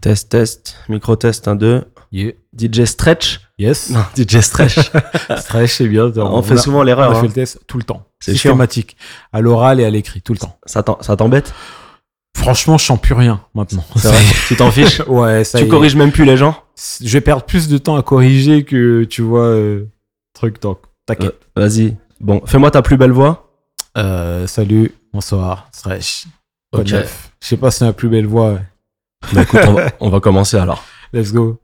Test, test, micro test 1, 2. Yeah. DJ Stretch Yes. Non, DJ Stretch. Stretch, c'est bien. on, fait a- souvent On l'erreur. fait hein. le test tout le temps. C'est systématique. À l'oral et à l'écrit, tout le temps. Ça t'embête? Franchement, je sens plus rien maintenant. C'est vrai Tu t'en fiches? Ouais, ça y Tu est. corriges même plus les gens? Je vais perdre plus de temps à corriger que, tu vois, euh, truc, donc. T'inquiète. Euh, Vas-y. Bon, fais-moi ta plus belle voix. Euh, salut, bonsoir, Stretch. Ok. Je sais pas si c'est ma plus belle voix. Bah écoute, on va, on va commencer alors. Let's go.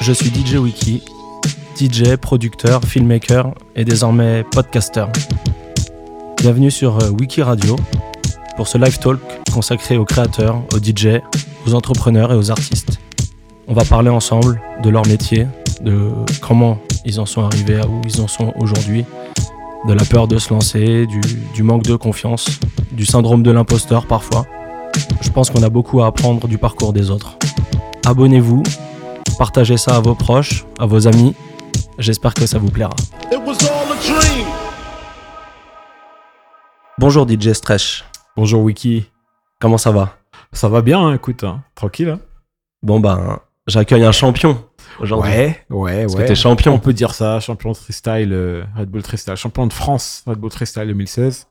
Je suis DJ Wiki, DJ, producteur, filmmaker et désormais podcaster. Bienvenue sur euh, Wiki Radio pour ce live talk consacré aux créateurs, aux DJ, aux entrepreneurs et aux artistes. On va parler ensemble de leur métier, de comment ils en sont arrivés à où ils en sont aujourd'hui, de la peur de se lancer, du, du manque de confiance, du syndrome de l'imposteur parfois. Je pense qu'on a beaucoup à apprendre du parcours des autres. Abonnez-vous, partagez ça à vos proches, à vos amis. J'espère que ça vous plaira. It was all a dream. Bonjour DJ Stretch, Bonjour, Wiki. comment ça va? Ça va bien, hein, écoute, hein. tranquille. hein. Bon ben, j'accueille un champion aujourd'hui. Ouais, ouais, Parce que ouais. t'es champion. On peut dire ça, champion de freestyle, euh, Red Bull Freestyle, champion de France, Red Bull Freestyle 2016.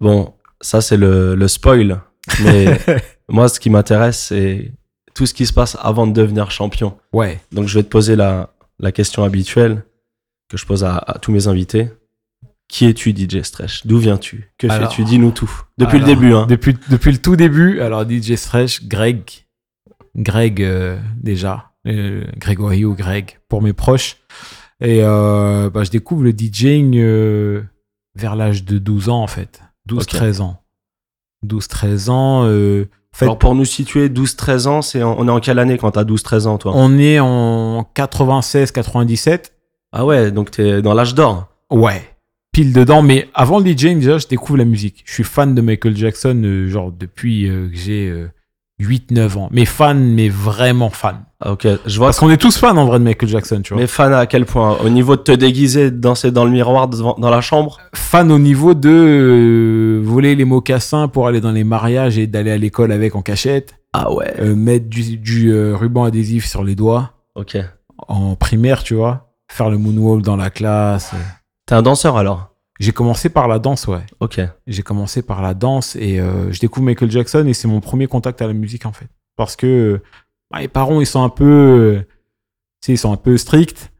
Bon, ça c'est le, le spoil. Mais moi, ce qui m'intéresse, c'est tout ce qui se passe avant de devenir champion. Ouais. Donc je vais te poser la, la question habituelle que je pose à, à tous mes invités. Qui es-tu DJ Stretch? D'où viens-tu? Que fais-tu? Dis-nous tout. Depuis le début, hein. Depuis, depuis le tout début, alors DJ Stretch, Greg, Greg euh, déjà, euh, Grégory ou Greg pour mes proches. Et euh, bah, je découvre le DJing euh, vers l'âge de 12 ans en fait. 12-13 ans. 12-13 ans. euh, en fait, Alors pour nous situer, 12-13 ans, c'est on est en quelle année quand t'as 12-13 ans, toi? On est en 96-97. Ah ouais, donc t'es dans l'âge d'or. Ouais, pile dedans. Mais avant le DJing, déjà, je découvre la musique. Je suis fan de Michael Jackson, euh, genre depuis euh, que j'ai euh, 8-9 ans. Mais fan, mais vraiment fan. Ah, ok, je vois. Parce qu'on est tous fans en vrai de Michael Jackson, tu vois. Mais fan à quel point? Au niveau de te déguiser, de danser dans le miroir devant- dans la chambre? Fan au niveau de euh, voler les mocassins pour aller dans les mariages et d'aller à l'école avec en cachette. Ah ouais. Euh, mettre du, du, euh, ruban adhésif sur les doigts Ok. en primaire, tu vois. Faire le moonwalk dans la classe. T'es un danseur alors? J'ai commencé par la danse, ouais. Ok. j'ai commencé par la danse et euh, je découvre Michael Jackson et c'est mon premier contact à la musique en fait. Parce que bah, les parents ils sont un peu, ils sont un peu stricts.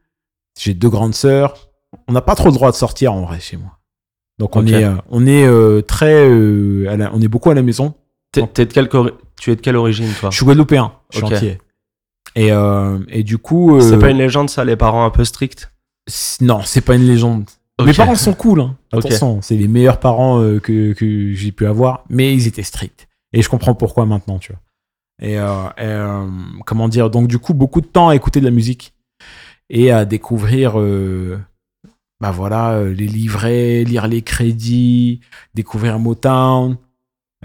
J'ai deux grandes sœurs. On n'a pas trop le droit de sortir en vrai chez moi. Donc on est, euh, on est euh, très, euh, à la- on est beaucoup à la maison. T'es, t'es de quelle cori- tu es de quelle origine toi? Je suis guadeloupéen, je suis Ok. entier. Et, euh, et du coup, C'est pas une légende ça, les parents un peu stricts? non, c'est pas une légende. Mes parents sont cool, hein. Ok. attention, c'est les meilleurs parents euh, que, que j'ai pu avoir, mais ils étaient stricts. Et je comprends pourquoi maintenant, tu vois. Et, euh, et, euh, comment dire, donc du coup, beaucoup de temps à écouter de la musique et à découvrir, bah voilà, les livrets, lire les crédits, découvrir Motown.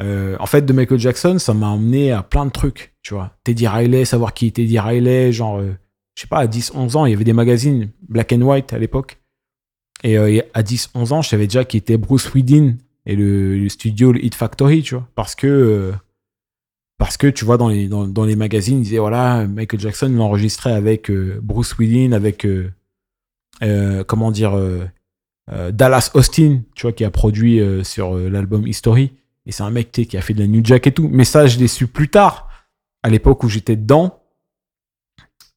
En fait, de Michael Jackson, ça m'a emmené à plein de trucs, tu vois. Teddy Riley, savoir qui est Teddy Riley, genre, je sais pas, à 10, 11 ans, il y avait des magazines black and white à l'époque. Et, euh, à 10, 11 ans, je savais déjà qui était Bruce Weedin et le, studio, le Hit Factory, tu vois. Parce que, euh, parce que tu vois, dans les, dans, les magazines, ils disaient, voilà, Michael Jackson l'enregistrait avec euh, Bruce Weedin, avec, comment dire, Dallas Austin, tu vois, qui a produit sur l'album History. Et c'est un mec qui a fait de la New Jack et tout. Mais ça, je l'ai su plus tard, à l'époque où j'étais dedans.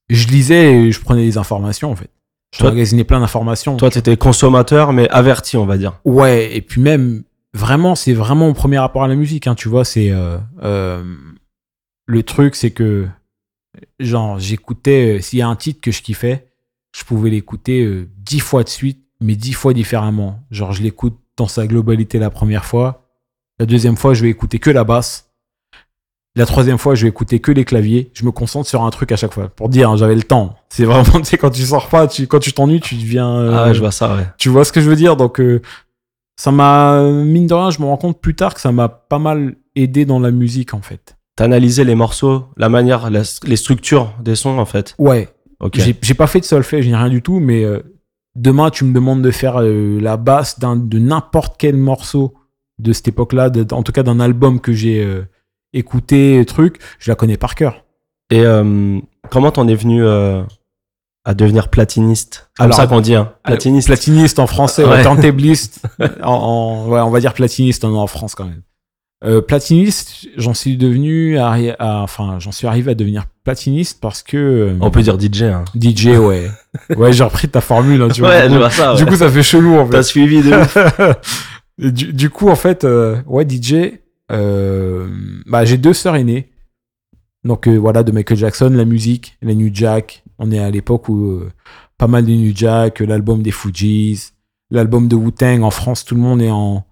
Je lisais et je prenais des informations, en fait. Je Toi- magasinais plein d'informations. Toi t'étais consommateur mais averti on va dire. Ouais, et puis même, vraiment, c'est vraiment mon premier rapport à la musique, hein, tu vois, c'est... euh, euh, le truc, c'est que, genre, j'écoutais, euh, s'il y a un titre que je kiffais, je pouvais l'écouter dix fois de suite, mais dix fois différemment. Genre, je l'écoute dans sa globalité la première fois, la deuxième fois, je vais écouter que la basse, la troisième fois, je vais écouter que les claviers, je me concentre sur un truc à chaque fois, pour dire, hein, j'avais le temps. C'est vraiment, tu sais, quand tu sors pas, tu, quand tu t'ennuies, tu deviens... euh, Ah ouais, je vois ça ouais. tu vois ce que je veux dire? Donc, euh, ça m'a, mine de rien, je me rends compte plus tard que ça m'a pas mal aidé dans la musique, en fait. T'as analysé les morceaux, la manière, la- les structures des sons en fait. Ouais, Ok. j'ai j'ai pas fait de solfège ni rien du tout, mais euh, demain, tu me demandes de faire la basse d'un- de n'importe quel morceau de cette époque-là, en tout cas d'un album que j'ai euh, écouté, truc, je la connais par cœur. Et euh, comment t'en es venu euh, à devenir platiniste? C'est comme Alors, ça qu'on dit, hein. Platiniste. Platiniste en français, Ouais. en, en- ouais, on va dire platiniste en, en France quand même. Euh, platiniste, j'en suis devenu, à- enfin, j'en suis arrivé à devenir platiniste parce que euh, On peut dire DJ. Hein. DJ, ouais, ouais, j'ai repris ta formule, hein, tu. Ouais, du, vois ça. du ouais. coup, ça fait chelou en T'as fait. suivi de du, du coup, en fait, euh, ouais, DJ, euh, bah, j'ai deux sœurs aînées. Donc euh, voilà, de Michael Jackson, la musique, la New Jack. On est à l'époque où euh, pas mal de New Jack, l'album des Fujis, l'album de Wu-Tang. En France, tout le monde est en,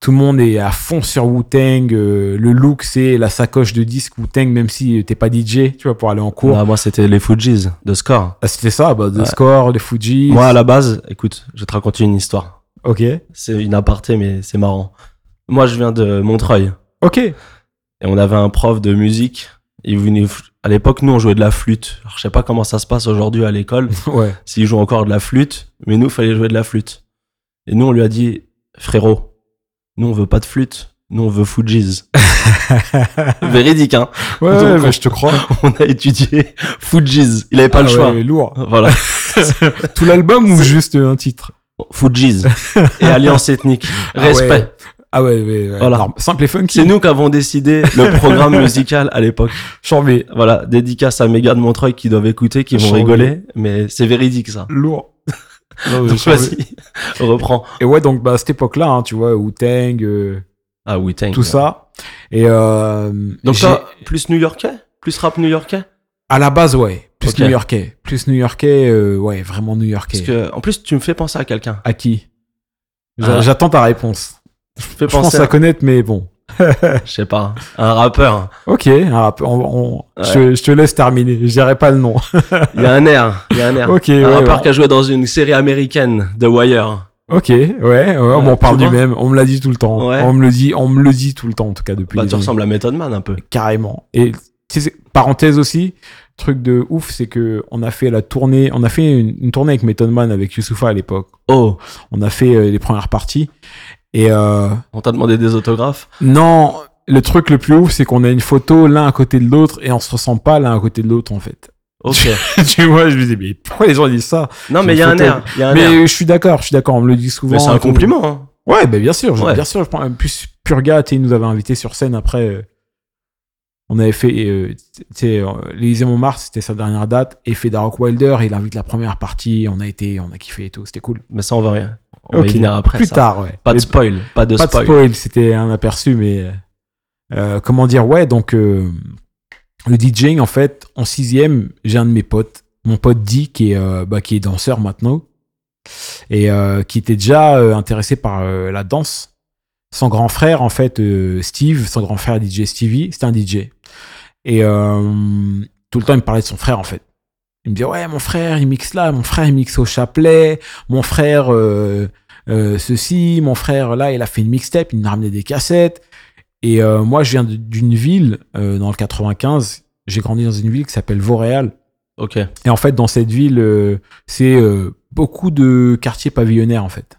tout le monde est à fond sur Wu-Tang. euh, le look, c'est la sacoche de disque Wu-Tang, même si t'es pas DJ, tu vois, pour aller en cours. Ah, moi, c'était les Fujis de Score. Ah, c'était ça, bah, The Ouais. Score, les Fujis. Moi, à la base, écoute, je vais te raconter une histoire. Ok. C'est une aparté, mais c'est marrant. Moi, je viens de Montreuil. Ok. Et on avait un prof de musique. Il venait, à l'époque, nous, on jouait de la flûte. Alors, je sais pas comment ça se passe aujourd'hui à l'école, Ouais. s'ils jouent encore de la flûte, mais nous, fallait jouer de la flûte. Et nous, on lui a dit, frérot, nous, on veut pas de flûte, nous, on veut Fujis. Véridique, hein. Ouais, ouais, Donc, bah, on- je te crois. On a étudié Fujis. Il avait pas Ah le choix. ouais, lourd. Voilà. Tout l'album ou juste un titre? Fujis. Et Alliance ethnique. Ah Respect. ouais. Ah ouais, ouais, ouais. Voilà. Alors, simple et funky. C'est nous qui avons décidé le programme musical à l'époque. Chambé. Voilà, dédicace à Méga de Montreuil qui doivent écouter, qui vont Chambé. rigoler, mais c'est véridique ça. Lourd. Non, Donc vas-y, reprends. Et ouais, donc, bah, à cette époque-là, hein, tu vois, Wu-Tang, euh, Ah thank. tout ça. Et, euh, Donc toi, plus new-yorkais? Plus rap new-yorkais? À la base, ouais. Plus new-yorkais. Plus new-yorkais, euh, ouais, vraiment new-yorkais. Parce que, en plus, tu me fais penser à quelqu'un. À qui? Ah. J'attends ta réponse. Je pense à à, connaître, mais bon. je sais pas, un rappeur. Ok, un rap- on- on- Ouais. je, te- je te laisse terminer. Je dirai pas le nom. Il y a un air, il y a un air. Ok, un ouais, rappeur ouais. qui a joué dans une série américaine, The Wire. Ok, ouais, ouais, on m'en parle du même. On me l'a dit tout le temps. Ouais. On me le dit, on me le dit tout le temps, en tout cas, depuis. Bah, tu ressembles à Method Man un peu. Carrément. Et parenthèse aussi, truc de ouf, c'est que on a fait la tournée, on a fait une, une tournée avec Method Man avec Youssoufa à l'époque. Oh, On a fait euh, les premières parties. Et euh, on t'a demandé des autographes non, le truc le plus ouf, c'est qu'on a une photo l'un à côté de l'autre et on se ressemble pas l'un à côté de l'autre en fait. Ok. tu vois, je me dis mais pourquoi les gens disent ça? Non, mais il y a un air. Mais je suis d'accord, je suis d'accord, on me le dit souvent. Mais c'est un compliment. Hein. Ouais, bah bien sûr, Ouais. bien sûr. Je prends, en plus, Purga, tu nous avait invités sur scène après. euh, on avait fait, euh, tu sais, euh, l'Élysée Montmartre, c'était sa dernière date, et Federer Wilder, il invite la première partie, on a été, on a kiffé et tout, c'était cool. Mais ça, on va rien. On Ok. va y venir après. Plus ça. tard, ouais. Pas de spoil. Pas de pas de spoil. c'était un aperçu, mais euh, comment dire, ouais, donc euh, le DJing, en fait, en sixième, j'ai un de mes potes, mon pote D, qui est, euh, bah, qui est danseur maintenant, et euh, qui était déjà euh, intéressé par euh, la danse. Son grand frère, en fait, euh, Steve, son grand frère DJ Stevie, c'était un DJ. Et euh, tout le temps, il me parlait de son frère, en fait. Il me disait, ouais, mon frère, il mixe là, mon frère, il mixe au chapelet, mon frère, euh, euh, ceci, mon frère, là, il a fait une mixtape, il nous a ramené des cassettes. Et euh, moi, je viens d'une ville, euh, dans le 95, j'ai grandi dans une ville qui s'appelle Vauréal. Ok. Et en fait, dans cette ville, euh, c'est euh, beaucoup de quartiers pavillonnaires, en fait.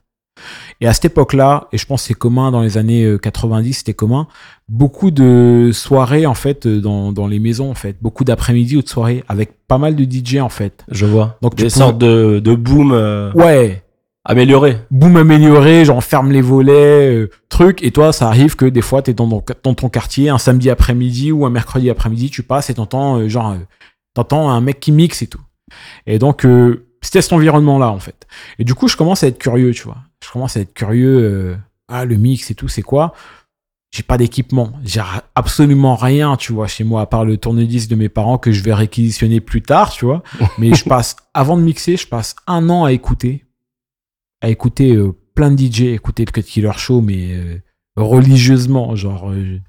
Et à cette époque-là, et je pense que c'est commun dans les années euh, 90, c'était commun, beaucoup de soirées, en fait, euh, dans, dans les maisons, en fait. Beaucoup d'après-midi ou de soirées, avec pas mal de DJ, en fait. Je vois. Donc, tu des pouvais- sortes de, de boom euh, Ouais, améliorés. boum amélioré, genre ferme les volets, euh, truc. Et toi, ça arrive que des fois, t'es dans, dans ton quartier, un samedi après-midi ou un mercredi après-midi, tu passes et t'entends, euh, genre, euh, t'entends un mec qui mixe et tout. Et donc, euh, c'était cet environnement-là, en fait. Et du coup, je commence à être curieux, tu vois. Je commence à être curieux, euh, ah, le mix et tout, c'est quoi? J'ai pas d'équipement. J'ai absolument rien, tu vois, chez moi, à part le tourne-disque de mes parents que je vais réquisitionner plus tard, tu vois. Mais je passe, avant de mixer, je passe un an à écouter à écouter euh, plein de DJ, écouter le Cut Killer Show, mais euh, religieusement, genre euh,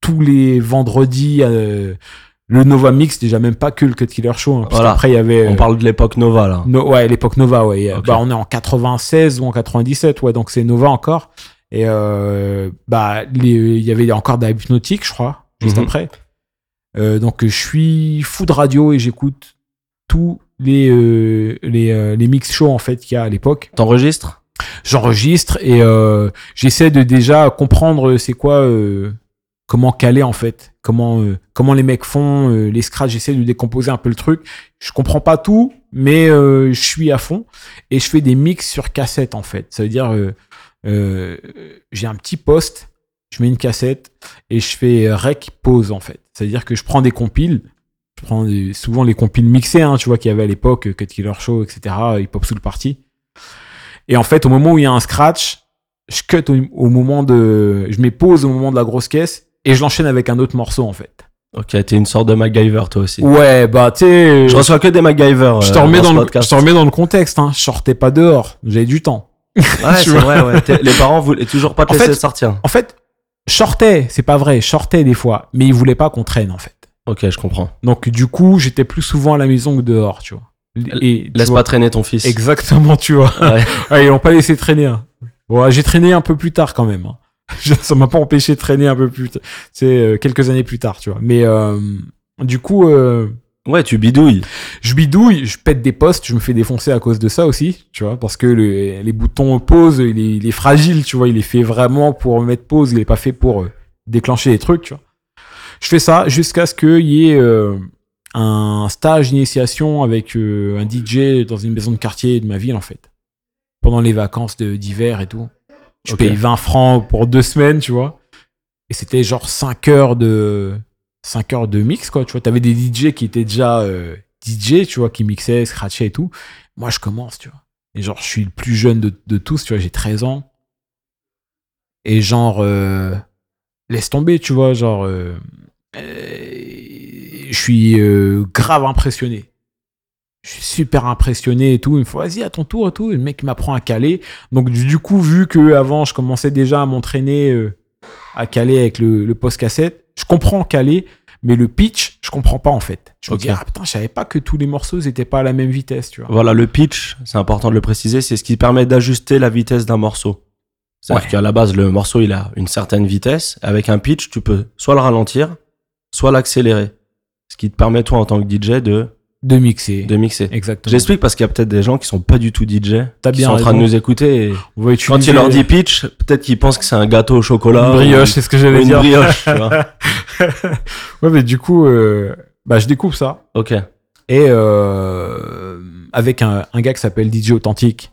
tous les vendredis, le Nova Mix, déjà même pas que le Cut Killer Show, hein, Voilà. qu'après il y avait... On euh, parle de l'époque Nova, là. No- ouais, l'époque Nova, ouais. Ok. Bah, on est en 96 ou en 97, ouais, donc c'est Nova encore. Et euh, bah, il y avait encore de la hypnotique, je crois, juste Mhm. après. Euh, donc je suis fou de radio et j'écoute tous les, euh, les, euh, les mix shows en fait qu'il y a à l'époque. T'enregistres? J'enregistre et euh, j'essaie de déjà comprendre c'est quoi euh, comment caler en fait, comment euh, comment les mecs font euh, les scratchs, j'essaie de décomposer un peu le truc. Je comprends pas tout, mais euh, je suis à fond et je fais des mix sur cassette en fait. Ça veut dire euh, euh, j'ai un petit poste, je mets une cassette et je fais rec pause en fait. Ça veut dire que je prends des compiles, je prends souvent les compiles mixés, hein, tu vois qu'il y avait à l'époque, euh, Cut Killer Show, etc. Hip Hop Soul Party. Et en fait, au moment où il y a un scratch, je cut au moment de, je mets pause au moment de la grosse caisse et je l'enchaîne avec un autre morceau en fait. Ok, t'es une sorte de MacGyver toi aussi. Ouais, bah tu sais, Je reçois que des MacGyver. je euh, te remets dans dans, le, je remets dans le contexte. Hein. Je sortais pas dehors, j'avais du temps. Ouais, c'est vrai, ouais. T'es- Les parents voulaient toujours pas te En laisser fait- sortir. En fait, sortais, c'est pas vrai, sortais des fois, mais ils voulaient pas qu'on traîne en fait. Ok, je comprends. Donc du coup, j'étais plus souvent à la maison que dehors, tu vois. Et Laisse vois, pas traîner ton fils. Exactement, tu vois. Ouais. Ouais, ils l'ont pas laissé traîner. hein. Bon, j'ai traîné un peu plus tard quand même. hein. Je- Ça m'a pas empêché de traîner un peu plus. C'est euh, quelques années plus tard, tu vois. Mais euh, du coup, euh, Ouais, tu bidouilles. je bidouille, je pète des postes, je me fais défoncer à cause de ça aussi, tu vois, parce que le- les boutons pause, il est, il est fragile, tu vois, il est fait vraiment pour mettre pause, il est pas fait pour déclencher des trucs, tu vois. Je fais ça jusqu'à ce qu'il y ait euh, un stage d'initiation avec euh, un DJ dans une maison de quartier de ma ville, en fait, pendant les vacances d'hiver et tout. Je Ok. paye 20 francs pour deux semaines, tu vois. Et c'était genre 5 heures de 5 heures de mix, quoi. Tu vois, t'avais des DJ qui étaient déjà euh, DJ, tu vois, qui mixaient, scratchaient et tout. Moi, je commence, tu vois. Et genre, je suis le plus jeune de, de tous, tu vois, j'ai 13 ans. Et genre, euh, laisse tomber, tu vois, genre, euh, je suis grave impressionné. Je suis super impressionné et tout. Il me faut, vas-y, à ton tour et tout. Et le mec m'apprend à caler. Donc, du, coup, vu que avant je commençais déjà à m'entraîner euh, à caler avec le, le post cassette, je comprends caler, mais le pitch, je comprends pas en fait. Je me Ok. dis, ah putain, je savais pas que tous les morceaux n'étaient pas à la même vitesse, tu vois. Voilà, le pitch, c'est important de le préciser, c'est ce qui permet d'ajuster la vitesse d'un morceau. C'est-à-dire Ouais. qu'à la base, le morceau, il a une certaine vitesse. Avec un pitch, tu peux soit le ralentir, soit l'accélérer. Ce qui te permet, toi, en tant que DJ, de, De mixer. de mixer. Exactement. J'explique parce qu'il y a peut-être des gens qui sont pas du tout DJ, T'as qui bien sont en train de nous écouter. Et va quand il leur dit pitch, peut-être qu'ils pensent que c'est un gâteau au chocolat. une brioche, c'est ce que j'allais une dire. brioche, tu vois. ouais, mais du coup, euh, bah, je découpe ça. Ok, Et euh, avec un, un gars qui s'appelle DJ Authentique,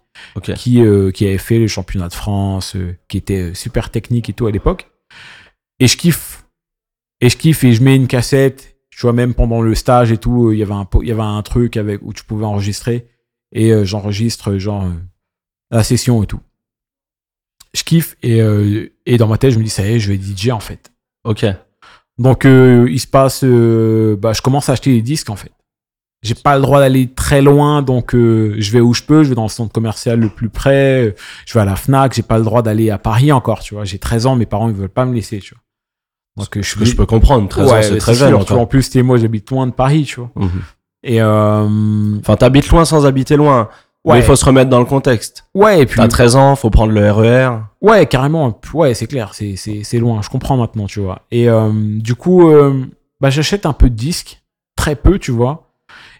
qui, euh, qui avait fait le championnat de France, euh, qui était super technique et tout à l'époque. Et je kiffe. Et je kiffe et je mets une cassette. Tu vois, même pendant le stage et tout, il y avait un, il y avait un truc avec, où tu pouvais enregistrer. Et euh, j'enregistre, genre, euh, la session et tout. Je kiffe et, euh, et dans ma tête, je me dis, ça y est, je vais DJ en fait. Ok. Donc, euh, il se passe. euh, bah, je commence à acheter des disques en fait. J'ai pas le droit d'aller très loin, donc euh, je vais où je peux. Je vais dans le centre commercial le plus près. Je vais à la Fnac. J'ai pas le droit d'aller à Paris encore, tu vois. J'ai 13 ans, mes parents ils veulent pas me laisser, tu vois. Donc, je Ce que je peux comprendre, 13 Ouais, ans, c'est très sûr, jeune tu vois. encore. En plus, t'es- moi, j'habite loin de Paris, tu vois. Mhm. Et euh, Enfin, t'habites loin sans habiter loin. Mais il faut se remettre dans le contexte. ouais, et puis T'as 13 ans, faut prendre le RER. Ouais, carrément. Ouais, c'est clair. C'est, loin. Je comprends maintenant, tu vois. Et euh, du coup, euh, bah, j'achète un peu de disques. Très peu, tu vois.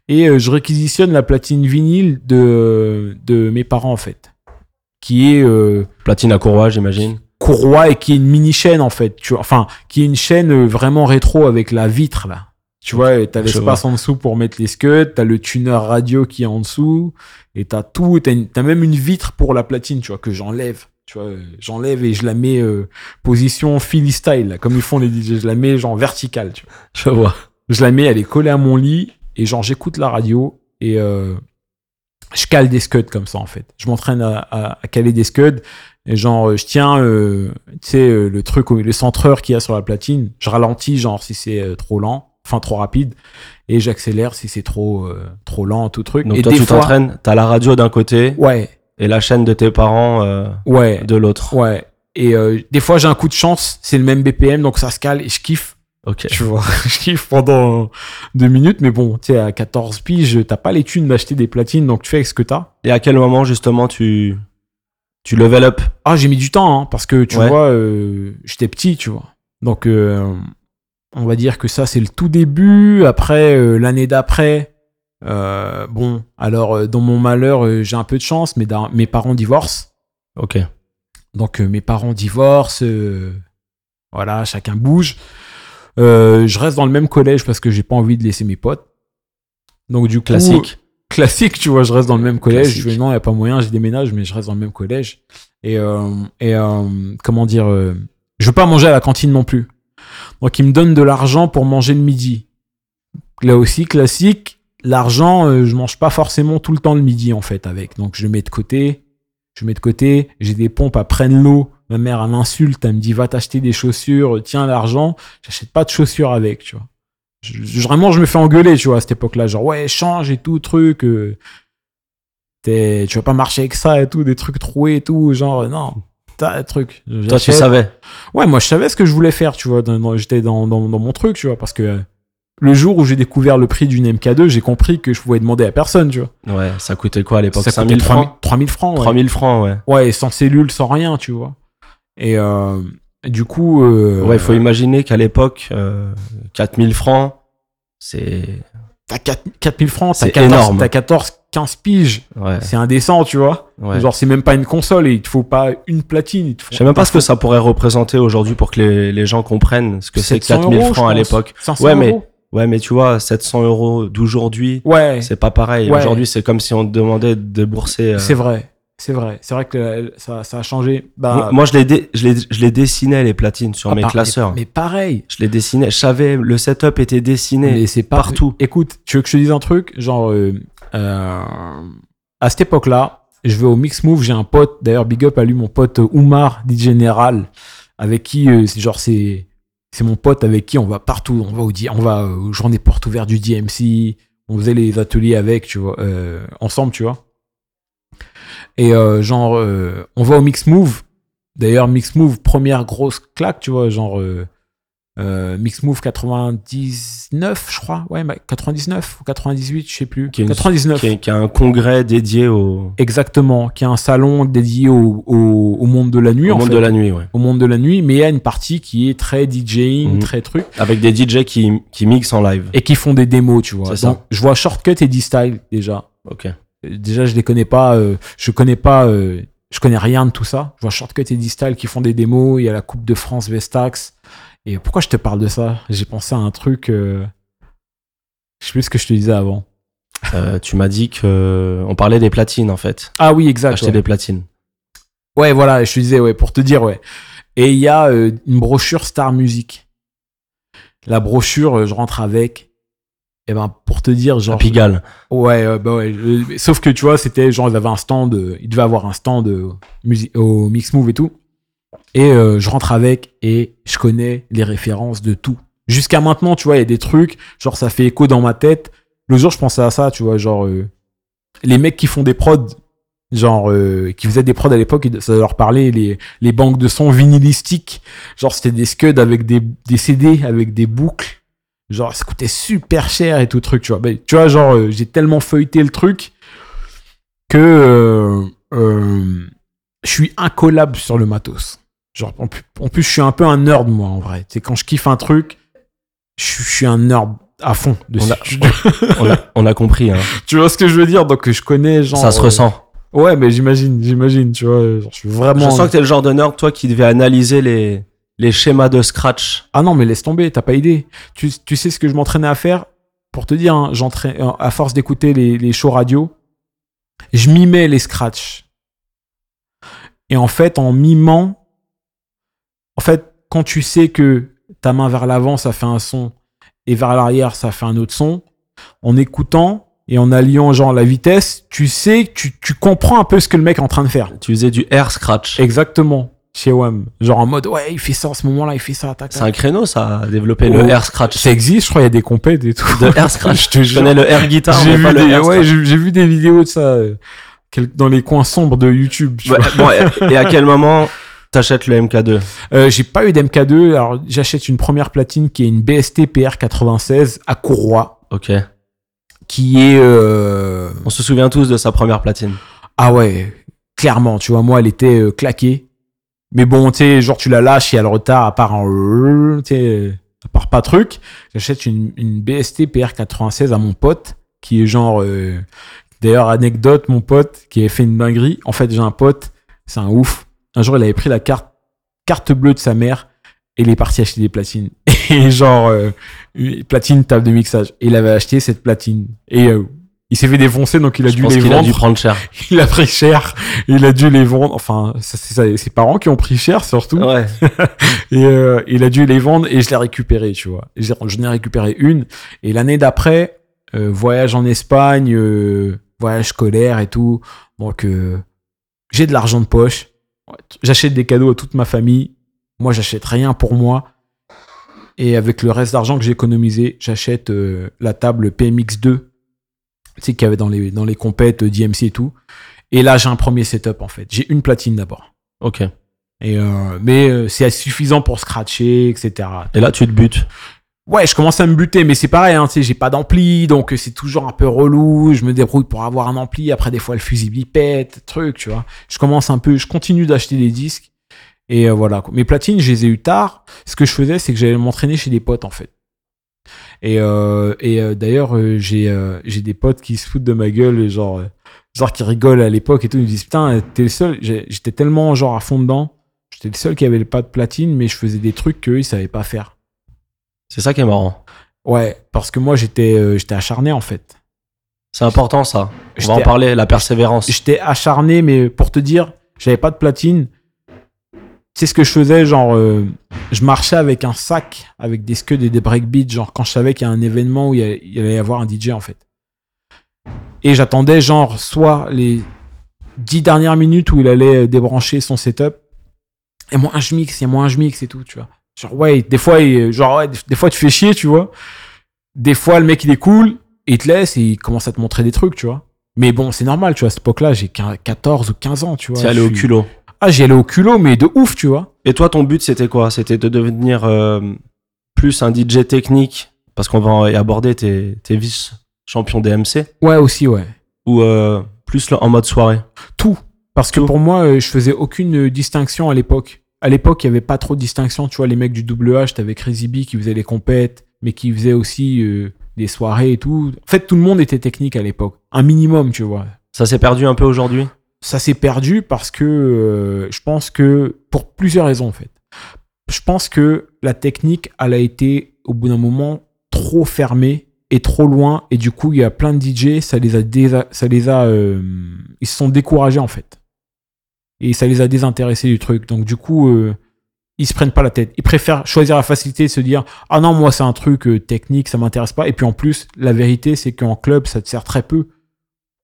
Et je réquisitionne la platine vinyle de, de mes parents, en fait. Qui est Platine à courroie, j'imagine. Courroie et qui est une mini chaîne, en fait. Tu vois. Enfin, qui est une chaîne euh, vraiment rétro avec la vitre, là. Tu vois, t'as l'espace en dessous pour mettre les scuds, t'as le tuner radio qui est en dessous, et t'as tout, t'as même une vitre pour la platine, tu vois, que j'enlève. Tu vois, euh, j'enlève et je la mets euh, position Philly style, là, comme ils font les DJ. Je la mets genre verticale, tu vois. Je vois. Je la mets, elle est collée à mon lit, et genre j'écoute la radio, et euh, je cale des scuds comme ça, en fait. Je m'entraîne à, à- à caler des scuds, et genre euh, je tiens, euh, tu sais, euh, le truc, le centreur qu'il y a sur la platine, je ralentis, genre si c'est euh, trop lent, enfin trop rapide, et j'accélère si c'est trop, euh, trop lent, tout truc. Donc et toi, des tu fois, t'entraînes, t'as la radio d'un côté Ouais, et la chaîne de tes parents euh, ouais. de l'autre. Ouais. Et euh, des fois, j'ai un coup de chance, c'est le même BPM, donc ça se cale et je kiffe. Ok. Tu vois, je kiffe pendant deux minutes, mais bon, tu sais, à 14 piges, t'as pas les thunes d'acheter des platines, donc tu fais avec ce que t'as. Et à quel moment, justement, tu, tu level up Ah, j'ai mis du temps, hein, parce que tu Ouais. vois, euh, j'étais petit, tu vois. Donc, euh, on va dire que ça, c'est le tout début. Après, euh, l'année d'après, bon, alors, dans mon malheur, j'ai un peu de chance, mais mes parents divorcent. Ok. Donc mes parents divorcent. Voilà, chacun bouge. Je reste dans le même collège parce que j'ai pas envie de laisser mes potes. Donc du coup, Classique. Classique, tu vois, je reste dans le même collège. Classique. Je non, il y a pas moyen, je déménage, mais je reste dans le même collège. Et, euh, et euh, comment dire, euh, je veux pas manger à la cantine non plus. Donc ils me donnent de l'argent pour manger le midi. Là aussi, classique, l'argent, euh, je mange pas forcément tout le temps le midi en fait avec. Donc je mets de côté, je mets de côté, j'ai des pompes à prendre l'eau. Ma mère, elle m'insulte, elle me dit va t'acheter des chaussures, tiens l'argent. J'achète pas de chaussures avec, tu vois. Je- je- vraiment, je me fais engueuler, tu vois, à cette époque-là. Genre, ouais, change et tout, truc. euh, tu vas pas marcher avec ça et tout, des trucs troués et tout. Genre, non, t'as des trucs. Toi, tu savais. Ouais, moi, je savais ce que je voulais faire, tu vois. J'étais dans, dans, dans mon truc, tu vois, parce que euh, le jour où j'ai découvert le prix d'une MK2, j'ai compris que je pouvais demander à personne, tu vois. Ouais, ça coûtait quoi à l'époque? Ça 5000 coûtait francs? 3000 francs, ouais. 3000 francs, ouais. Ouais, sans cellule, sans rien, tu vois. Et euh, du coup. euh, Ouais, il faut imaginer qu'à l'époque, euh, 4000 francs, c'est. T'as 4 4000 francs, t'as C'est 14, énorme. t'as 14, 15 piges. Ouais. C'est indécent, tu vois. ouais. Genre, c'est même pas une console et il te faut pas une platine. Je sais même pas ce que ça pourrait représenter aujourd'hui pour que les, les gens comprennent ce que c'est que 700 4000 euros, francs à l'époque. 500 Ouais, mais-. Ouais, mais tu vois, 700 euros d'aujourd'hui, Ouais, c'est pas pareil. Ouais. Aujourd'hui, c'est comme si on te demandait de débourser. euh, c'est vrai. C'est vrai. C'est vrai que euh, ça, ça a changé. Bah, Moi, je les, dé- je, les, je les dessinais, les platines, sur ah, mes par- classeurs. Mais, mais pareil. Je les dessinais. Je savais, le setup était dessiné. Mais c'est partout. Écoute, tu veux que je te dise un truc? Genre, euh, euh, à cette époque-là, je vais au Mix Move, j'ai un pote, d'ailleurs, big up à lui, mon pote Oumar, dit Général, avec qui, euh, c'est genre, c'est, c'est mon pote avec qui on va partout. On va au, on va aux journées portes ouvertes du DMC, on faisait les ateliers avec, tu vois, ensemble, tu vois. Et euh, genre, euh, on va au Mix Move. D'ailleurs, Mix Move, première grosse claque, tu vois, genre. euh, euh, Mix Move 99, je crois. Ouais, bah, 99 ou 98, je sais plus. Qui est une- 99. Qui, est- qui a un congrès dédié au, Exactement. Qui a un salon dédié au, au, au monde de la nuit, au en monde fait. de la nuit, ouais. Au monde de la nuit, mais il y a une partie qui est très DJing, Mhm. très truc, Avec des DJ qui, qui mixent en live. et qui font des démos, tu vois. C'est ça. Donc, je vois Shortcut et D-Style, déjà. Ok. Déjà, je les connais pas. euh, je connais pas. euh, je connais rien de tout ça. Je vois Shortcut et D-Style qui font des démos. Il y a la Coupe de France Vestax. Et pourquoi je te parle de ça? J'ai pensé à un truc. euh, Je sais plus ce que je te disais avant. Euh, tu m'as dit que on parlait des platines en fait. Ah oui, exact. Acheter ouais. des platines. Ouais, voilà, je te disais, ouais, pour te dire, ouais. Et il y a une brochure Star Music. La brochure, je rentre avec. Et ben, pour te dire, genre. À Pigalle. Ouais, euh, bah ouais. sauf que tu vois, c'était genre, ils avaient un stand, euh, ils devaient avoir un stand euh, au Mix Move et tout. Et je rentre avec et je connais les références de tout. Jusqu'à maintenant, tu vois, il y a des trucs, genre ça fait écho dans ma tête. Le jour, je pensais à ça, tu vois, genre les mecs qui font des prods, genre euh, qui faisaient des prods à l'époque, ça leur parlait les, les banques de sons vinylistiques. Genre c'était des scuds avec des, des CD, avec des boucles. Genre ça coûtait super cher et tout truc, tu vois. Mais, tu vois, genre euh, j'ai tellement feuilleté le truc que euh, euh, je suis incollable sur le matos. Genre, en plus, en plus, je suis un peu un nerd, moi, en vrai. C'est quand je kiffe un truc, je, suis- je suis un nerd à fond. On a, on a compris. Hein. tu vois ce que je veux dire? Donc, je connais, genre. Ça se euh, ressent. Ouais, mais j'imagine, j'imagine, tu vois. Genre, je suis vraiment. Je sens que t'es le genre de nerd, toi, qui devait analyser les, les schémas de scratch. Ah non, mais laisse tomber, t'as pas idée. Tu, tu sais ce que je m'entraînais à faire? Pour te dire, hein, euh, à force d'écouter les, les shows radio, je mimais les scratchs. Et en fait, en mimant, en fait, quand tu sais que ta main vers l'avant, ça fait un son, et vers l'arrière, ça fait un autre son, en écoutant et en alliant genre la vitesse, tu sais, tu, tu comprends un peu ce que le mec est en train de faire. Tu faisais du air scratch. Exactement. Chez WAM. Genre en mode, ouais, il fait ça en ce moment-là, il fait ça, tac, C'est un créneau, ça, à développer Oh. le air scratch. Ça existe, je crois, il y a des compètes et tout. De air scratch. Je te Je jure. connais le air guitar, J'ai mais vu, pas le des, air ouais, scratch. j'ai j'ai vu des vidéos de ça euh, dans les coins sombres de YouTube. tu Ouais, vois. bon, et- à quel moment t'achètes le MK2 Euh, j'ai pas eu d'MK2, alors j'achète une première platine qui est une BST PR96 à Courroie, Ok. qui est euh, On se souvient tous de sa première platine. ah ouais, clairement, tu vois, moi elle était claquée. Mais bon, tu sais, genre tu la lâches, il y a le retard, à part en tu à part pas truc. J'achète une, une BST PR96 à mon pote, qui est genre, euh, d'ailleurs, anecdote, mon pote, qui avait fait une dinguerie. En fait, j'ai un pote, c'est un ouf. Un jour, il avait pris la carte, carte bleue de sa mère, Et il est parti acheter des platines. Et genre, euh, platine, table de mixage. Et il avait acheté cette platine. Et euh, il s'est fait défoncer, donc il a Je dû pense les qu'il a vendre. dû prendre cher. Il a pris cher. Il a dû les vendre. Enfin, c'est ses parents qui ont pris cher, surtout. Ouais. Et euh, il a dû les vendre et je l'ai récupéré, tu vois. Et j'ai- J'en ai récupéré une. Et l'année d'après, euh, voyage en Espagne, euh, voyage scolaire et tout. Donc, j'ai de l'argent de poche. J'achète des cadeaux à toute ma famille. Moi, j'achète rien pour moi. Et avec le reste d'argent que j'ai économisé, j'achète la table PMX2. Tu sais, qu'il y avait dans les, dans les compètes euh, d'IMC et tout. Et là, j'ai un premier setup, en fait. J'ai une platine d'abord. Ok. Et euh, mais euh, c'est suffisant pour scratcher, etc. Et là, tu te butes. Ouais, je commence à me buter, mais c'est pareil, hein, tu sais, j'ai pas d'ampli, donc c'est toujours un peu relou. Je me débrouille pour avoir un ampli. Après, des fois, le fusible il pète, truc, tu vois. Je commence un peu, je continue d'acheter des disques. Et euh, voilà. quoi. Mes platines, je les ai eu tard. Ce que je faisais, c'est que j'allais m'entraîner chez des potes, en fait. Et, euh, et euh, d'ailleurs, euh, j'ai j'ai des potes qui se foutent de ma gueule, genre, genre qui rigolent à l'époque et tout. Ils me disent, putain, t'es le seul. J'étais tellement, genre, à fond dedans. J'étais le seul qui avait pas de platine, mais je faisais des trucs qu'eux, ils savaient pas faire. C'est ça qui est marrant. Ouais, parce que moi, j'étais j'étais acharné, en fait. C'est important, ça. On va en parler, la persévérance. J'étais acharné, mais pour te dire, j'avais pas de platine. Sais ce que je faisais, genre, euh, je marchais avec un sac, avec des scuds et des breakbeats, genre quand je savais qu'il y a un événement où il y allait- il allait y avoir un DJ en fait. Et j'attendais, genre, soit les dix dernières minutes où il allait euh, débrancher son setup, et moi, je mixe, et moi, je mixe et tout, tu vois. Genre, ouais, des fois, il- genre, ouais, des, fois, tu fais chier, tu vois. Des fois, le mec, il est cool, il te laisse et il commence à te montrer des trucs, tu vois. Mais bon, c'est normal, tu vois, à cette époque-là, j'ai 15 14 ou 15 ans, tu vois. C'est aller au culot. Ah, j'y allais au culot, mais de ouf, tu vois. Et toi, ton but, c'était quoi? C'était de devenir euh, plus un DJ technique, parce qu'on va y aborder tes, tes vice-champions DMC, Ouais, aussi, ouais. ou euh, plus en mode soirée? Tout. Parce que pour moi, euh, je faisais aucune distinction à l'époque. À l'époque, il n'y avait pas trop de distinction. Tu vois, les mecs du WH, t'avais Crazy B qui faisait les compètes, mais qui faisait aussi euh, des soirées et tout. En fait, tout le monde était technique à l'époque. Un minimum, tu vois. Ça s'est perdu un peu aujourd'hui? Ça s'est perdu parce que euh, je pense que pour plusieurs raisons en fait. Je pense que la technique elle a été au bout d'un moment trop fermée et trop loin. Et du coup il y a plein de DJ ça les a ça les a euh, ils se sont découragés en fait. Et ça les a désintéressés du truc. Donc du coup euh, ils se prennent pas la tête. Ils préfèrent choisir la facilité et se dire ah non moi c'est un truc euh, technique ça m'intéresse pas. Et puis en plus la vérité c'est qu'en club ça te sert très peu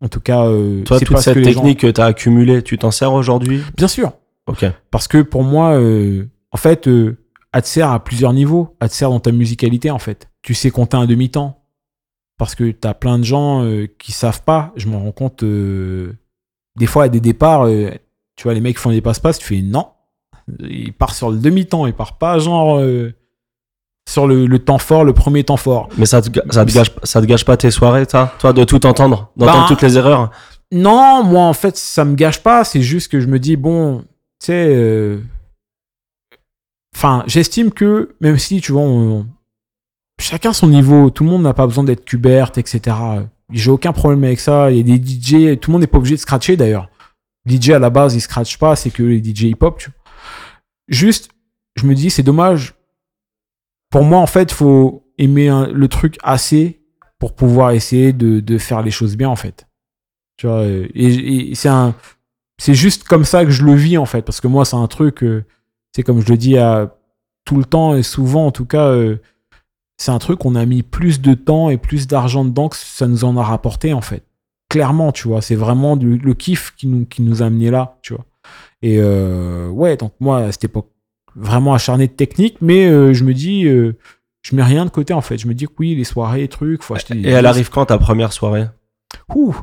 en tout cas euh, Toi, toute cette que les gens- technique que tu as accumulée, tu t'en sers aujourd'hui Bien sûr. Ok. Parce que pour moi, euh, en fait, euh, elle te sert à plusieurs niveaux. Elle te sert dans ta musicalité, en fait. Tu sais compter un demi-temps. Parce que t'as plein de gens euh, qui savent pas. Je me rends compte, des fois, à des départs, tu vois, les mecs font des passe-passe, tu fais non. Il part sur le demi-temps, il part pas genre sur le, le temps fort, le premier temps fort. Mais ça te, ça, te gâche, ça te gâche pas tes soirées, ça Toi, de tout entendre, d'entendre Bah, toutes les erreurs? Non, moi en fait, ça me gâche pas. C'est juste que je me dis, bon, tu sais. euh, Enfin, j'estime que, même si, tu vois, on- chacun son niveau, tout le monde n'a pas besoin d'être Kubert, etc. J'ai aucun problème avec ça. Il y a des DJ, tout le monde n'est pas obligé de scratcher d'ailleurs. DJ à la base, il scratch pas, c'est que les DJ hip-hop, tu vois. Juste, je me dis, c'est dommage. Pour moi, en fait, faut aimer le truc assez pour pouvoir essayer de, faire les choses bien, en fait. Tu vois, et, c'est juste comme ça que je le vis en fait, parce que moi c'est un truc, euh, c'est comme je le dis à tout le temps et souvent en tout cas, euh, c'est un truc qu'on a mis plus de temps et plus d'argent dedans que ça nous en a rapporté en fait. Clairement, tu vois, c'est vraiment le kiff qui nous, qui nous a amené là, tu vois. Et euh, ouais, donc moi à cette époque, vraiment acharné de technique, mais euh, je me dis, euh, je mets rien de côté en fait. Je me dis que oui, les soirées, trucs, faut acheter des Et elle arrive quand ta première soirée? Ouh,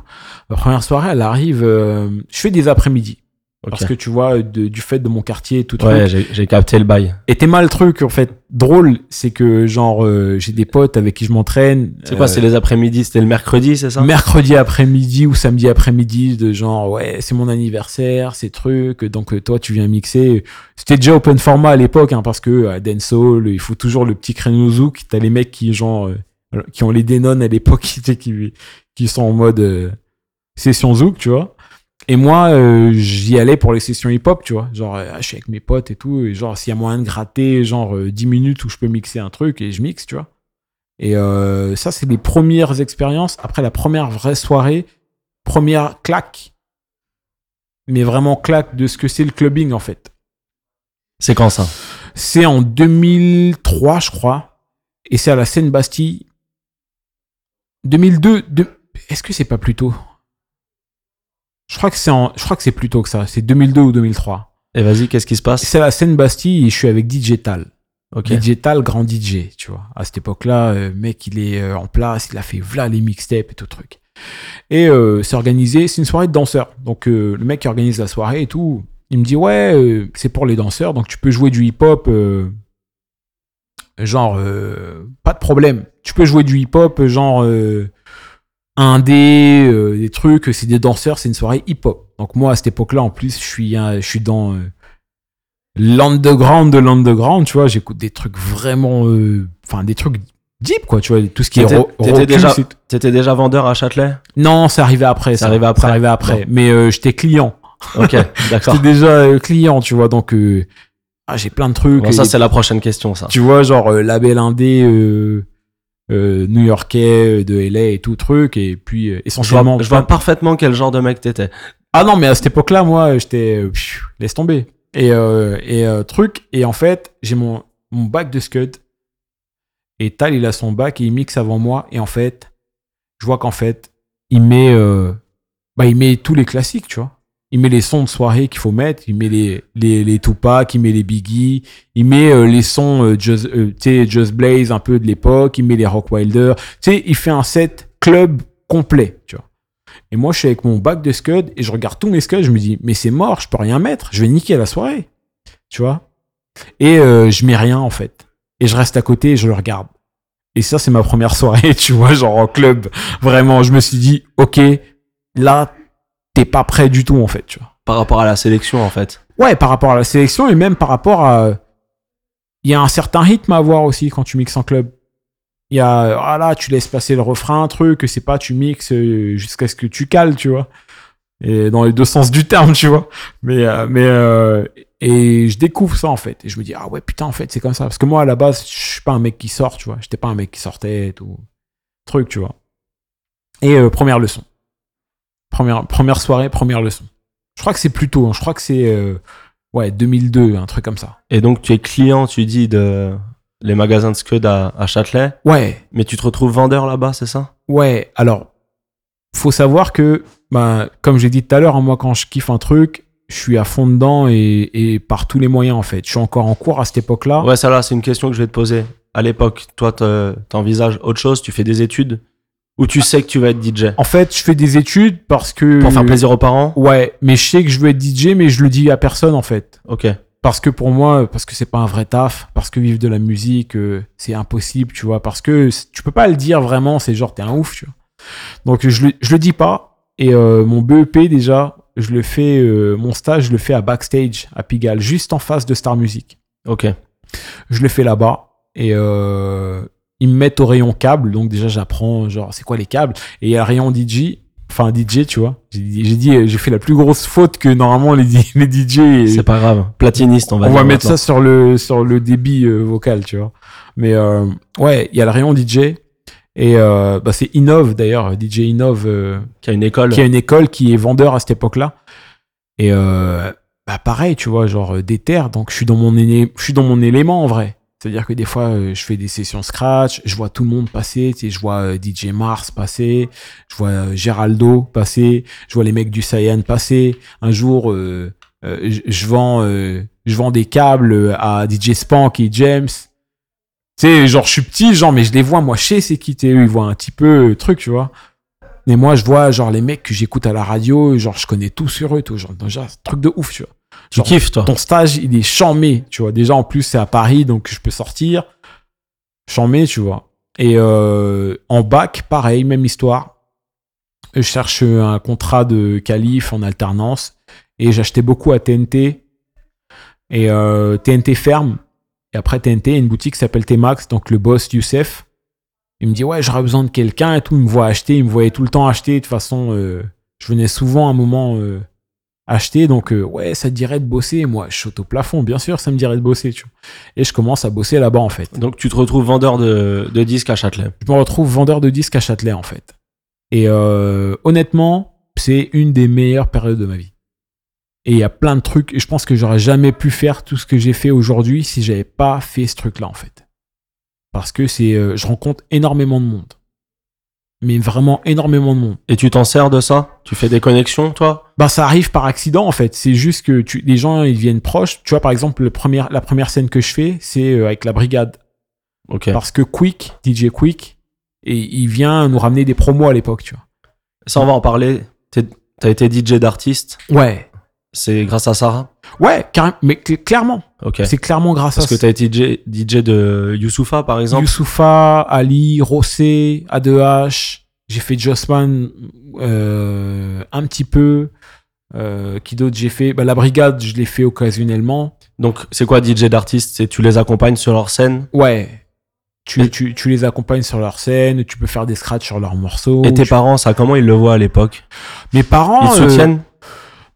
la première soirée, elle arrive. euh, je fais des après-midi. Parce que tu vois, de- du fait de mon quartier, tout. Ouais, j'ai capté le bail. Et t'es mal le truc, en fait. Drôle, c'est que, genre, euh, j'ai des potes avec qui je m'entraîne. C'est quoi, euh, c'est les après-midi C'était le mercredi, c'est ça? Mercredi après-midi ou samedi après-midi, de genre, ouais, c'est mon anniversaire, ces trucs, donc euh, toi, tu viens mixer. C'était déjà open format à l'époque, hein, parce que à Dancehall, il faut toujours le petit créneau zouk. T'as les mecs qui, genre, euh, qui ont les Denon à l'époque, qui, qui, qui sont en mode euh, session zouk, tu vois. Et moi, euh, j'y allais pour les sessions hip-hop, tu vois. Genre, euh, je suis avec mes potes et tout. Et genre, s'il y a moyen de gratter, genre, euh, 10 minutes où je peux mixer un truc, et je mixe, tu vois. Et euh, ça, c'est les premières expériences. Après la première vraie soirée, première claque. Mais vraiment claque de ce que c'est le clubbing, en fait. C'est quand ça? C'est en 2003, je crois. Et c'est à la Seine-Bastille. 2002. de- Est-ce que c'est pas plus tôt? Je crois que c'est en... je crois que c'est plus tôt que ça. C'est 2002 ou 2003. Et vas-y, qu'est-ce qui se passe? C'est la Seine-Bastille et je suis avec DJ Tal. Ok. DJ Tal, grand DJ, tu vois. À cette époque-là, euh, mec, il est euh, en place, il a fait v'là les mixtapes et tout truc. Et euh, c'est organisé, c'est une soirée de danseurs. Donc euh, le mec qui organise la soirée et tout, il me dit ouais, c'est pour les danseurs, donc tu peux jouer du hip-hop, genre pas de problème. Tu peux jouer du hip-hop, genre indé, euh, des trucs. C'est des danseurs, c'est une soirée hip-hop. Donc moi à cette époque-là, en plus, je suis, un- je suis dans euh, l'underground de l'underground, tu vois. J'écoute des trucs vraiment, euh, enfin des trucs deep quoi, tu vois. Tout ce qui est T'étais- déjà-. T'étais déjà vendeur à Châtelet? Non, c'est arrivé après. C'est arrivé après. C'est arrivé après. Mais euh, j'étais client. Ok, d'accord. J'étais déjà euh, client, tu vois. Donc, euh, ah, j'ai plein de trucs. Bon, ça, Et- c'est la prochaine question, ça. tu vois, genre euh, label indé euh, new-yorkais euh, de LA et tout truc. Et puis, euh, Je vois, essentiellement. je vois parfaitement quel genre de mec t'étais. Ah non, mais à cette époque-là, moi, j'étais. euh, laisse tomber. Et, euh, et euh, truc. Et en fait, j'ai mon, mon bac de Scud. Et Tal, il a son bac et il mixe avant moi. Et en fait, je vois qu'en fait, il met, euh, bah, il met tous les classiques, tu vois. Il met les sons de soirée qu'il faut mettre. Il met les, les, les Tupac, il met les Biggie. Il met euh, les sons euh, Just, euh, Just Blaze un peu de l'époque. Il met les Rock Wilder. Tu sais, il fait un set club complet, tu vois. Et moi, je suis avec mon bac de Scud et je regarde tous mes Scuds. Je me dis, mais c'est mort, je peux rien mettre. Je vais niquer la soirée. Tu vois Et euh, je mets rien, en fait. Et je reste à côté et je le regarde. Et ça, c'est ma première soirée, tu vois, genre en club. Vraiment, je me suis dit, ok, là, t'es pas prêt du tout, en fait, tu vois. Par rapport à la sélection, en fait. Ouais, par rapport à la sélection et même par rapport à. Il y a un certain rythme à avoir aussi quand tu mixes en club. Il y a. Ah là, tu laisses passer le refrain, un truc, c'est pas tu mixes euh, jusqu'à ce que tu cales, tu vois. Et dans les deux sens du terme, tu vois. Mais. euh, mais euh, et je découvre ça en fait. Et je me dis, ah ouais, putain, en fait, c'est comme ça. Parce que moi, à la base, je suis pas un mec qui sort, tu vois. J'étais pas un mec qui sortait et tout. Truc, tu vois. Et euh, première leçon. Première, première soirée, première leçon. Je crois que c'est plus tôt. hein. Je crois que c'est. euh, Ouais, 2002, un truc comme ça. Et donc, tu es client, tu dis, de les magasins de Scud à, à Châtelet, Ouais, mais tu te retrouves vendeur là-bas, c'est ça? Ouais. Alors, faut savoir que, bah, comme j'ai dit tout à l'heure, hein, moi, quand je kiffe un truc, je suis à fond dedans et, et par tous les moyens, en fait. Je suis encore en cours à cette époque-là. Ouais, ça là, c'est une question que je vais te poser. À l'époque, toi, te- t'envisages autre chose, tu fais des études, ou tu sais que tu vas être DJ En fait, je fais des études parce que. Pour faire plaisir aux parents? Ouais, mais je sais que je veux être DJ, mais je le dis à personne, en fait. Ok. Parce que pour moi, parce que c'est pas un vrai taf, parce que vivre de la musique, euh, c'est impossible, tu vois. Parce que tu peux pas le dire vraiment, c'est genre t'es un ouf, tu vois. Donc je le, je le dis pas. Et euh, mon BEP déjà, je le fais, euh, mon stage, je le fais à Backstage, à Pigalle, juste en face de Star Music. Ok. Je le fais là-bas. Et euh, ils me mettent au rayon câble. Donc déjà, j'apprends, genre, c'est quoi les câbles? Et il y a le rayon DJ. Enfin, DJ, tu vois. J'ai dit, j'ai fait la plus grosse faute que normalement les, les DJ. C'est pas grave. Platiniste, on va On va mettre maintenant. ça sur le, sur le débit euh, vocal, tu vois. Mais euh, ouais, il y a le rayon DJ. Et euh, bah, c'est Innov d'ailleurs, DJ Innov, Qui a une école. qui a une école qui est vendeur à cette époque-là. Et bah, pareil, tu vois, genre des terres. Donc je suis dans mon, je suis dans mon élément en vrai. C'est-à-dire que des fois, euh, je fais des sessions scratch, je vois tout le monde passer, tu sais, je vois euh, DJ Mars passer, je vois euh, Geraldo passer, je vois les mecs du Cyan passer. Un jour, euh, je- vends, euh, je vends des câbles à DJ Spank et James. Tu sais, genre, je suis petit, genre, mais je les vois, moi, sais c'est qui eux, ils voient un petit peu truc, tu vois. Mais moi, je vois, genre, les mecs que j'écoute à la radio, genre, je connais tout sur eux, tout, genre, déjà, truc de ouf, tu vois. Tu kiffes, toi ton stage, il est chamé, tu vois. Déjà, en plus, c'est à Paris, donc je peux sortir. Chamé, tu vois. Et euh, en bac, pareil, même histoire. Je cherche un contrat de qualif en alternance. Et j'achetais beaucoup à TNT. Et euh, TNT ferme. Et après TNT, il y a une boutique qui s'appelle T-Max, donc le boss Youssef. Il me dit, ouais, j'aurais besoin de quelqu'un et tout. Il me voit acheter, il me voyait tout le temps acheter. De toute façon, euh, je venais souvent à un moment euh, acheter. Donc, euh, ouais, ça te dirait de bosser. Moi, je saute au plafond, bien sûr, ça me dirait de bosser, tu vois. Et je commence à bosser là-bas, en fait. Donc tu te retrouves vendeur de, de disques à Châtelet. Je me retrouve vendeur de disques à Châtelet, en fait. Et euh, honnêtement, c'est une des meilleures périodes de ma vie. Et il y a plein de trucs. Et je pense que j'aurais jamais pu faire tout ce que j'ai fait aujourd'hui si j'avais pas fait ce truc-là, en fait. Parce que c'est, euh, je rencontre énormément de monde. Mais vraiment énormément de monde. Et tu t'en sers de ça? Tu fais des connexions, toi? Bah, ça arrive par accident, en fait. C'est juste que tu, les gens, ils viennent proches. Tu vois, par exemple, le premier, la première scène que je fais, c'est euh, avec la brigade. Ok. Parce que Quick, DJ Quick, et il vient nous ramener des promos à l'époque, tu vois. Ça, on va en parler. T'as été DJ d'artiste? Ouais. C'est grâce à Sarah Ouais, mais cl- clairement. C'est clairement grâce Parce à que t'as été DJ, DJ de Youssoufa, par exemple. Youssoufa, Ali, Rossé, A2H. J'ai fait Jossman euh, un petit peu. Euh, qui d'autre j'ai fait? Bah, La brigade, je l'ai fait occasionnellement. Donc, c'est quoi DJ d'artiste? C'est tu les accompagnes sur leur scène? Ouais. Tu, tu, tu les accompagnes sur leur scène, tu peux faire des scratchs sur leurs morceaux. Et tes Tu- parents, ça, comment ils le voient à l'époque? Mes parents. Ils te euh, soutiennent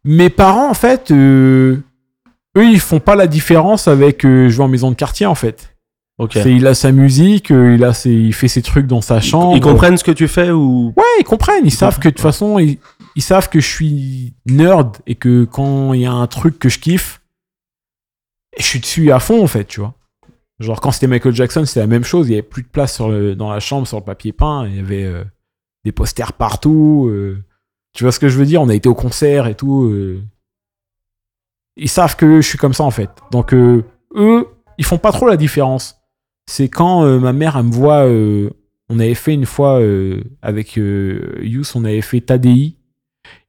Mes parents, en fait, euh, eux, ils font pas la différence avec euh, jouer en maison de quartier, en fait. Ok. C'est- Il a sa musique, euh, il, a ses, il fait ses trucs dans sa chambre. Ils comprennent ce que tu fais ou? Ouais, ils comprennent. Ils, savent que de toute façon, ils, ils savent que je suis nerd et que quand il y a un truc que je kiffe, je suis dessus à fond, en fait, tu vois. Genre, quand c'était Michael Jackson, c'était la même chose. Il y avait plus de place sur le- dans la chambre, sur le papier peint. Il y avait euh, des posters partout. euh. Tu vois ce que je veux dire? On a été au concert et tout. euh. Ils savent que je suis comme ça, en fait. Donc, euh, eux, ils font pas trop la différence. C'est quand euh, ma mère, elle me voit. on avait fait une fois avec Youss, on avait fait TADI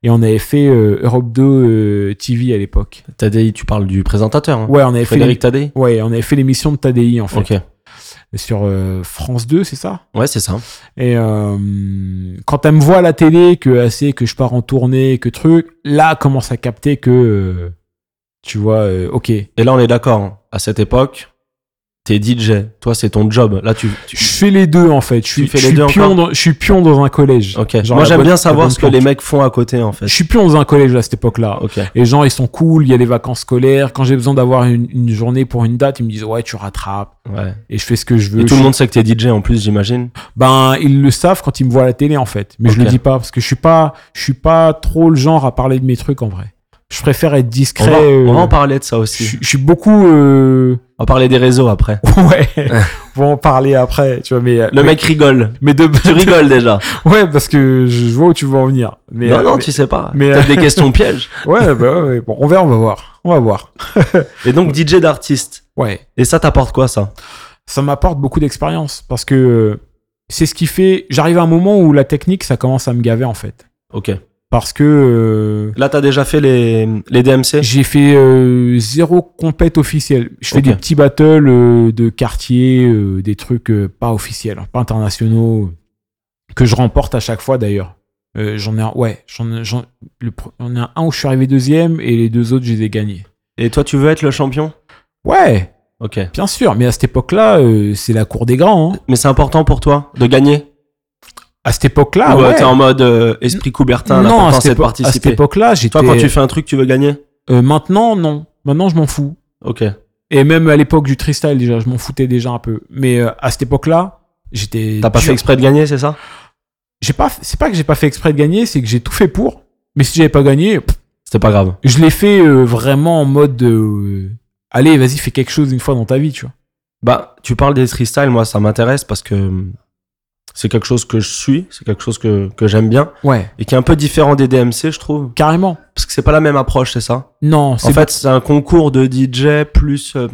et on avait fait Europe 2 euh, TV à l'époque. Tadei, tu parles du présentateur. hein? Ouais, on avait Frédéric fait. Ouais, on avait fait l'émission de TADI en fait. Sur euh, France 2, c'est ça? Ouais, c'est ça. Et euh, quand elle me voit à la télé, que sait que je pars en tournée, que truc, là, elle commence à capter que euh, tu vois, euh, ok. Et là, on est d'accord. hein. À cette époque, t'es DJ. Toi, c'est ton job. Là, tu. tu- Je fais les deux en fait. Je suis, fais je les suis deux pion dans, je suis pion dans un collège. Genre Moi, j'aime bien savoir ce que les mecs font à côté, en fait. Je suis pion dans un collège à cette époque-là. Ok. Les gens, ils sont cool, il y a les vacances scolaires. Quand j'ai besoin d'avoir une, une journée pour une date, ils me disent ouais, tu rattrapes. Ouais. Et je fais ce que je veux. Et tout Je- le monde sait que t'es DJ en plus, j'imagine. Ben, ils le savent quand ils me voient à la télé, en fait. Mais je Ok. le dis pas parce que je suis pas, je suis pas trop le genre à parler de mes trucs en vrai. Je préfère être On discret. va, euh, on va en parler de ça aussi. je suis beaucoup. euh, On va parler des réseaux après. Ouais. on va en parler après, tu vois. Mais Le mais, mec rigole. mais de Tu rigoles déjà. Ouais, parce que je vois où tu veux en venir. Mais non, euh, non, mais- tu sais pas. mais, T'as euh, des questions pièges. Ouais, bah ouais, ouais. Bon, on verra, on va voir. On va voir. Et donc, DJ d'artiste. Ouais. Et ça t'apporte quoi, ça? Ça m'apporte beaucoup d'expérience parce que euh, c'est ce qui fait. J'arrive à un moment où la technique, ça commence à me gaver en fait. Ok. Parce que euh, Là, t'as déjà fait les, les DMC j'ai fait euh, zéro compète officielle. Je fais des petits battles euh, de quartier, euh, des trucs pas officiels, pas internationaux, que je remporte à chaque fois d'ailleurs. J'en ai un, ouais, j'en j'en- le ai un où je suis arrivé deuxième et les deux autres, je les ai gagnés. Et toi, tu veux être le champion? Ouais, Ok. bien sûr, mais à cette époque-là, euh, c'est la cour des grands. hein. Mais c'est important pour toi de gagner? À cette époque-là, Ou ouais. t'es en mode euh, esprit Coubertin, non, à cette, à cette époque-là, j'étais. Toi, quand tu fais un truc, tu veux gagner? Euh, maintenant, non. Maintenant, je m'en fous. Ok. Et même à l'époque du freestyle, déjà, je m'en foutais déjà un peu. Mais euh, à cette époque-là, j'étais. T'as pas fait exprès de gagner, c'est ça? J'ai pas. C'est pas que j'ai pas fait exprès de gagner, c'est que j'ai tout fait pour. Mais si j'avais pas gagné, C'était pas grave. je l'ai fait euh, vraiment en mode. euh, allez, vas-y, fais quelque chose une fois dans ta vie, tu vois. Bah, tu parles des freestyles, moi, ça m'intéresse parce que hum, c'est quelque chose que je suis, c'est quelque chose que, que j'aime bien Ouais. et qui est un peu différent des DMC, je trouve. Carrément. Parce que c'est pas la même approche, c'est ça? Non, En fait, c'est un concours de DJ plus euh,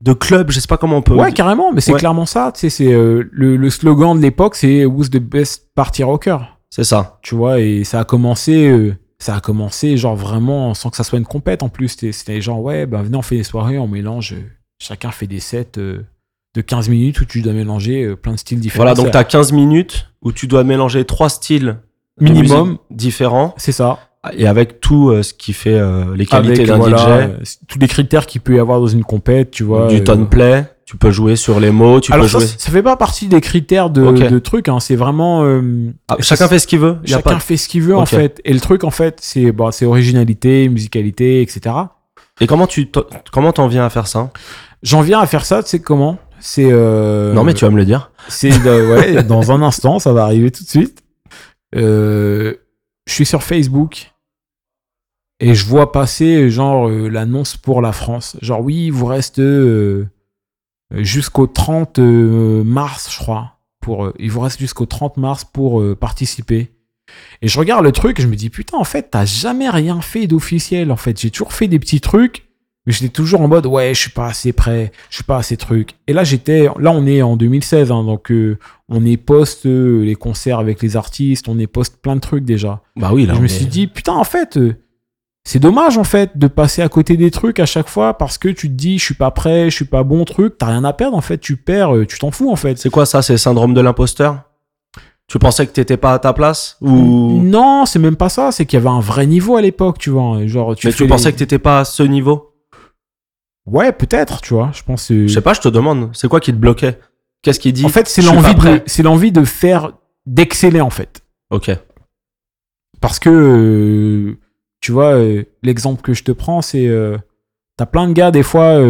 de club, je sais pas comment on peut. Ouais, carrément, mais c'est Ouais. clairement ça. Tu sais, c'est euh, le, le slogan de l'époque, c'est Who's the best party rocker? C'est ça. tu vois et ça a commencé euh, ça a commencé genre vraiment sans que ça soit une compète en plus C'était- genre ouais ben venez on fait des soirées on mélange chacun fait des sets de 15 minutes où tu dois mélanger euh, plein de styles différents Voilà, donc Ça- t'as 15 minutes où tu dois mélanger trois styles Minimum. différents c'est ça et avec tout euh, ce qui fait euh, les qualités d'un voilà, DJ, euh, tous les critères qu'il peut y avoir dans une compète tu vois du tone play, Tu peux jouer sur les mots, tu Alors peux ça, jouer. ça fait pas partie des critères de, trucs, hein. c'est vraiment... Ah, chacun fait ce qu'il veut. Chacun pas... fait ce qu'il veut en fait. Et le truc en fait, c'est c'est originalité, musicalité, etc. Et comment tu comment t'en viens à faire ça? J'en viens à faire ça, tu sais comment? C'est... euh, Non, mais tu vas me le dire. C'est de- ouais, dans un instant, ça va arriver tout de suite. Euh, je suis sur Facebook et je vois passer genre euh, l'annonce pour la France. Genre oui, il vous reste jusqu'au 30 euh, mars, je crois. Pour, il vous reste jusqu'au 30 mars pour participer. Et je regarde le truc et je me dis putain, en fait, t'as jamais rien fait d'officiel. En fait, j'ai toujours fait des petits trucs, mais j'étais toujours en mode ouais, je suis pas assez prêt, je suis pas assez truc. Et là, j'étais, là, on est en 2016, hein, donc euh, on est post euh, les concerts avec les artistes, on est post plein de trucs déjà. Bah oui, Et là. je me est- suis dit putain, en fait. euh, c'est dommage en fait de passer à côté des trucs à chaque fois parce que tu te dis je suis pas prêt, je suis pas bon truc, t'as rien à perdre en fait, tu perds, tu t'en fous en fait. C'est quoi ça C'est le syndrome de l'imposteur? Tu pensais que t'étais pas à ta place Ou Non, c'est même pas ça, c'est qu'il y avait un vrai niveau à l'époque, tu vois. Genre, tu mais tu pensais les- que t'étais pas à ce niveau? Ouais, peut-être, tu vois. Je pense. Je sais pas, je te demande. C'est quoi qui te bloquait? Qu'est-ce qui dit? En fait, c'est l'envie de, prêt c'est l'envie de faire, d'exceller en fait. Ok. Parce que, euh, tu vois, euh, l'exemple que je te prends, c'est, euh, t'as plein de gars des fois,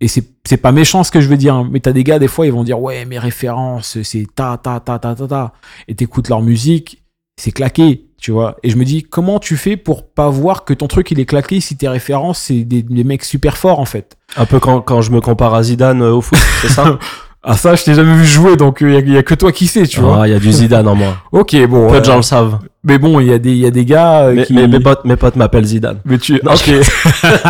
et c'est, c'est pas méchant ce que je veux dire, hein, mais t'as des gars des fois, ils vont dire ouais, mes références, c'est ta ta ta ta ta ta, et t'écoutes leur musique, c'est claqué, tu vois. Et je me dis comment tu fais pour pas voir que ton truc il est claqué si tes références c'est des, des mecs super forts en fait? Un peu quand, quand je me compare à Zidane euh, au foot, c'est ça? Ah ça, je t'ai jamais vu jouer, donc il y, a- y a que toi qui sais, tu vois. Ah, Il y a du Zidane en moi. Ok, bon. Peu euh, de gens le savent. Mais bon, il y a des, il y a des gars euh, Mais, qui. mais mes potes, mes potes m'appellent Zidane. Mais tu. Non, ok.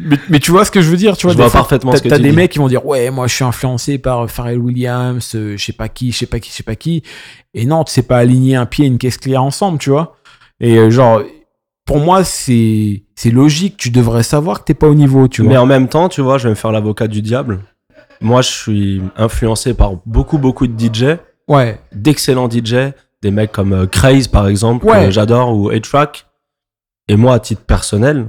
mais, mais tu vois ce que je veux dire, tu vois. Je vois fois, parfaitement ce que T'as tu des dis. mecs qui vont dire ouais, moi je suis influencé par Pharrell Williams, euh, je sais pas qui, je sais pas qui, je sais pas qui. Et non, tu sais pas aligner un pied et une caisse claire ensemble, tu vois. Et euh, genre, pour moi, c'est c'est logique. Tu devrais savoir que t'es pas au niveau, tu Mais vois. en même temps, tu vois, je vais me faire l'avocat du diable. Moi, je suis influencé par beaucoup, beaucoup de DJ, Ouais. d'excellents DJ, des mecs comme euh, Craze, par exemple, Ouais. que j'adore, ou A-Track. Et moi, à titre personnel,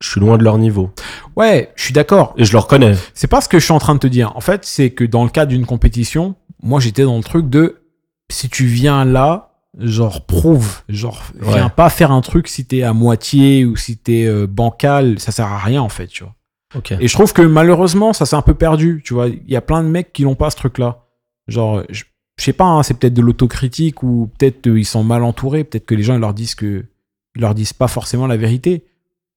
je suis loin de leur niveau. Ouais, je suis d'accord. Et je le reconnais. C'est pas ce que je suis en train de te dire. En fait, c'est que dans le cadre d'une compétition, moi j'étais dans le truc de si tu viens là, genre prouve, genre viens pas faire un truc si t'es à moitié ou si t'es euh, bancal, ça sert à rien en fait, tu vois. Ok. Et je trouve que malheureusement, ça s'est un peu perdu, tu vois. Il y a plein de mecs qui n'ont pas ce truc-là. Genre, je, je sais pas, hein, c'est peut-être de l'autocritique ou peut-être euh, ils sont mal entourés, peut-être que les gens ils leur disent que ils leur disent pas forcément la vérité.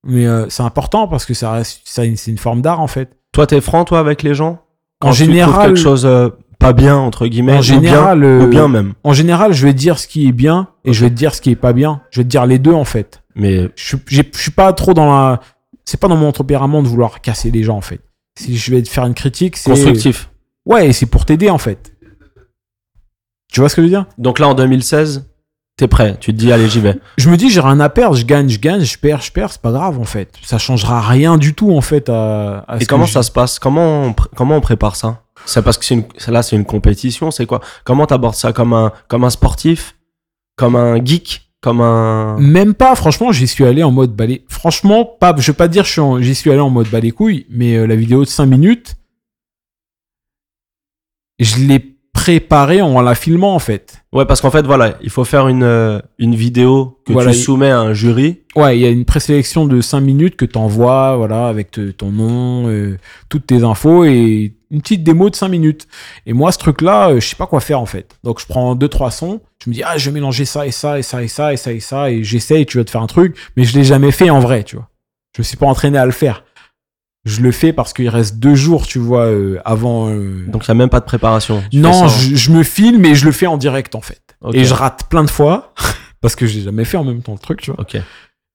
Mais euh, c'est important parce que ça ça, c'est une forme d'art en fait. Toi, t'es franc, toi, avec les gens? Quand En tu général- quelque chose euh, pas bien, entre guillemets, En général, ou bien, euh, ou bien même. En général, je vais te dire ce qui est bien et je vais te dire ce qui est pas bien. Je vais te dire les deux en fait. Mais Je je suis pas trop dans la. C'est pas dans mon tempérament de vouloir casser les gens en fait. Si je vais te faire une critique, c'est. constructif. Ouais, et c'est pour t'aider en fait. Tu vois ce que je veux dire? Donc là, en 2016, t'es prêt. Tu te dis, allez, j'y vais. Je me dis, j'ai rien à perdre. Je gagne, je gagne, je perds, je perds. C'est pas grave en fait. Ça changera rien du tout en fait à. à ce Et que comment je- ça se passe? Comment on, pr- comment on prépare ça? C'est parce que c'est une, là, c'est une compétition, c'est quoi? Comment t'abordes ça? Comme un, comme un sportif? Comme un geek? Comme un... Même pas, franchement, j'y suis allé en mode balai. Franchement, pas, je vais pas te dire, je suis en- j'y suis allé en mode balai couilles, mais euh, la vidéo de 5 minutes, je l'ai préparée en la filmant en fait. Ouais, parce qu'en fait, voilà, il faut faire une, euh, une vidéo que Voilà, tu soumets à un jury. Ouais, il y a une présélection de 5 minutes que t'envoies, voilà, avec te- ton nom, euh, toutes tes infos et une petite démo de 5 minutes. Et moi, ce truc-là, euh, je sais pas quoi faire en fait. Donc, je prends deux trois sons, je me dis, ah, je vais mélanger ça et ça et ça et ça et ça et ça, et j'essaye, tu vas te faire un truc, mais je l'ai jamais fait en vrai, tu vois. Je me suis pas entraîné à le faire. Je le fais parce qu'il reste deux jours, tu vois, euh, avant. euh, Donc, il n'y a même pas de préparation. Tu non, ça je, je me filme et je le fais en direct en fait. Et je rate plein de fois parce que je l'ai jamais fait en même temps le truc, tu vois. Ok.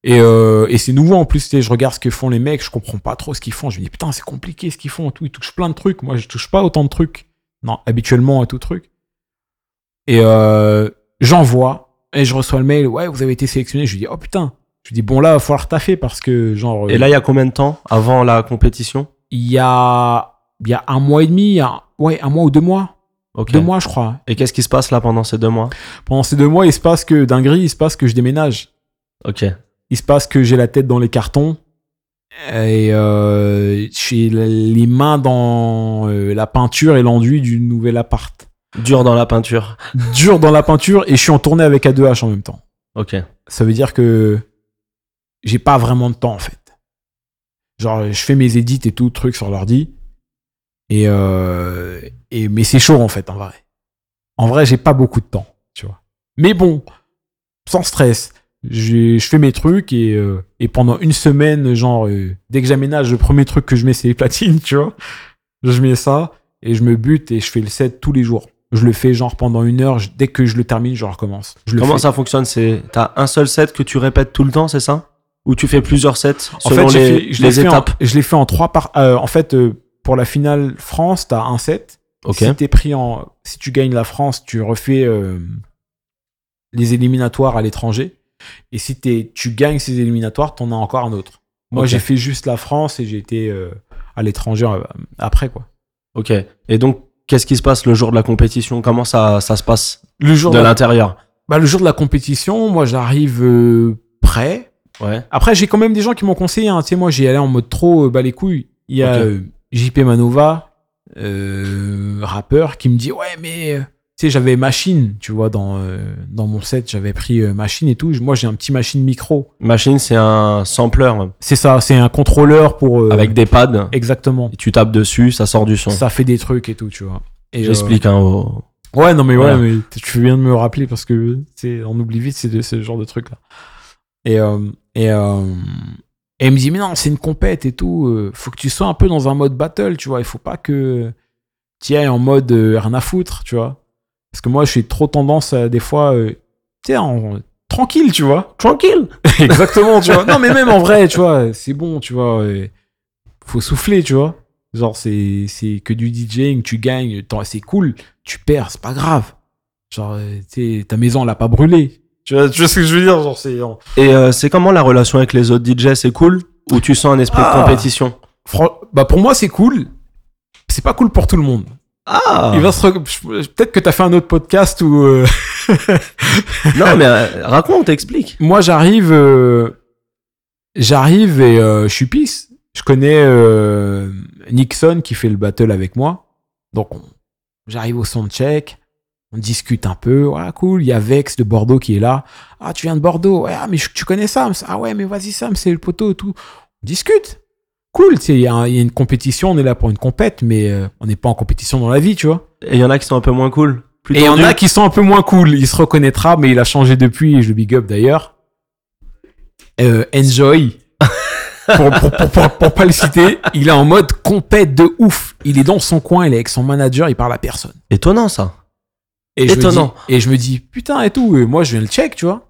Et, euh, et c'est nouveau en plus, tu sais, je regarde ce que font les mecs, je comprends pas trop ce qu'ils font. Je me dis putain, c'est compliqué ce qu'ils font, et tout. Ils touchent plein de trucs. Moi, je touche pas autant de trucs. Non, habituellement à tout truc. Et j'envoie et je reçois le mail. Ouais, vous avez été sélectionné. Je lui dis oh putain. Je lui dis bon là, il va falloir taffer parce que genre. Et là, il y a combien de temps avant la compétition? Il y a il y a un mois et demi, il y a- ouais, un mois ou deux mois, deux mois je crois. Et qu'est-ce qui se passe là pendant ces deux mois? Pendant ces deux mois, il se passe que dinguerie, il se passe que je déménage. Ok. Il se passe que j'ai la tête dans les cartons Et euh, j'ai les mains dans euh, la peinture et l'enduit du nouvel appart. Dur dans la peinture. Dur dans la peinture et je suis en tournée avec A2H en même temps. Ok. Ça veut dire que j'ai pas vraiment de temps en fait. Genre, je fais mes edits et tout, truc sur l'ordi. Et, euh, et, mais c'est chaud en fait, en vrai. En vrai, j'ai pas beaucoup de temps, tu vois. Mais bon, sans stress. Je fais mes trucs et, euh, et pendant une semaine, genre, euh, dès que j'aménage, le premier truc que je mets, c'est les platines, tu vois. Je mets ça et je me bute et je fais le set tous les jours. Je le fais genre pendant une heure. je- dès que je le termine, je recommence. Je Comment ça fonctionne C'est t'as un seul set que tu répètes tout le temps, c'est ça? Ou tu fais plusieurs sets En fait, j'ai les, fait- je les en- étapes je l'ai fait en trois par. euh, en fait, euh, pour la finale France, t'as un set. Si t'es pris en, si tu gagnes la France, tu refais euh, les éliminatoires à l'étranger. Et si tu gagnes ces éliminatoires, t'en as encore un autre. Moi, j'ai fait juste la France et j'ai été à l'étranger après quoi. Ok. Et donc, qu'est-ce qui se passe le jour de la compétition? Comment ça, ça se passe Le jour de l'intérieur? Bah, le jour de la compétition, moi, j'arrive prêt. Ouais. Après, j'ai quand même des gens qui m'ont conseillé. Hein. Tu sais, moi, j'y allé en mode trop euh, bas les couilles. Il y a Ok. euh, JP Manova, euh, rappeur, qui me dit Ouais, mais euh, tu sais, j'avais machine, tu vois, dans, dans mon set, j'avais pris machine et tout. Moi, j'ai un petit machine micro. Machine, c'est un sampler C'est ça, c'est un contrôleur pour. avec des pads. Exactement. Et tu tapes dessus, ça sort du son. Ça fait des trucs et tout, tu vois. J'explique hein, au- Ouais, non, mais Voilà. ouais, mais tu bien de me rappeler parce que, on oublie vite ces- ce genre de trucs-là. Et, euh, et, euh, et elle me dit, mais non, c'est une compète et tout. euh, faut que tu sois un peu dans un mode battle, tu vois. Il faut pas que tu ailles en mode euh, rien à foutre, tu vois. Parce que moi, j'ai trop tendance à, des fois, tu sais, en- tranquille, tu vois. Tranquille Exactement, tu vois. Non, mais même en vrai, tu vois, c'est bon, tu vois. faut souffler, tu vois. Genre, c'est c'est que du DJing, tu gagnes, c'est cool. Tu perds, c'est pas grave. Genre, ta maison, elle a pas brûlé. Tu vois, tu vois ce que je veux dire Genre, c'est. Et euh, c'est comment la relation avec les autres DJ C'est cool? Ou tu sens un esprit Ah. de compétition? Fran- Bah, pour moi, c'est cool. C'est pas cool pour tout le monde. Ah Il va se re- je- Peut-être que t'as fait un autre podcast où. euh, Non, mais euh, raconte, explique. moi, j'arrive. euh, J'arrive et euh, je suis pisse. Je connais euh, Nixon qui fait le battle avec moi. Donc, on- j'arrive au soundcheck. On discute un peu. Ouais, cool. Il y a Vex de Bordeaux qui est là. Ah, tu viens de Bordeaux. Ouais, ah, mais tu connais Sam. Ah, ouais, mais vas-y, Sam, c'est le poteau et tout. On discute. Cool. Tu sais, il y, a y une compétition. On est là pour une compète, mais euh, on n'est pas en compétition dans la vie, tu vois. Et il y en a qui sont un peu moins cool. Plus Et il y en a qui sont un peu moins cool. Il se reconnaîtra, mais il a changé depuis et je le big up d'ailleurs. Euh, Enjoy. pour, pour, pour, pour- pour pas le citer, il est en mode compète de ouf. Il est dans son coin, il est avec son manager, il parle à personne. Étonnant ça. Et je, me dis, et je me dis, putain et tout, et moi je viens le check, tu vois.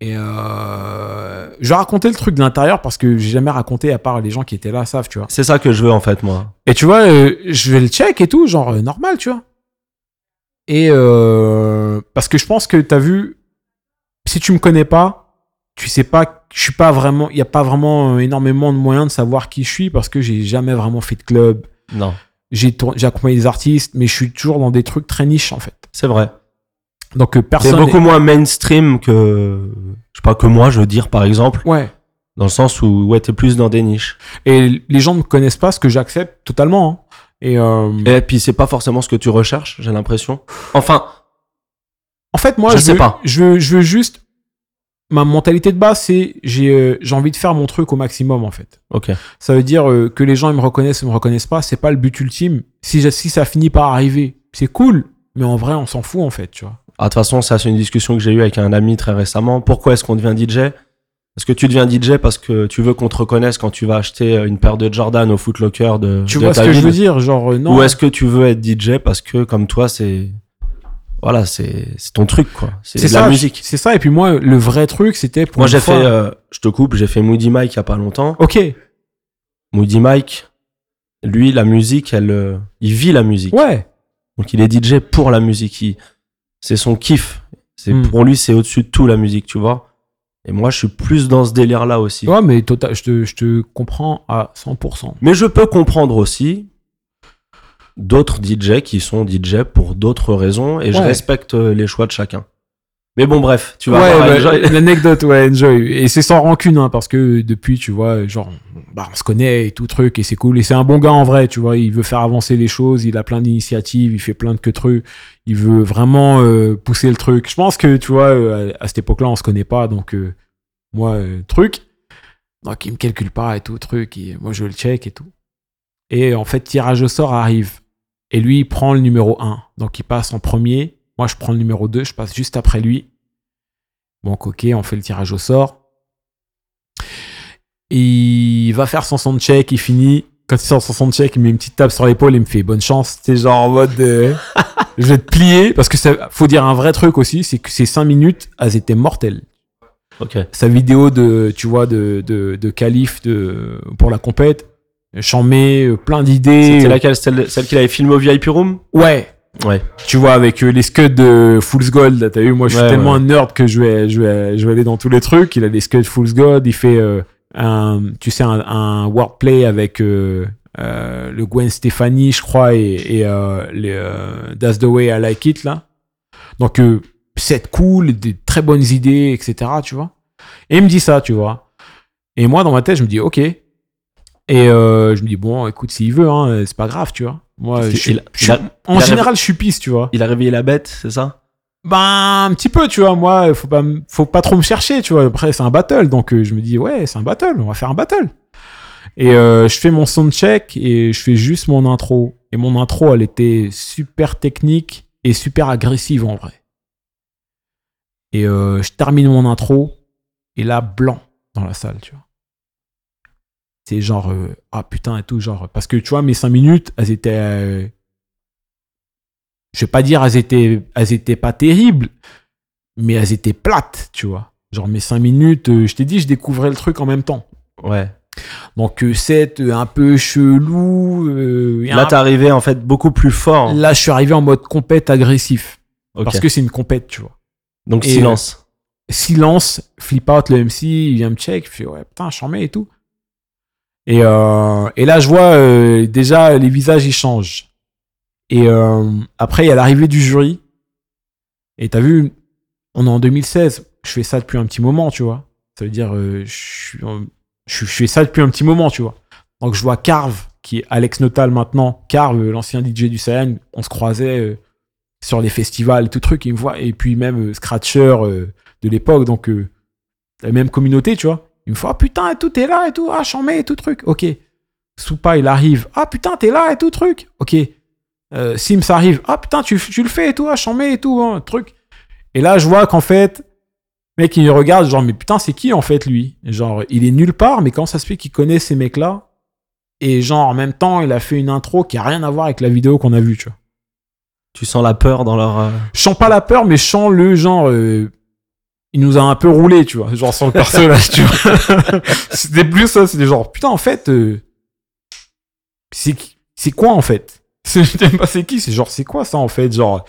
Et euh, je vais raconter le truc de l'intérieur parce que j'ai jamais raconté à part les gens qui étaient là savent, tu vois. C'est ça que je veux en fait, moi. Et tu vois, euh, je vais le check et tout, genre euh, normal, tu vois. Et parce que je pense que t'as vu, si tu me connais pas, tu sais pas, je suis pas vraiment, il y a pas vraiment énormément de moyens de savoir qui je suis parce que j'ai jamais vraiment fait de club. Non, J'ai accompagné des artistes, mais je suis toujours dans des trucs très niches en fait. c'est vrai. Donc euh, C'est personne. beaucoup moins mainstream que. Je sais pas, que moi, je veux dire par exemple. Ouais. Dans le sens où, ouais, t'es plus dans des niches. Et les gens ne me connaissent pas, ce que j'accepte totalement. hein. Et euh, Et puis, c'est pas forcément ce que tu recherches, j'ai l'impression. Enfin, En fait, moi, Je je, sais veux, pas. Je, je veux juste. Ma mentalité de base, c'est j'ai euh, j'ai envie de faire mon truc au maximum, en fait. ok. Ça veut dire euh, que les gens ils me reconnaissent ou me reconnaissent pas, c'est pas le but ultime. Si, je- si ça finit par arriver, c'est cool. Mais en vrai, on s'en fout, en fait, tu vois. Ah, de toute façon, ça, c'est une discussion que j'ai eue avec un ami très récemment. Pourquoi est-ce qu'on devient DJ Est-ce que tu deviens DJ parce que tu veux qu'on te reconnaisse quand tu vas acheter une paire de Jordan au Footlocker de Tu de vois ce ta que je ville? veux dire Genre, euh, non. Ou est-ce que tu veux être DJ parce que, comme toi, c'est. Voilà, c'est c'est ton truc, quoi. C'est la musique. C'est ça. Et puis moi, le vrai truc, c'était pour. Moi, j'ai fait. euh, je te coupe, j'ai fait Moody Mike il y a pas longtemps. Ok. Moody Mike, lui, la musique, elle, euh, il vit la musique. Ouais. Donc, il est DJ pour la musique. C'est son kiff. C'est Hmm. Pour lui, c'est au-dessus de tout, la musique, tu vois. Et moi, je suis plus dans ce délire-là aussi. Ouais, mais total, je te, je te comprends à 100%. Mais je peux comprendre aussi d'autres DJ qui sont DJ pour d'autres raisons et je respecte euh, les choix de chacun. Mais bon, bref, tu vas ouais, bah, l'anecdote, ouais, enjoy. Et c'est sans rancune, hein, parce que depuis, tu vois, genre, bah, on se connaît et tout truc, et c'est cool. Et c'est un bon gars en vrai, tu vois. Il veut faire avancer les choses, il a plein d'initiatives, il fait plein de que trucs. Il veut vraiment euh, pousser le truc. Je pense que, tu vois, euh, à cette époque-là, on se connaît pas, donc euh, moi, truc. Donc il me calcule pas et tout, truc. Et moi, je le check et tout. Et en fait, tirage au sort arrive. Et lui, il prend le numéro 1. Donc il passe en premier. Moi, je prends le numéro 2, je passe juste après lui. Donc, ok, on fait le tirage au sort. Il va faire son soundcheck, il finit. Quand il sort son soundcheck, il met une petite tape sur l'épaule et me fait bonne chance. C'est genre en mode euh, je vais te plier. Parce que ça, faut dire un vrai truc aussi, c'est que ces 5 minutes, elles étaient mortelles. Ok. Sa vidéo de, tu vois, de, de, de Calif de, pour la compète, chamé, euh, plein d'idées. C'était laquelle Celle, celle qu'il avait filmée au VIP Room? Ouais, Ouais. tu vois, avec euh, les scuds de Fool's Gold, t'as vu, moi je suis Ouais, tellement ouais. un nerd que je vais, je, vais, je vais aller dans tous les trucs. Il a des scuds Fool's Gold, il fait euh, un, tu sais, un, un wordplay avec euh, euh, le Gwen Stefani, je crois, et, et euh, les, euh, That's the way I like it, là. Donc, euh, c'est cool, des très bonnes idées, etc., tu vois. Et il me dit ça, tu vois. Et moi, dans ma tête, je me dis, ok. Et euh, je me dis, bon, écoute, s'il veut, hein, c'est pas grave, tu vois. Moi, je suis- il a- je il a- suis- en général, je suis pisse, tu vois. Il a réveillé la bête, c'est ça? Ben, un petit peu, tu vois. Moi, faut pas, faut pas trop me chercher, tu vois. Après, c'est un battle. Donc, euh, je me dis, ouais, c'est un battle. On va faire un battle. Et euh, je fais mon soundcheck et je fais juste mon intro. Et mon intro, elle était super technique et super agressive en vrai. Et je termine mon intro et là, blanc dans la salle, tu vois. C'est genre, euh, ah putain et tout, genre. Parce que tu vois, mes 5 minutes, elles étaient. euh, je vais pas dire elles étaient, elles étaient pas terribles, mais elles étaient plates, tu vois. Genre mes 5 minutes, euh, je t'ai dit, je découvrais le truc en même temps. Ouais. Donc c'est un peu chelou. Là, t'es arrivé en fait beaucoup plus fort. Là, je suis arrivé en mode compète agressif. Parce que c'est une compète, tu vois. Donc et, silence. Silence, flip out le MC, il vient me check, il fait ouais, putain, mets et tout. Et, euh, et là, je vois euh, déjà les visages, ils changent. Et euh, après, il y a l'arrivée du jury. Et t'as vu, on est en 2016. Je fais ça depuis un petit moment, tu vois. Ça veut dire, je, je, fais ça depuis un petit moment, tu vois. Donc je vois Carve, qui est Alex Notal maintenant. Carve, l'ancien DJ du Saiyan, on se croisait sur les festivals tout truc. Il me voit. Et puis même Scratcher de l'époque, donc la même communauté, tu vois. Il me fait, ah putain, et tout, t'es là et tout. Ah, j'en mets et tout truc. Ok. Soupa, il arrive. Ah putain, t'es là et tout truc. Ok. Euh, Sims arrive. Ah putain, tu, tu le fais et tout. Ah, j'en mets et tout, hein, truc. Et là, je vois qu'en fait, mec, il regarde, genre, mais putain, c'est qui en fait lui? Genre, il est nulle part, mais comment ça se fait qu'il connaît ces mecs-là? Et genre, en même temps, il a fait une intro qui a rien à voir avec la vidéo qu'on a vue, tu vois. Tu sens la peur dans leur. euh, Je sens pas la peur, mais je sens le genre. euh, il nous a un peu roulé, tu vois. Genre, sans le personnage, tu vois. C'était plus ça, c'était genre, putain, en fait, euh, c'est c'est quoi en fait? C'est- pas c'est qui, c'est genre, c'est quoi ça en fait? Genre,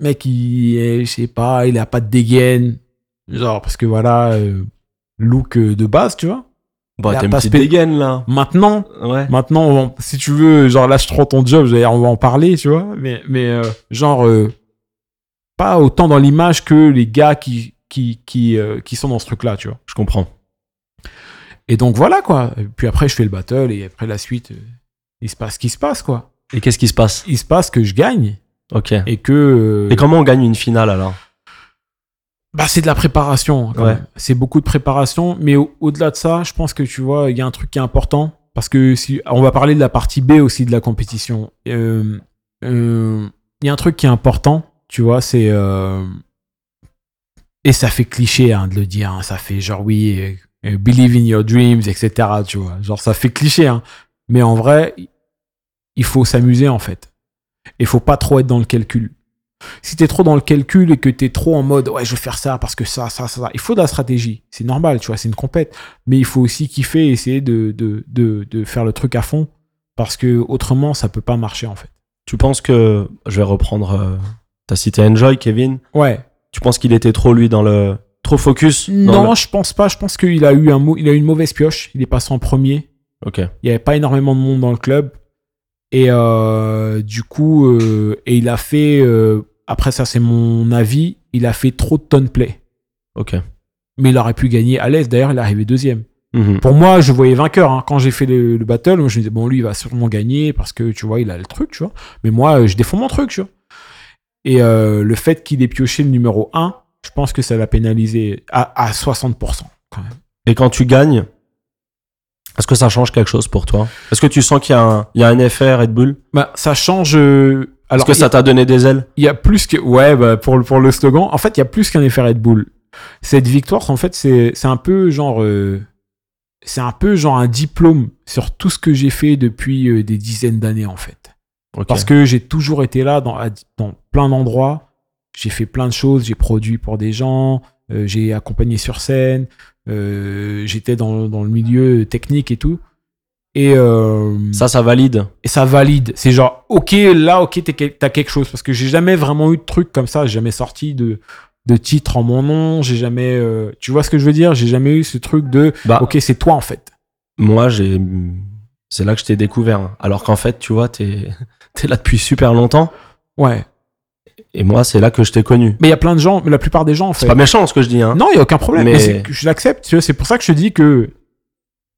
mec, il est, je sais pas, il a pas de dégaine. Genre, parce que voilà, euh, look euh, de base, tu vois. Bah, t'as une pas petite dégaine là. Maintenant, Ouais. Maintenant, on si tu veux, genre lâche trop ton job, d'ailleurs, on va en parler, tu vois. Mais, mais euh, genre, pas autant dans l'image que les gars qui, qui, qui, euh, qui sont dans ce truc-là, tu vois. Je comprends. Et donc voilà, quoi. Et puis après, je fais le battle et après la suite, euh, il se passe ce qui se passe, quoi. Et qu'est-ce qui se passe? Il se passe que je gagne Ok. et que. euh, Et comment on gagne une finale alors? Bah, c'est de la préparation. Ouais. C'est beaucoup de préparation. Mais au- au-delà de ça, je pense que tu vois, il y a un truc qui est important. Parce que si on va parler de la partie B aussi de la compétition. Euh, euh, Il y a un truc qui est important, tu vois, c'est. euh, et ça fait cliché hein, de le dire. hein, ça fait genre, oui, euh, believe in your dreams, etc. Tu vois. Genre, ça fait cliché. hein. Mais en vrai, il faut s'amuser en fait. Il faut pas trop être dans le calcul si t'es trop dans le calcul et que t'es trop en mode ouais je vais faire ça parce que ça ça ça, ça. il faut de la stratégie c'est normal tu vois c'est une compète mais il faut aussi kiffer et essayer de, de, de, de faire le truc à fond parce que autrement ça peut pas marcher en fait Tu penses que. Je vais reprendre. euh, T'as cité Enjoy, Kevin. ouais Tu penses qu'il était trop, lui, dans le. Trop focus non le- je pense pas je pense qu'il a eu un il a eu une mauvaise pioche il est passé en premier Ok. il y avait pas énormément de monde dans le club et euh, du coup euh, et il a fait euh, après ça c'est mon avis il a fait trop de tonnes play. Ok. Mais il aurait pu gagner à l'aise. D'ailleurs, il est arrivé deuxième. Mhm. Pour moi, je voyais vainqueur. hein. Quand j'ai fait le, le battle, moi, je me disais, bon, lui, il va sûrement gagner parce que, tu vois, il a le truc, tu vois. Mais moi, je défends mon truc, tu vois. Et euh, le fait qu'il ait pioché le numéro 1, je pense que ça l'a pénalisé à, à 60%. Quand même. Et quand tu gagnes, est-ce que ça change quelque chose pour toi? Est-ce que tu sens qu'il y, a un- il y a un effet Red Bull? Bah, ça change. euh, Est-ce que ça t'a donné des ailes? Il y a plus que. Ouais, bah, pour, le- pour le slogan, en fait, il y a plus qu'un effet Red Bull. Cette victoire, en fait, c'est c'est un peu genre. euh, c'est un peu genre un diplôme sur tout ce que j'ai fait depuis euh, des dizaines d'années, en fait. Parce que j'ai toujours été là dans, plein d'endroits. J'ai fait plein de choses. J'ai produit pour des gens. euh, j'ai accompagné sur scène. euh, J'étais dans, dans le milieu technique et tout. Et, euh, Ça, ça valide. et ça valide. C'est genre, ok, là, ok, t'as quelque chose. Parce que j'ai jamais vraiment eu de truc comme ça. J'ai jamais sorti de, de titre en mon nom. J'ai jamais. tu vois ce que je veux dire? J'ai jamais eu ce truc de, Bah, ok, c'est toi en fait. moi, j'ai. C'est là que je t'ai découvert. Alors qu'en fait, tu vois, t'es es là depuis super longtemps. Ouais. Et moi, c'est là que je t'ai connu. Mais il y a plein de gens, mais la plupart des gens en fait. C'est pas méchant ce que je dis, hein. Non, il y a aucun problème. Mais- Mais, c'est que je l'accepte. tu vois, C'est pour ça que je te dis que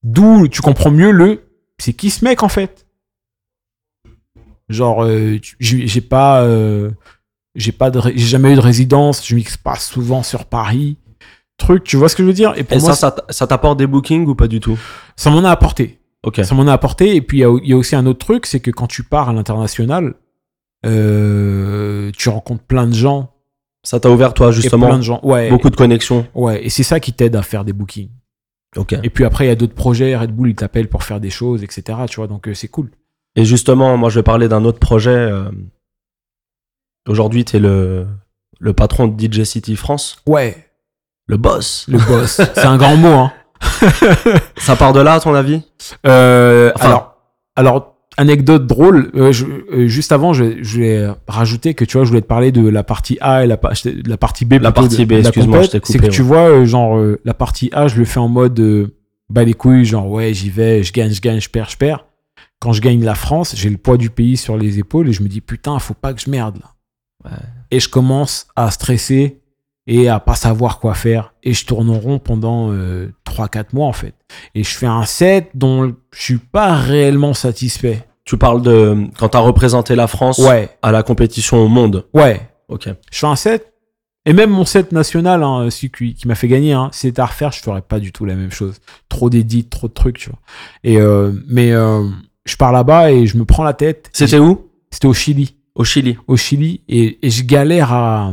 d'où tu comprends mieux le. C'est qui ce mec en fait? Genre, euh, tu- j'ai j'ai pas, euh, j'ai pas, de ré- j'ai jamais eu de résidence. Je mixe pas souvent sur Paris. Truc, tu vois ce que je veux dire? Et pour Et moi, ça, ça, t- ça t'apporte des bookings ou pas du tout? Ça m'en a apporté. Ça m'en a apporté. Et puis, il y a- il y, a aussi un autre truc, c'est que quand tu pars à l'international, euh, tu rencontres plein de gens. Ça t'a ouvert, toi, et plein justement, de gens. Ouais. beaucoup de connexions. Ouais. Et c'est ça qui t'aide à faire des bookings. Ok. Et puis après, il y a d'autres projets. Red Bull, ils t'appellent pour faire des choses, etc. Tu vois, donc euh, c'est cool. Et justement, moi, je vais parler d'un autre projet. euh, Aujourd'hui, t'es le, le patron de DJ City France, Ouais. le boss. Le boss. c'est un grand mot, hein. Ça part de là, à ton avis? Euh, Enfin- alors, alors, anecdote drôle. euh, je- euh, juste avant, je, je vais rajouter que tu vois, je voulais te parler de la partie A et la, la partie B. La partie B, excuse-moi, je t'ai coupé, C'est que ouais. tu vois, genre, euh, la partie A, je le fais en mode bas les couilles, genre, ouais, j'y vais, je gagne, je gagne, je perds, je perds. Quand je gagne la France, j'ai le poids du pays sur les épaules et je me dis, putain, faut pas que je merde là. Ouais. Et je commence à stresser et à pas savoir quoi faire. Et je tourne en rond pendant 3-4 mois en fait. Et je fais un set dont je suis pas réellement satisfait. Tu parles de quand t'as représenté la France Ouais, à la compétition au monde. ouais. Ok. Je fais un set. Et même mon set national, hein, celui qui, qui m'a fait gagner, hein, si c'était à refaire, je ferais pas du tout la même chose. Trop d'édits, trop de trucs, tu vois. Et euh, mais euh, je pars là-bas et je me prends la tête. C'était où? C'était au Chili. Au Chili. Au Chili. Et, et je galère à.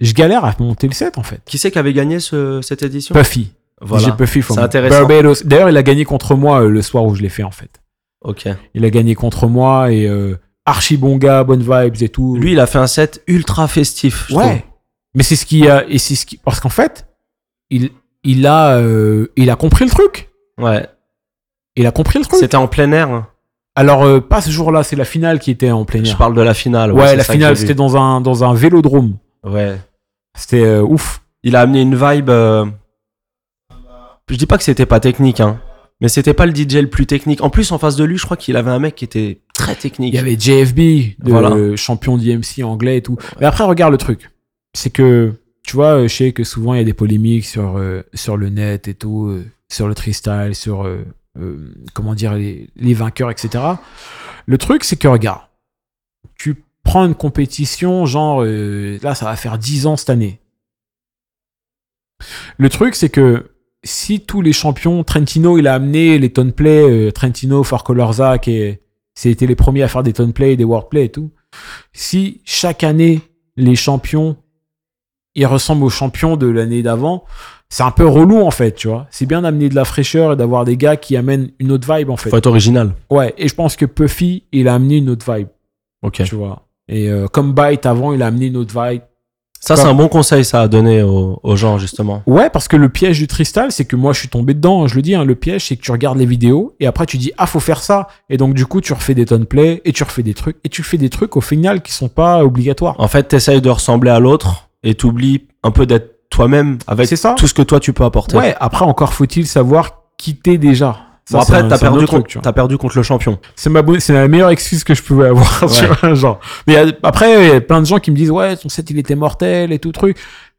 Je galère à monter le set en fait. Qui c'est qui avait gagné ce- cette édition? Puffy. Voilà. J'ai Puffy C'est intéressant. Barbados. D'ailleurs, il a gagné contre moi euh, le soir où je l'ai fait en fait. Ok. Il a gagné contre moi et euh, archi bon gars, bonnes vibes et tout. Lui, il a fait un set ultra festif. je ouais. Mais c'est ce qui a et c'est ce qui parce qu'en fait, il il a euh, il a compris le truc. Ouais. Il a compris le truc. C'était en plein air. hein. Alors euh, pas ce jour-là, c'est la finale qui était en plein Je air. parle de la finale. Ouais, la finale, c'était dans un dans un vélodrome. Ouais. C'était euh, ouf. Il a amené une vibe. euh, Je dis pas que c'était pas technique, hein. Mais c'était pas le DJ le plus technique. En plus, en face de lui, je crois qu'il avait un mec qui était très technique. Il y avait JFB, Voilà. euh, champion d'IMC anglais et tout. Mais après, regarde le truc. C'est que, tu vois, euh, je sais que souvent il y a des polémiques sur, euh, sur le net et tout, euh, sur le freestyle, sur, euh, euh, comment dire, les, les vainqueurs, etc. Le truc, c'est que, regarde, prends une compétition, genre, euh, là, ça va faire 10 ans cette année. Le truc, c'est que si tous les champions, Trentino, il a amené les tone play, euh, Trentino, Farcolorza, qui c'était les premiers à faire des tone play, des wordplay et tout. Si chaque année, les champions, ils ressemblent aux champions de l'année d'avant, c'est un peu relou en fait, tu vois. C'est bien d'amener de la fraîcheur et d'avoir des gars qui amènent une autre vibe en fait. Faut être original. Ouais, et je pense que Puffy, il a amené une autre vibe, Ok. tu vois. Et euh, comme Byte avant, il a amené une autre vibe. Ça, c'est un bon conseil, ça, à donner aux, aux gens, justement. Ouais, parce que le piège du freestyle, c'est que moi, je suis tombé dedans. Je le dis, hein, le piège, c'est que tu regardes les vidéos et après tu dis ah faut faire ça et donc du coup tu refais des tonnes play et tu refais des trucs et tu fais des trucs au final qui sont pas obligatoires. En fait, t'essayes de ressembler à l'autre et t'oublies un peu d'être toi-même avec ça. tout ce que toi tu peux apporter. Ouais. Après encore faut-il savoir quitter déjà. Ça, Bon, après, t'as perdu, truc, contre- tu vois. t'as perdu contre le champion. C'est ma, c'est la meilleure excuse que je pouvais avoir, tu Ouais. vois, genre. Mais euh, après, il y a plein de gens qui me disent, ouais, ton set, il était mortel et tout truc.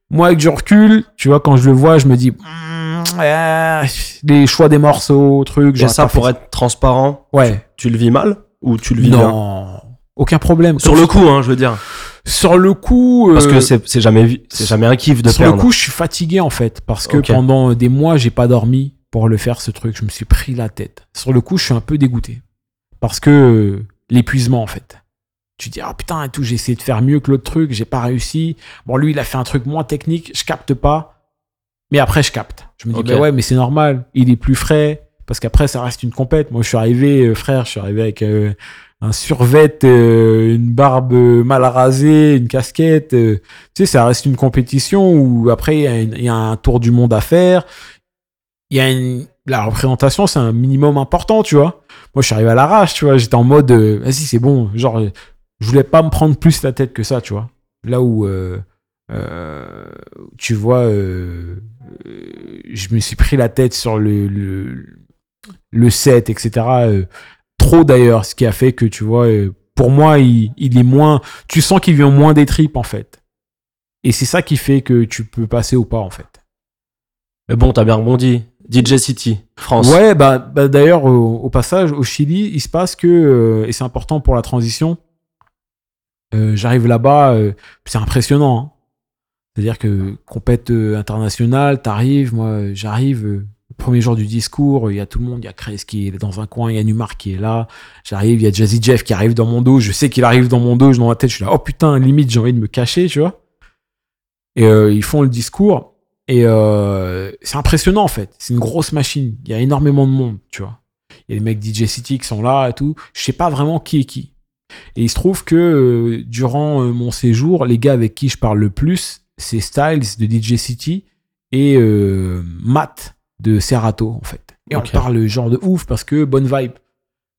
Moi, avec du recul, tu vois, quand je le vois, je me dis, Hmm, ouais, les choix des morceaux, trucs, j'aurais ça, fait pour être transparent, Ouais. tu le vis mal ou tu le vis bien? Non. Aucun problème. Sur le coup, hein, je veux dire. Sur le coup. Parce euh, que c'est c'est jamais, c'est jamais un kiff de sur perdre. le coup, je suis fatigué en fait parce que pendant des mois, j'ai pas dormi pour le faire ce truc. Je me suis pris la tête. Sur le coup, je suis un peu dégoûté parce que euh, l'épuisement en fait. Tu dis ah putain et tout, j'ai essayé de faire mieux que l'autre truc, j'ai pas réussi. Bon lui, il a fait un truc moins technique, je capte pas. Mais après, je capte. Je me dis Ok. bah ouais, mais c'est normal. Il est plus frais parce qu'après, ça reste une compète. Moi, je suis arrivé, euh, frère, je suis arrivé avec euh, un survêt, euh, une barbe mal rasée, une casquette. tu sais, ça reste une compétition où après, y, il y a un tour du monde à faire. La représentation, c'est un minimum important, tu vois. Moi, je suis arrivé à l'arrache, tu vois. J'étais en mode, euh, vas-y, c'est bon. Genre, euh, je voulais pas me prendre plus la tête que ça, tu vois. Là où, euh, euh, tu vois, je me suis pris la tête sur le, le, set, etc. trop d'ailleurs, ce qui a fait que, tu vois, pour moi, il, il est moins. Tu sens qu'il vient moins des tripes, en fait. Et c'est ça qui fait que tu peux passer ou pas, en fait. Mais bon, t'as bien rebondi. DJ City, France. Ouais, bah, bah, d'ailleurs, au, passage, au Chili, il se passe que, euh, et c'est important pour la transition, euh, j'arrive là-bas, euh, c'est impressionnant. hein. C'est-à-dire que compète internationale, t'arrives, moi, j'arrive, euh, premier jour du discours, il y a tout le monde, il y a Chris qui est dans un coin, il y a Numar qui est là, j'arrive, il y a Jazzy Jeff qui arrive dans mon dos, je sais qu'il arrive dans mon dos, dans ma tête, je suis là, oh putain, limite, j'ai envie de me cacher, tu vois. Et ils font le discours, et euh, c'est impressionnant en fait. C'est une grosse machine. Il y a énormément de monde, tu vois. Il y a les mecs DJ City qui sont là et tout. Je sais pas vraiment qui est qui. Et il se trouve que euh, durant euh, mon séjour, les gars avec qui je parle le plus, c'est Styles de DJ City et Matt de Serato en fait. Et on parle genre de ouf parce que bonne vibe.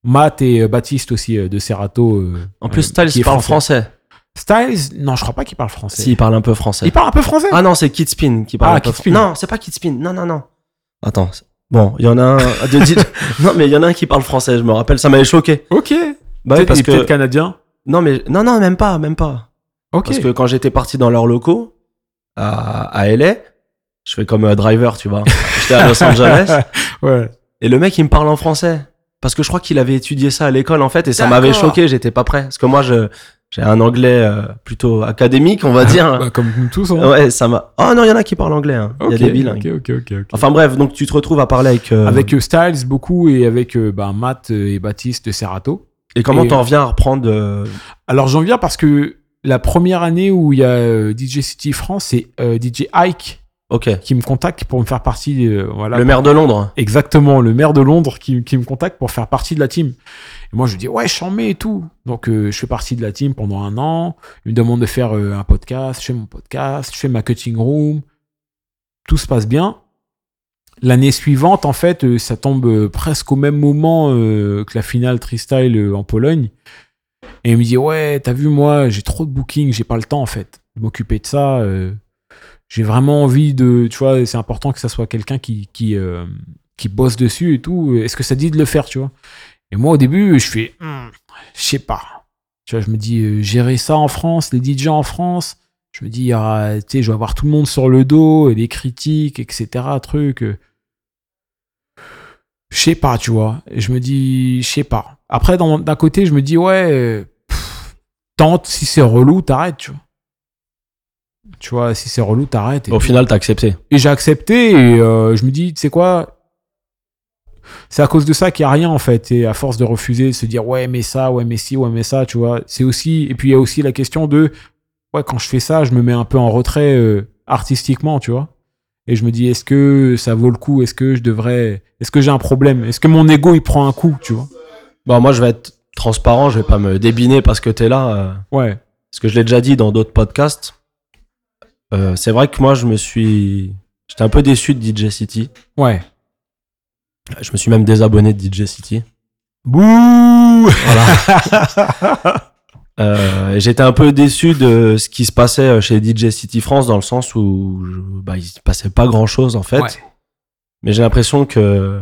Matt et Baptiste aussi de Serato. En plus, Styles parle français. Styles, non, je crois pas qu'il parle français. S'il parle un peu français. Il parle un peu français. Ah non, c'est Kid Spin qui parle Ah, un peu Kid Spin. Non, c'est pas Kid Spin. Non, non, non. Attends. Bon, il y en a un de Non, mais il y en a un qui parle français, je me rappelle. Ça m'avait choqué. ok. Bah oui, parce il est peut-être que. canadien. Non, mais. Non, non, même pas, même pas. Ok. Parce que quand j'étais parti dans leurs locaux, à, à LA, je fais comme euh, driver, tu vois. J'étais à Los Angeles. ouais. Et le mec, il me parle en français. Parce que je crois qu'il avait étudié ça à l'école, en fait, et ça m'avait choqué, j'étais pas prêt. Parce que moi, je, j'ai un anglais euh, plutôt académique, on va dire. Bah, comme nous tous. hein. Ouais, ça m'a. Oh non, il y en a qui parlent anglais, hein. Il y a Ok, des bilingues. Enfin bref, donc tu te retrouves à parler avec. euh, avec euh, Styles beaucoup et avec bah, Matt et Baptiste de Serato. Et comment et- t'en reviens à reprendre. euh, Alors j'en viens parce que la première année où il y a DJ City France, c'est DJ Ike qui me contacte pour me faire partie. euh, voilà, le maire de Londres. Exactement, le maire de Londres qui, qui me contacte pour faire partie de la team. Moi, je dis, ouais, je suis en mai et tout. Donc, euh, je fais partie de la team pendant un an. Il me demande de faire euh, un podcast. Je fais mon podcast, je fais ma cutting room. Tout se passe bien. L'année suivante, en fait, euh, ça tombe presque au même moment que la finale Freestyle euh, en Pologne. Et il me dit, ouais, t'as vu, moi, j'ai trop de bookings, j'ai pas le temps, en fait, de m'occuper de ça. j'ai vraiment envie de, tu vois, c'est important que ça soit quelqu'un qui, qui, qui bosse dessus et tout. Est-ce que ça dit de le faire, tu vois? Et moi, au début, je fais, Hmm, je sais pas. Tu vois, je me dis, euh, gérer ça en France, les DJ en France, je me dis, ah, tu sais, je vais avoir tout le monde sur le dos, et les critiques, etc., truc. euh. Je sais pas, tu vois. Et je me dis, je sais pas. Après, dans- d'un côté, je me dis, ouais, euh, pff, tente, si c'est relou, t'arrêtes, tu vois. Tu vois, si c'est relou, t'arrêtes. et Au puis- final, t'as accepté. et j'ai accepté et euh, je me dis, tu sais quoi C'est à cause de ça qu'il n'y a rien en fait. Et à force de refuser, de se dire, ouais, mais ça, ouais, mais si, ouais, mais ça, tu vois. C'est aussi. Et puis il y a aussi la question de, ouais, quand je fais ça, je me mets un peu en retrait euh, artistiquement, tu vois. Et je me dis, est-ce que ça vaut le coup? Est-ce que je devrais. Est-ce que j'ai un problème? Est-ce que mon ego il prend un coup, tu vois? Bon, moi, je vais être transparent, je vais pas me débiner parce que t'es là. euh, Ouais. parce que je l'ai déjà dit dans d'autres podcasts. Euh, c'est vrai que moi, je me suis. J'étais un peu déçu de DJ City. Ouais. Je me suis même désabonné de DJ City. Bouh Voilà. Euh, J'étais un peu déçu de ce qui se passait chez DJ City France dans le sens où je- bah, il se passait pas grand chose en fait. Ouais. Mais j'ai l'impression que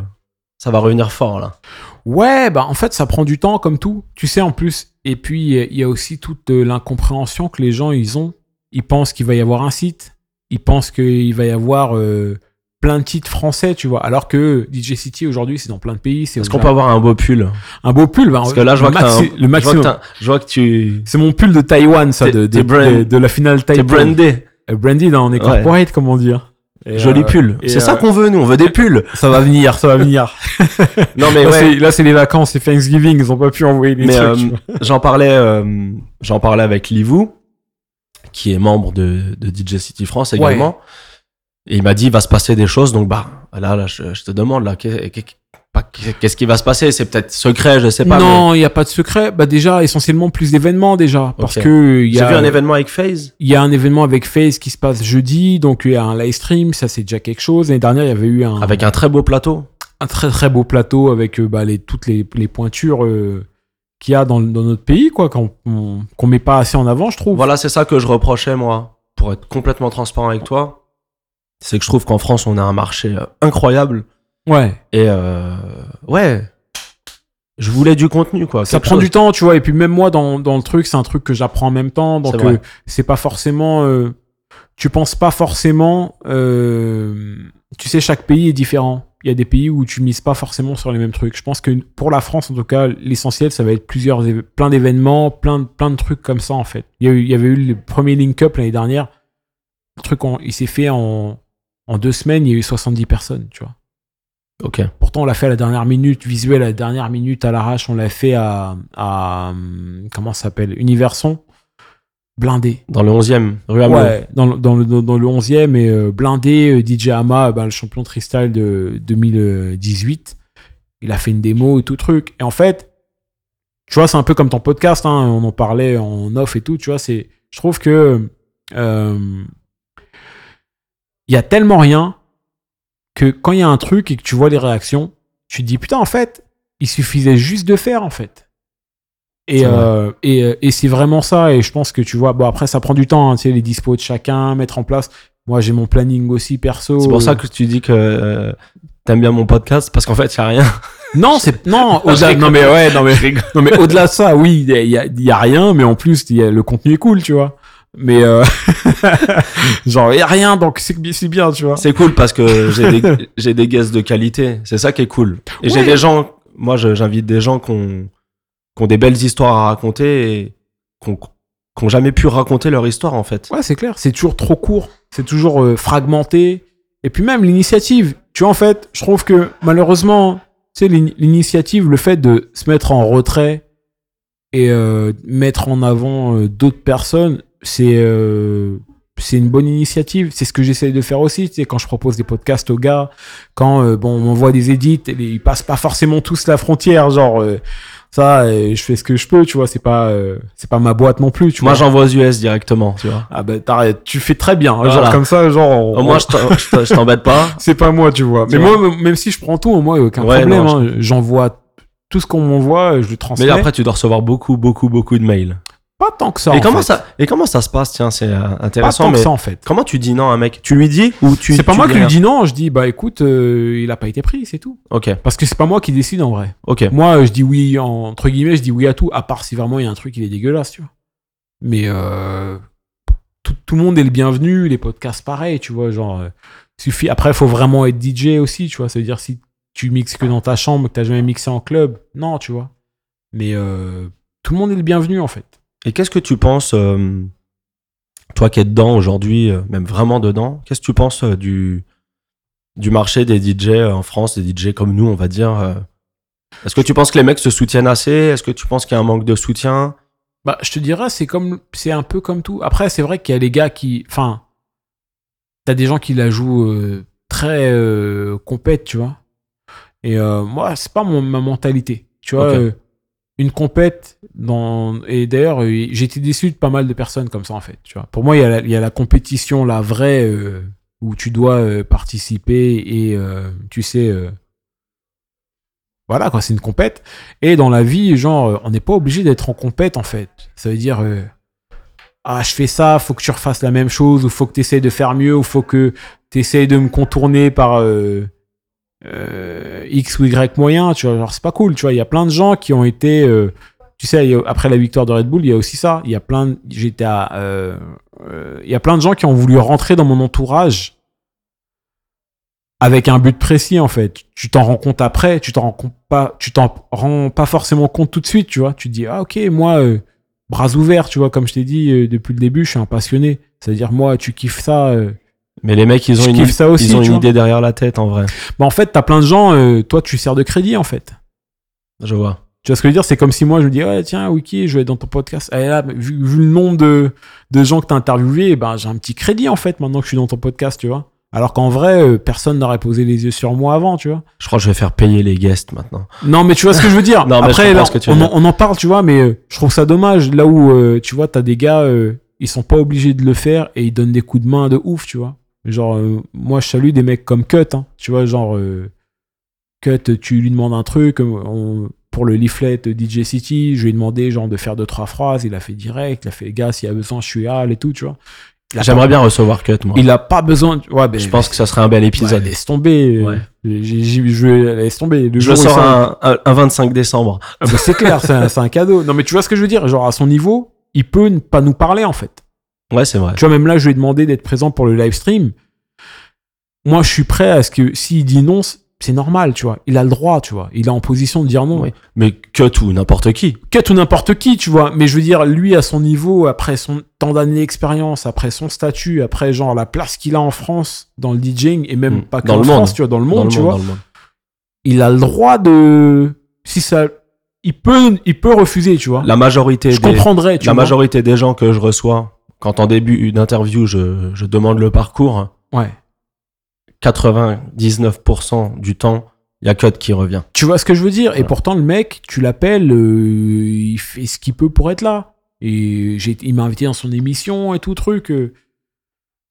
Ça va revenir fort là. Ouais, bah en fait, ça prend du temps comme tout. Tu sais, en plus. Et puis, il y a aussi toute euh, l'incompréhension que les gens, ils ont. Ils pensent qu'il va y avoir un site. Ils pensent qu'il va y avoir euh, plein de titres français, tu vois. Alors que DJ City, aujourd'hui, c'est dans plein de pays. Est-ce qu'on peut avoir un beau pull un beau pull bah, Parce que là, je vois que un- le je vois que maximum. Je vois que tu. C'est mon pull de Taïwan, ça, de, de, brand- de, de la finale T'es Taïwan. brandé. Euh, Branded, hein, on est Ouais. corporate, comment dire. Et, Joli euh, pull. C'est ça euh, qu'on veut, nous. On veut des pulls. Ça va venir, ça va venir. Non, mais là, ouais. c'est- là, c'est les vacances, c'est Thanksgiving, ils ont pas pu envoyer les Mais trucs. euh, j'en parlais, euh, j'en parlais avec Livou, qui est membre de, de DJ City France également. Et il m'a dit, il va se passer des choses. Donc, bah, là, là je, je te demande, là, qu'est-ce qui va se passer? C'est peut-être secret, je sais pas. non, il n'y a pas de secret. Bah déjà, essentiellement plus d'événements déjà. Parce que J'ai vu un événement avec FaZe. il y a un événement avec FaZe qui se passe jeudi, donc il y a un live stream, ça c'est déjà quelque chose. L'année dernière, il y avait eu un, Avec un très beau plateau. un très très beau plateau avec euh, bah, les, toutes les, les pointures euh, qu'il y a dans, dans notre pays, quoi, qu'on on- qu'on met pas assez en avant, je trouve. Voilà, c'est ça que je reprochais, moi, pour être complètement transparent avec toi. C'est que je trouve qu'en France, on a un marché euh, incroyable. Ouais. Et euh, ouais, je voulais du contenu, quoi. Ça prend chose. du temps, tu vois. Et puis même moi, dans, dans le truc, c'est un truc que j'apprends en même temps. Donc C'est euh, c'est pas forcément. euh, tu penses pas forcément. tu sais, chaque pays est différent. Il y a des pays où tu mises pas forcément sur les mêmes trucs. Je pense que pour la France, en tout cas, l'essentiel, ça va être plusieurs, plein d'événements, plein de, plein de trucs comme ça, en fait. Il y, a eu- il y avait eu le premier Link Up l'année dernière. Le truc, en- il s'est fait en, en deux semaines, il y a eu 70 personnes, tu vois. Ok. Pourtant, on l'a fait à la dernière minute, visuel à la dernière minute à l'arrache. On l'a fait à, à, comment ça s'appelle? Universon, blindé. Dans le 11e, rue Hamelot. Ouais, dans, le- dans, le, dans le 11e et euh, blindé. euh, DJ Ama, bah, le champion freestyle de 2018, il a fait une démo et tout truc. Et en fait, tu vois, c'est un peu comme ton podcast. hein, on en parlait en off et tout. Tu vois, c'est, je trouve que euh, il y a tellement rien que quand il y a un truc et que tu vois les réactions, tu te dis putain, en fait, il suffisait juste de faire, en fait. Et, C'est euh, et, euh, et c'est vraiment ça. Et je pense que tu vois, bon, après, ça prend du temps, hein, tu sais, les dispos de chacun, mettre en place. Moi, j'ai mon planning aussi perso. C'est pour ça Euh, que tu dis que euh, t'aimes bien mon podcast, parce qu'en fait, y a rien. Non, c'est. Non, au-delà. Non, mais ouais, non, mais, non, mais au-delà de ça, oui, il y a, il y a- il rien, mais en plus, il y a- le contenu est cool, tu vois. Mais, euh, genre, il y a rien, donc c'est bi- c'est bien, tu vois. C'est cool parce que j'ai des, j'ai des guests de qualité. C'est ça qui est cool. Et j'ai des gens, moi, j'invite des gens qui ont, qui ont des belles histoires à raconter et qui ont, qui ont jamais pu raconter leur histoire, en fait. Ouais, c'est clair. C'est toujours trop court. C'est toujours euh, fragmenté. Et puis même l'initiative. Tu vois, en fait, je trouve que malheureusement, tu sais, l'ini- l'initiative, le fait de se mettre en retrait et euh, mettre en avant euh, d'autres personnes, c'est euh, c'est une bonne initiative. C'est ce que j'essaie de faire aussi. Tu sais, quand je propose des podcasts aux gars, quand euh, bon, on m'envoie des les- ils passent pas forcément tous la frontière. Genre, euh, ça, euh, je fais ce que je peux. Tu vois, c'est pas c'est pas ma boîte non plus. Tu Moi, j'envoie aux US directement, tu vois. Ah bah t'arrêtes, tu fais très bien. Voilà. Genre comme ça, genre. on- Au moins, je t'embête pas. c'est pas moi, tu vois. Tu Mais vois. moi, même si je prends tout, moi, y a aucun Ouais, problème. hein. J'envoie tout ce qu'on m'envoie, je le transmets. Mais après, tu dois recevoir beaucoup, beaucoup, beaucoup de mails. Pas tant que ça. Et en comment fait. ça, et comment ça se passe? Tiens, c'est euh, Pas intéressant, tant que mais ça en fait. comment tu dis non à un mec? Tu lui dis ou tu C'est pas tu moi qui lui rien dis non. Je dis bah écoute, euh, il a pas été pris, c'est tout. Ok, Parce que c'est pas moi qui décide en vrai. ok. Moi, euh, je dis oui entre guillemets, je dis oui à tout, à part si vraiment il y a un truc qui est dégueulasse, tu vois. Mais euh, tout, tout le monde est le bienvenu, les podcasts pareil, tu vois, genre suffit. Après, il faut vraiment être DJ aussi, tu vois. Ça veut dire si tu mixes que dans ta chambre, que t'as jamais mixé en club, non, tu vois. Mais tout le monde est le bienvenu en fait. Et qu'est-ce que tu penses, euh, toi qui es dedans aujourd'hui, euh, même vraiment dedans, qu'est-ce que tu penses euh, du, du marché des DJ en France, des DJ comme nous, on va dire Est-ce que tu penses que les mecs se soutiennent assez? Est-ce que tu penses qu'il y a un manque de soutien? Bah, je te dirais, c'est comme, c'est un peu comme tout. Après, c'est vrai qu'il y a les gars qui, enfin, t'as des gens qui la jouent très compète, tu vois? Et moi, c'est pas mon, ma mentalité, tu vois. Une compète dans et d'ailleurs euh, été déçu de pas mal de personnes comme ça en fait tu vois. Pour moi il y a la, compétition la vraie euh, où tu dois euh, participer et tu sais voilà quoi c'est une compète. Et dans la vie genre on n'est pas obligé d'être en compète en fait. Ça veut dire ah je fais ça faut que tu refasses la même chose ou faut que tu essayes de faire mieux ou faut que tu essayes de me contourner par euh, X ou Y moyen, tu vois, genre c'est pas cool, tu vois. Il y a plein de gens qui ont été, euh, tu sais, après la victoire de Red Bull, il y a aussi ça. Il y a plein, de- j'étais euh, il y a plein de gens qui ont voulu rentrer dans mon entourage avec un but précis en fait. Tu t'en rends compte après, tu t'en rends pas, tu t'en rends pas forcément compte tout de suite, tu vois. Tu te dis ah ok moi bras ouverts, tu vois, comme je t'ai dit depuis le début, je suis un passionné. C'est-à-dire moi tu kiffes ça. Mais les mecs, ils ont Je une, ça aussi, ils ont une idée derrière la tête, en vrai. bah en fait t'as plein de gens, euh, toi tu sers de crédit en fait. Je vois. Tu vois ce que je veux dire? C'est comme si moi je me dis ouais tiens Wiki je vais être dans ton podcast. Et là vu, vu le nombre de, de gens que t'as interviewé, ben j'ai un petit crédit en fait maintenant que je suis dans ton podcast, tu vois. Alors qu'en vrai euh, personne n'aurait posé les yeux sur moi avant, tu vois. Je crois que je vais faire payer les guests maintenant. Non mais tu vois ce que je veux dire? Non, Après là, veux on, en, parle, tu vois, mais euh, je trouve ça dommage là où euh, tu vois t'as des gars ils sont pas obligés de le faire et ils donnent des coups de main de ouf, tu vois. Genre euh, moi je salue des mecs comme Cut, hein, tu vois genre euh, Cut, tu lui demandes un truc, euh, on- pour le leaflet DJ City, je lui ai demandé genre de faire deux trois phrases, il a fait direct, il a fait les gars s'il y a besoin je suis là et tout, tu vois. J'aimerais bien recevoir Cut, moi. Il a pas besoin, de- ouais, ben, Je pense que ça serait un bel ouais, épisode. laisse tomber, Ouais. Je vais laisse tomber. Le je sors un, un- un 25 décembre. ah c'est clair, c'est un, c'est un cadeau. Non mais tu vois ce que je veux dire, genre à son niveau, il peut ne pas nous parler en fait. Ouais, c'est vrai. Tu vois même là je lui ai demandé d'être présent pour le live stream. Moi je suis prêt à ce que s'il dit non, c'est normal, tu vois. Il a le droit, tu vois. Il est en position de dire non. Oui. Mais Cut ou n'importe qui. que ou n'importe qui, tu vois. Mais je veux dire, lui, à son niveau, après son tant d'années d'expérience, après son statut, après genre la place qu'il a en France dans le DJing, et même Mm. pas que Dans en le monde. France, tu vois, dans le monde, Dans le tu monde, vois, monde. il a le droit de. Si ça. Il peut, il peut refuser, tu vois. La majorité, je des, comprendrais, tu la vois. majorité des gens que je reçois, quand en début d'interview, je, je demande le parcours, Ouais. 99% du temps, il y a Cut qui revient. Tu vois ce que je veux dire? Et pourtant, le mec, tu l'appelles, euh, il fait ce qu'il peut pour être là? Et j'ai, il m'a invité dans son émission et tout truc. euh.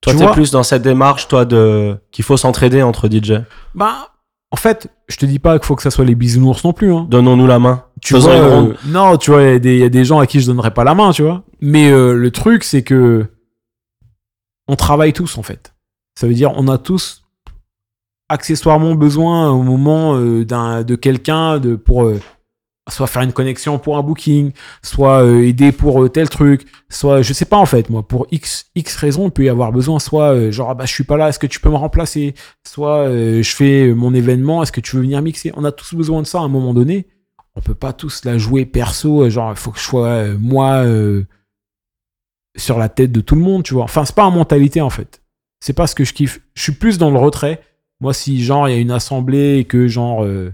Toi, Tu t'es vois? plus dans cette démarche, toi, de qu'il faut s'entraider entre DJ. Bah, en fait, je te dis pas qu'il faut que ça soit les bisounours non plus. Hein. Donnons-nous la main. Tu vois, euh, non, tu vois, il y, a des- il y a des gens à qui je donnerais pas la main, tu vois. Mais euh, le truc, c'est que on travaille tous, en fait. Ça veut dire, on a tous accessoirement besoin au moment euh, d'un, de quelqu'un de, pour soit faire une connexion pour un booking, soit aider pour tel truc, soit, je sais pas en fait, moi, pour X, X raisons, il peut y avoir besoin, soit genre, ah bah je suis pas là, est-ce que tu peux me remplacer? Soit je fais mon événement, est-ce que tu veux venir mixer? On a tous besoin de ça à un moment donné on peut pas tous la jouer perso, euh, genre il faut que je sois euh, moi euh, sur la tête de tout le monde, tu vois. Enfin, c'est pas en mentalité en fait. C'est pas ce que je kiffe. Je suis plus dans le retrait. Moi, si genre il y a une assemblée et que genre euh,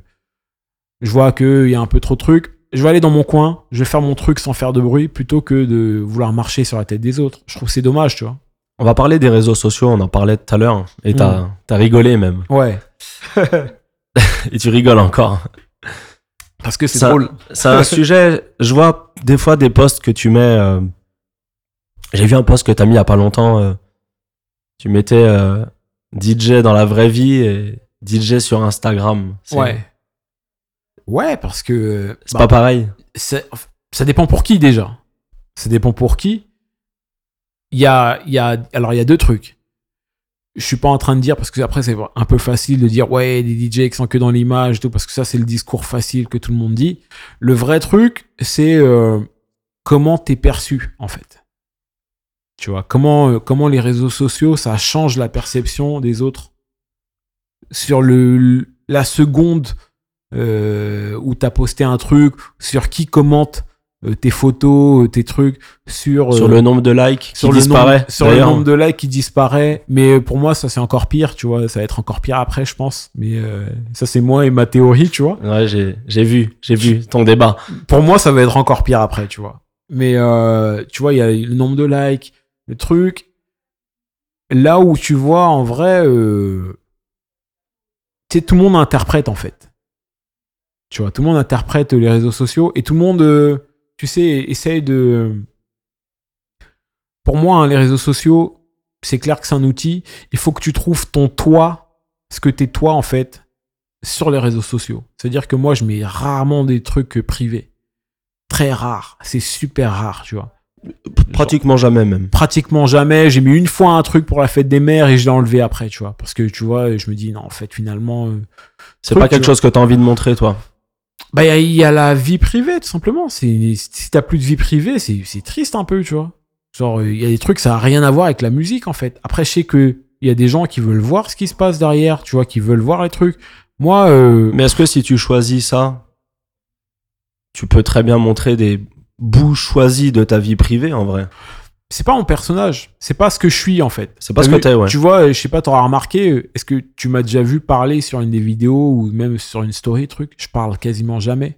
je vois qu'il y a un peu trop de trucs, je vais aller dans mon coin, je vais faire mon truc sans faire de bruit plutôt que de vouloir marcher sur la tête des autres. Je trouve que c'est dommage, tu vois. On va parler des réseaux sociaux, on en parlait tout à l'heure. Et t'as Mm. t'as rigolé même. Ouais, Et tu rigoles encore. Parce que c'est Ça- drôle. C'est un sujet. Je vois des fois des posts que tu mets. euh, J'ai vu un post que t'as mis il y a pas longtemps. euh, Tu mettais euh, DJ dans la vraie vie et DJ sur Instagram. C'est- Ouais. Ouais, parce que C'est bah, pas pareil. c'est- ça dépend pour qui déjà. Ça dépend pour qui. Il y a, il y a, alors il y a deux trucs. Je suis pas en train de dire parce que après c'est un peu facile de dire ouais des DJ qui sont que dans l'image tout parce que ça c'est le discours facile que tout le monde dit. Le vrai truc c'est euh, comment t'es perçu en fait. Tu vois comment euh, comment les réseaux sociaux ça change la perception des autres sur le la seconde euh, où t'as posté un truc, sur qui commente tes photos, euh, tes trucs, sur, Sur euh, le nombre de likes qui le disparaît. nombre, sur le nombre de likes qui disparaît. Mais pour moi, ça c'est encore pire, tu vois. Ça va être encore pire après, je pense. Mais euh, ça c'est moi et ma théorie, tu vois. Ouais, j'ai j'ai vu, j'ai vu ton débat. Pour moi, ça va être encore pire après, tu vois. Mais euh, tu vois, il y a le nombre de likes, le truc. Là où tu vois, en vrai, euh, tu sais, tout le monde interprète, en fait. Tu vois, tout le monde interprète les réseaux sociaux et tout le monde, euh, tu sais, essaye de... Pour moi, hein, les réseaux sociaux, c'est clair que c'est un outil. Il faut que tu trouves ton toi, ce que t'es toi, en fait, sur les réseaux sociaux. C'est-à-dire que moi, je mets rarement des trucs privés. Très rare. C'est super rare, tu vois. Pratiquement jamais même. pratiquement jamais. J'ai mis une fois un truc pour la fête des mères et je l'ai enlevé après, tu vois. Parce que tu vois, je me dis, non, en fait, finalement. euh, C'est pas quelque chose que t'as envie de montrer, toi. Bah, il y a- la vie privée, tout simplement. Si t'as plus de vie privée, c'est, triste un peu, tu vois. Genre, il y a des trucs, ça a rien à voir avec la musique, en fait. Après, je sais que il y a des gens qui veulent voir ce qui se passe derrière, tu vois, qui veulent voir les trucs. Moi, euh, Mais est-ce que si tu choisis ça, tu peux très bien montrer des bouts choisis de ta vie privée, en vrai? C'est pas mon personnage. C'est pas ce que je suis, en fait. C'est pas ce que t'es, ouais. Tu vois, je sais pas, t'auras remarqué, euh, est-ce que tu m'as déjà vu parler sur une des vidéos ou même sur une story, truc? Je parle quasiment jamais.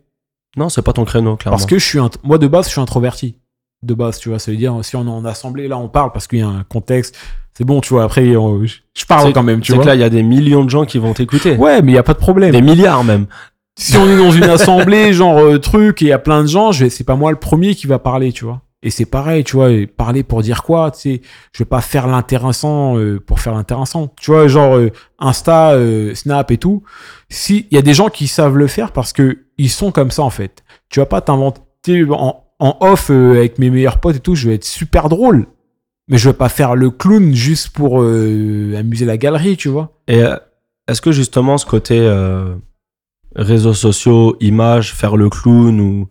Non, c'est pas ton créneau, clairement. Parce que je suis, int- moi de base, je suis introverti. De base, tu vois, ça veut dire, si on est en assemblée, là, on parle parce qu'il y a un contexte. C'est bon, tu vois, après, on- je parle C'est- quand même, tu C'est vois. que là, il y a des millions de gens qui vont t'écouter. Ouais, mais il y a pas de problème. Des milliards même. Si on est dans une assemblée, genre euh, truc, et il y a plein de gens, je vais- c'est pas moi le premier qui va parler, tu vois. Et c'est pareil, tu vois, parler pour dire quoi, tu sais. Je vais pas faire l'intéressant euh, pour faire l'intéressant. Tu vois, genre euh, Insta, euh, Snap et tout. Si il y a des gens qui savent le faire parce que ils sont comme ça en fait. Tu vas pas t'inventer en, en off avec mes meilleurs potes et tout. Je vais être super drôle, mais je vais pas faire le clown juste pour amuser la galerie, tu vois. Et est-ce que justement ce côté réseaux sociaux, images, faire le clown, ou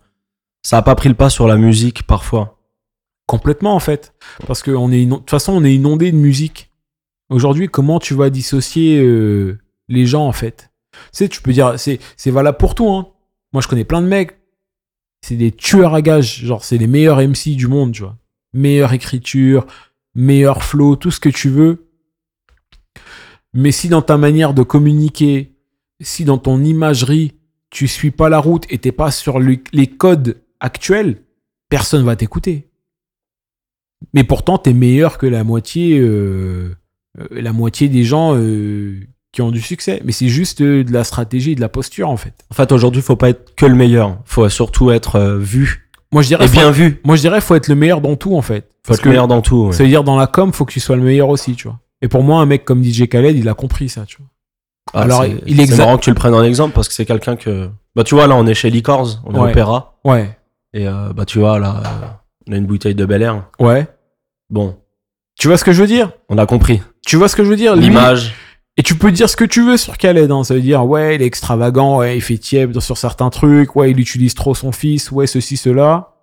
ça a pas pris le pas sur la musique parfois? Complètement en fait. Parce que on est de toute façon, on est inondé de musique. Aujourd'hui, comment tu vas dissocier euh, les gens en fait? Tu sais, tu peux dire, c'est valable pour tout. Hein. Moi, je connais plein de mecs. C'est des tueurs à gages. Genre, c'est les meilleurs MC du monde, tu vois. Meilleure écriture, meilleur flow, tout ce que tu veux. Mais si dans ta manière de communiquer, si dans ton imagerie, tu suis pas la route et t'es pas sur le- les codes actuels, personne va t'écouter. Mais pourtant, t'es meilleur que la moitié, euh, euh, la moitié des gens euh, qui ont du succès. Mais c'est juste de la stratégie et de la posture, en fait. En fait, aujourd'hui, faut pas être que le meilleur. Faut surtout être euh, vu Moi, je dirais, et faut, bien vu. moi, je dirais, faut être le meilleur dans tout, en fait. Faut Parce être le meilleur dans tout. ouais. Ça veut dire, dans la com, faut que tu sois le meilleur aussi, tu vois. Et pour moi, un mec comme DJ Khaled, il a compris ça, tu vois. Ah, Alors, c'est- il c'est exa- marrant que tu le prennes en exemple parce que c'est quelqu'un que. Bah, tu vois, là, on est chez Licorz, on est Ouais. Opéra. Ouais, Et euh, bah, tu vois, là, on a une bouteille de Bel Air. ouais. Bon, Tu vois ce que je veux dire? On a compris. Tu vois ce que je veux dire? L'image. Et tu peux dire ce que tu veux sur Khaled, hein. ça veut dire ouais il est extravagant, ouais il fait tiède sur certains trucs, ouais il utilise trop son fils, ouais ceci cela,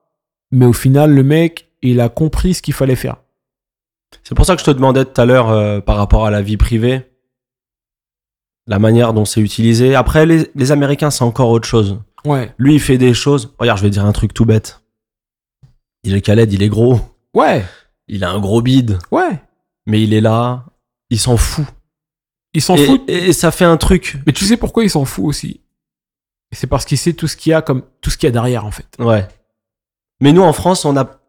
mais au final le mec il a compris ce qu'il fallait faire. C'est pour ça que je te demandais tout à l'heure euh, par rapport à la vie privée, la manière dont c'est utilisé. Après, les, les Américains, c'est encore autre chose. Ouais, Lui, il fait des choses. Regarde, je vais dire un truc tout bête. DJ Khaled, il est gros. ouais, Il a un gros bide. ouais, Mais il est là. Il s'en fout. il s'en Et, fout. et ça fait un truc. Mais tu sais pourquoi il s'en fout aussi? C'est parce qu'il sait tout ce qu'il y a comme tout ce qu'il y a derrière en fait. Ouais. Mais nous, en France, on a.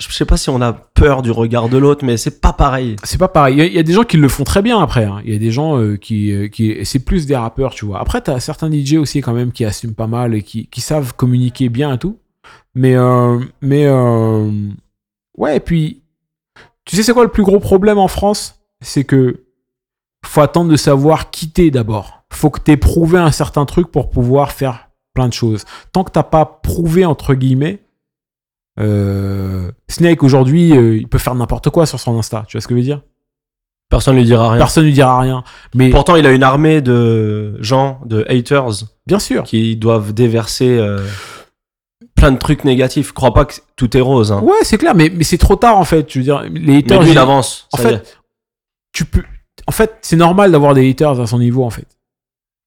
Je sais pas si on a peur du regard de l'autre, mais c'est pas pareil. C'est pas pareil. Il y a- il y, a des gens qui le font très bien après. hein. Il y a des gens euh, qui, euh, qui c'est plus des rappeurs, tu vois. Après, t'as certains DJ aussi quand même qui assument pas mal et qui, qui savent communiquer bien et tout. Mais euh, mais euh, ouais. Et puis, tu sais, c'est quoi le plus gros problème en France? C'est que faut attendre de savoir quitter d'abord. Faut que t'aies prouvé un certain truc pour pouvoir faire plein de choses. Tant que t'as pas prouvé entre guillemets. euh, Snake aujourd'hui, il peut faire n'importe quoi sur son Insta. Tu vois ce que je veux dire? Personne lui dira rien. Personne lui dira rien. Mais Pourtant, il a une armée de gens, de haters, bien sûr. qui doivent déverser euh, plein de trucs négatifs. Crois pas que tout est rose. Hein. Ouais, c'est clair, mais, mais c'est trop tard en fait. Je veux dire, les Mais haters. lui, j'ai- il avance. en fait, tu peux. En fait, c'est normal d'avoir des haters à son niveau en fait.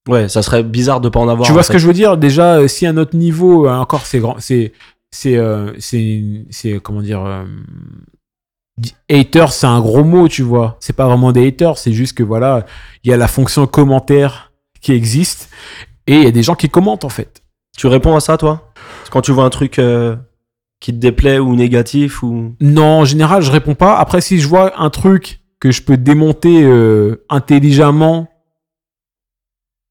ouais, ça serait bizarre de pas en avoir. tu vois ce fait. que je veux dire? Déjà, euh, si à notre niveau, euh, encore, c'est grand, c'est, c'est, euh, c'est, c'est comment dire. euh, di- haters, c'est un gros mot, tu vois. C'est pas vraiment des haters, c'est juste que voilà, il y a la fonction commentaire qui existe et il y a des gens qui commentent en fait. Tu réponds à ça, toi? Quand tu vois un truc euh, qui te déplaît ou négatif ou. Non, en général, je réponds pas. Après, si je vois un truc que je peux démonter euh, intelligemment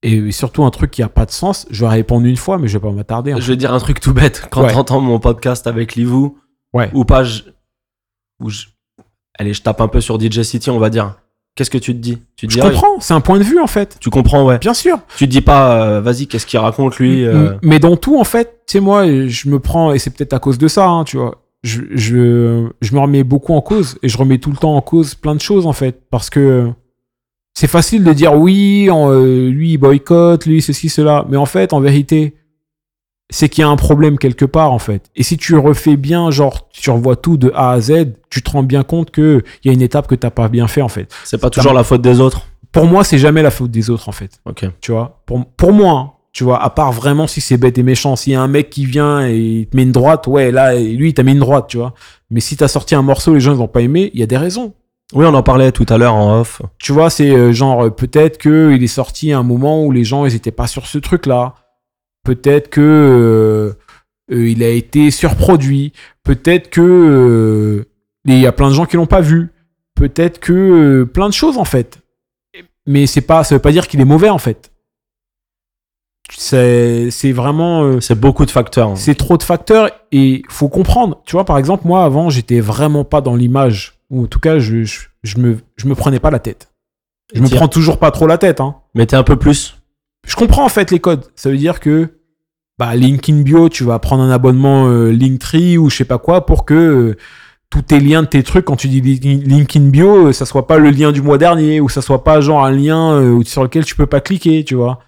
et surtout un truc qui a pas de sens, je vais répondre une fois, mais je vais pas m'attarder. hein. Je vais dire un truc tout bête. Quand Ouais. t'entends mon podcast avec Livou, Ouais. ou pas, je... ou je... Allez, je tape un peu sur DJ City, on va dire. Qu'est-ce que tu te dis? Tu te Je dis, ah, comprends, c'est un point de vue en fait. tu comprends, ouais. Bien sûr. Tu te dis pas, euh, vas-y, qu'est-ce qu'il raconte lui euh, Mais dans tout, en fait, tu sais, moi, je me prends, et c'est peut-être à cause de ça, hein, tu vois. je, je, je me remets beaucoup en cause et je remets tout le temps en cause plein de choses en fait parce que c'est facile de dire oui, on, euh, lui il boycotte, lui ceci, cela, mais en fait, en vérité, c'est qu'il y a un problème quelque part en fait. Et si tu refais bien, genre tu revois tout de A à Z, tu te rends bien compte que il y a une étape que t'as pas bien fait en fait. C'est pas toujours la faute des autres. Pour moi, c'est jamais la faute des autres en fait. Ok. Tu vois, pour, pour moi, hein, tu vois, à part vraiment si c'est bête et méchant, s'il y a un mec qui vient et il te met une droite, ouais, là, lui, il t'a mis une droite, tu vois. Mais si t'as sorti un morceau, les gens ils ont pas aimé, il y a des raisons. Oui, on en parlait tout à l'heure en off. Tu vois, c'est euh, genre euh, peut-être que il est sorti à un moment où les gens ils étaient pas sur ce truc-là. Peut-être que euh, euh, il a été surproduit. Peut-être que euh, il y a plein de gens qui l'ont pas vu. Peut-être que plein de choses en fait. Mais c'est pas, ça veut pas dire qu'il est mauvais en fait. C'est c'est vraiment C'est beaucoup de facteurs. c'est trop de facteurs et faut comprendre. Tu vois, par exemple, moi avant, j'étais vraiment pas dans l'image ou en tout cas, je, je, je me je me prenais pas la tête. Je me prends toujours pas trop la tête, hein. Mettez un peu plus. Je comprends en fait les codes. Ça veut dire que bah link in bio, tu vas prendre un abonnement euh, Linktree ou je sais pas quoi pour que euh, tous tes liens de tes trucs quand tu dis li- link in bio, euh, ça soit pas le lien du mois dernier ou ça soit pas genre un lien euh, sur lequel tu peux pas cliquer, tu vois.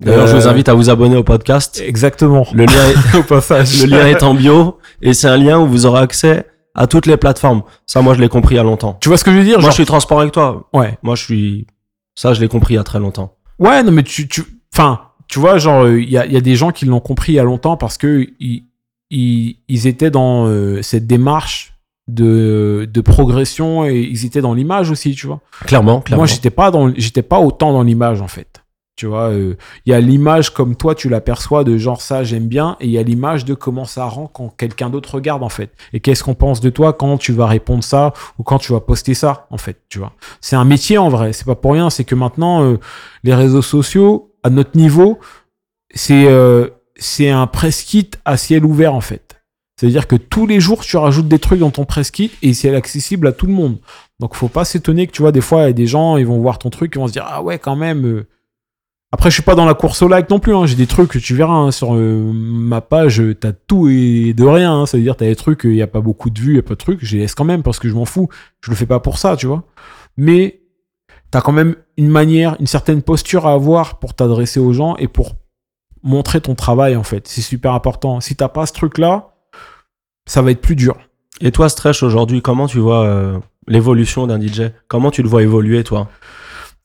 D'ailleurs, je Euh, vous invite à vous abonner au podcast. Exactement. Le lien, est, Au passage. le lien est en bio et c'est un lien où vous aurez accès à toutes les plateformes. Ça, moi, je l'ai compris il y a longtemps. Tu vois ce que je veux dire Moi, genre- je suis transparent avec toi. Ouais. Moi, je suis. Ça, je l'ai compris il y a très longtemps. Ouais, non, mais tu, tu, enfin, tu vois, genre, il y a, y a des gens qui l'ont compris il y a longtemps parce que ils, ils, ils étaient dans euh, cette démarche de, de progression et ils étaient dans l'image aussi, tu vois. Clairement, clairement. Moi, j'étais pas dans, j'étais pas autant dans l'image en fait. Tu vois, euh, il y a l'image comme toi tu l'aperçois de genre ça j'aime bien et il y a l'image de comment ça rend quand quelqu'un d'autre regarde en fait. Et qu'est-ce qu'on pense de toi quand tu vas répondre ça ou quand tu vas poster ça en fait, tu vois. C'est un métier en vrai, c'est pas pour rien, c'est que maintenant euh, les réseaux sociaux à notre niveau, c'est euh, c'est un press kit à ciel ouvert en fait. C'est-à-dire que tous les jours tu rajoutes des trucs dans ton press kit et c'est accessible à tout le monde. Donc faut pas s'étonner que tu vois des fois y a des gens ils vont voir ton truc ils vont se dire ah ouais quand même. Euh. Après je suis pas dans la course au like non plus. Hein. J'ai des trucs tu verras hein, sur euh, ma page. euh, T'as tout et de rien. Hein. C'est-à-dire t'as des trucs il y a pas beaucoup de vues, y a pas de trucs. Je les laisse quand même parce que je m'en fous. Je le fais pas pour ça, tu vois. Mais t'as quand même une manière, une certaine posture à avoir pour t'adresser aux gens et pour montrer ton travail en fait. C'est super important. Si t'as pas ce truc là, ça va être plus dur. Et toi, Stretch, aujourd'hui, comment tu vois euh, l'évolution d'un DJ Comment tu le vois évoluer, toi?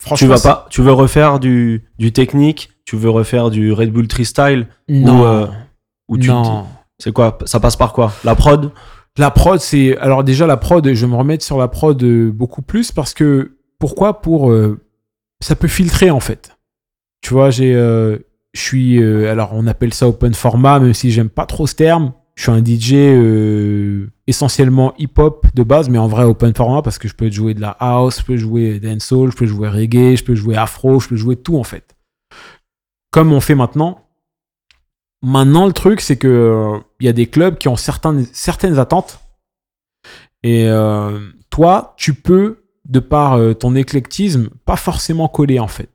Tu Franchement, vas pas, tu veux refaire du, du technique Tu veux refaire du Red Bull Tree Style Non. Ou, euh, Ou tu non. C'est quoi? Ça passe par quoi? La prod? La prod, c'est. Alors, déjà, la prod, je vais me remettre sur la prod euh, beaucoup plus parce que. Pourquoi Pour. euh, Ça peut filtrer, en fait. Tu vois, j'ai. euh, Je suis. euh, Alors, on appelle ça open format, même si j'aime pas trop ce terme. Je suis un DJ euh, essentiellement hip-hop de base, mais en vrai open format parce que je peux jouer de la house, je peux jouer dancehall, je peux jouer reggae, je peux jouer afro, je peux jouer tout en fait. Comme on fait maintenant. Maintenant, le truc, c'est que euh, il y a des clubs qui ont certaines, attentes. Et euh, toi, tu peux, de par euh, ton éclectisme, pas forcément coller en fait.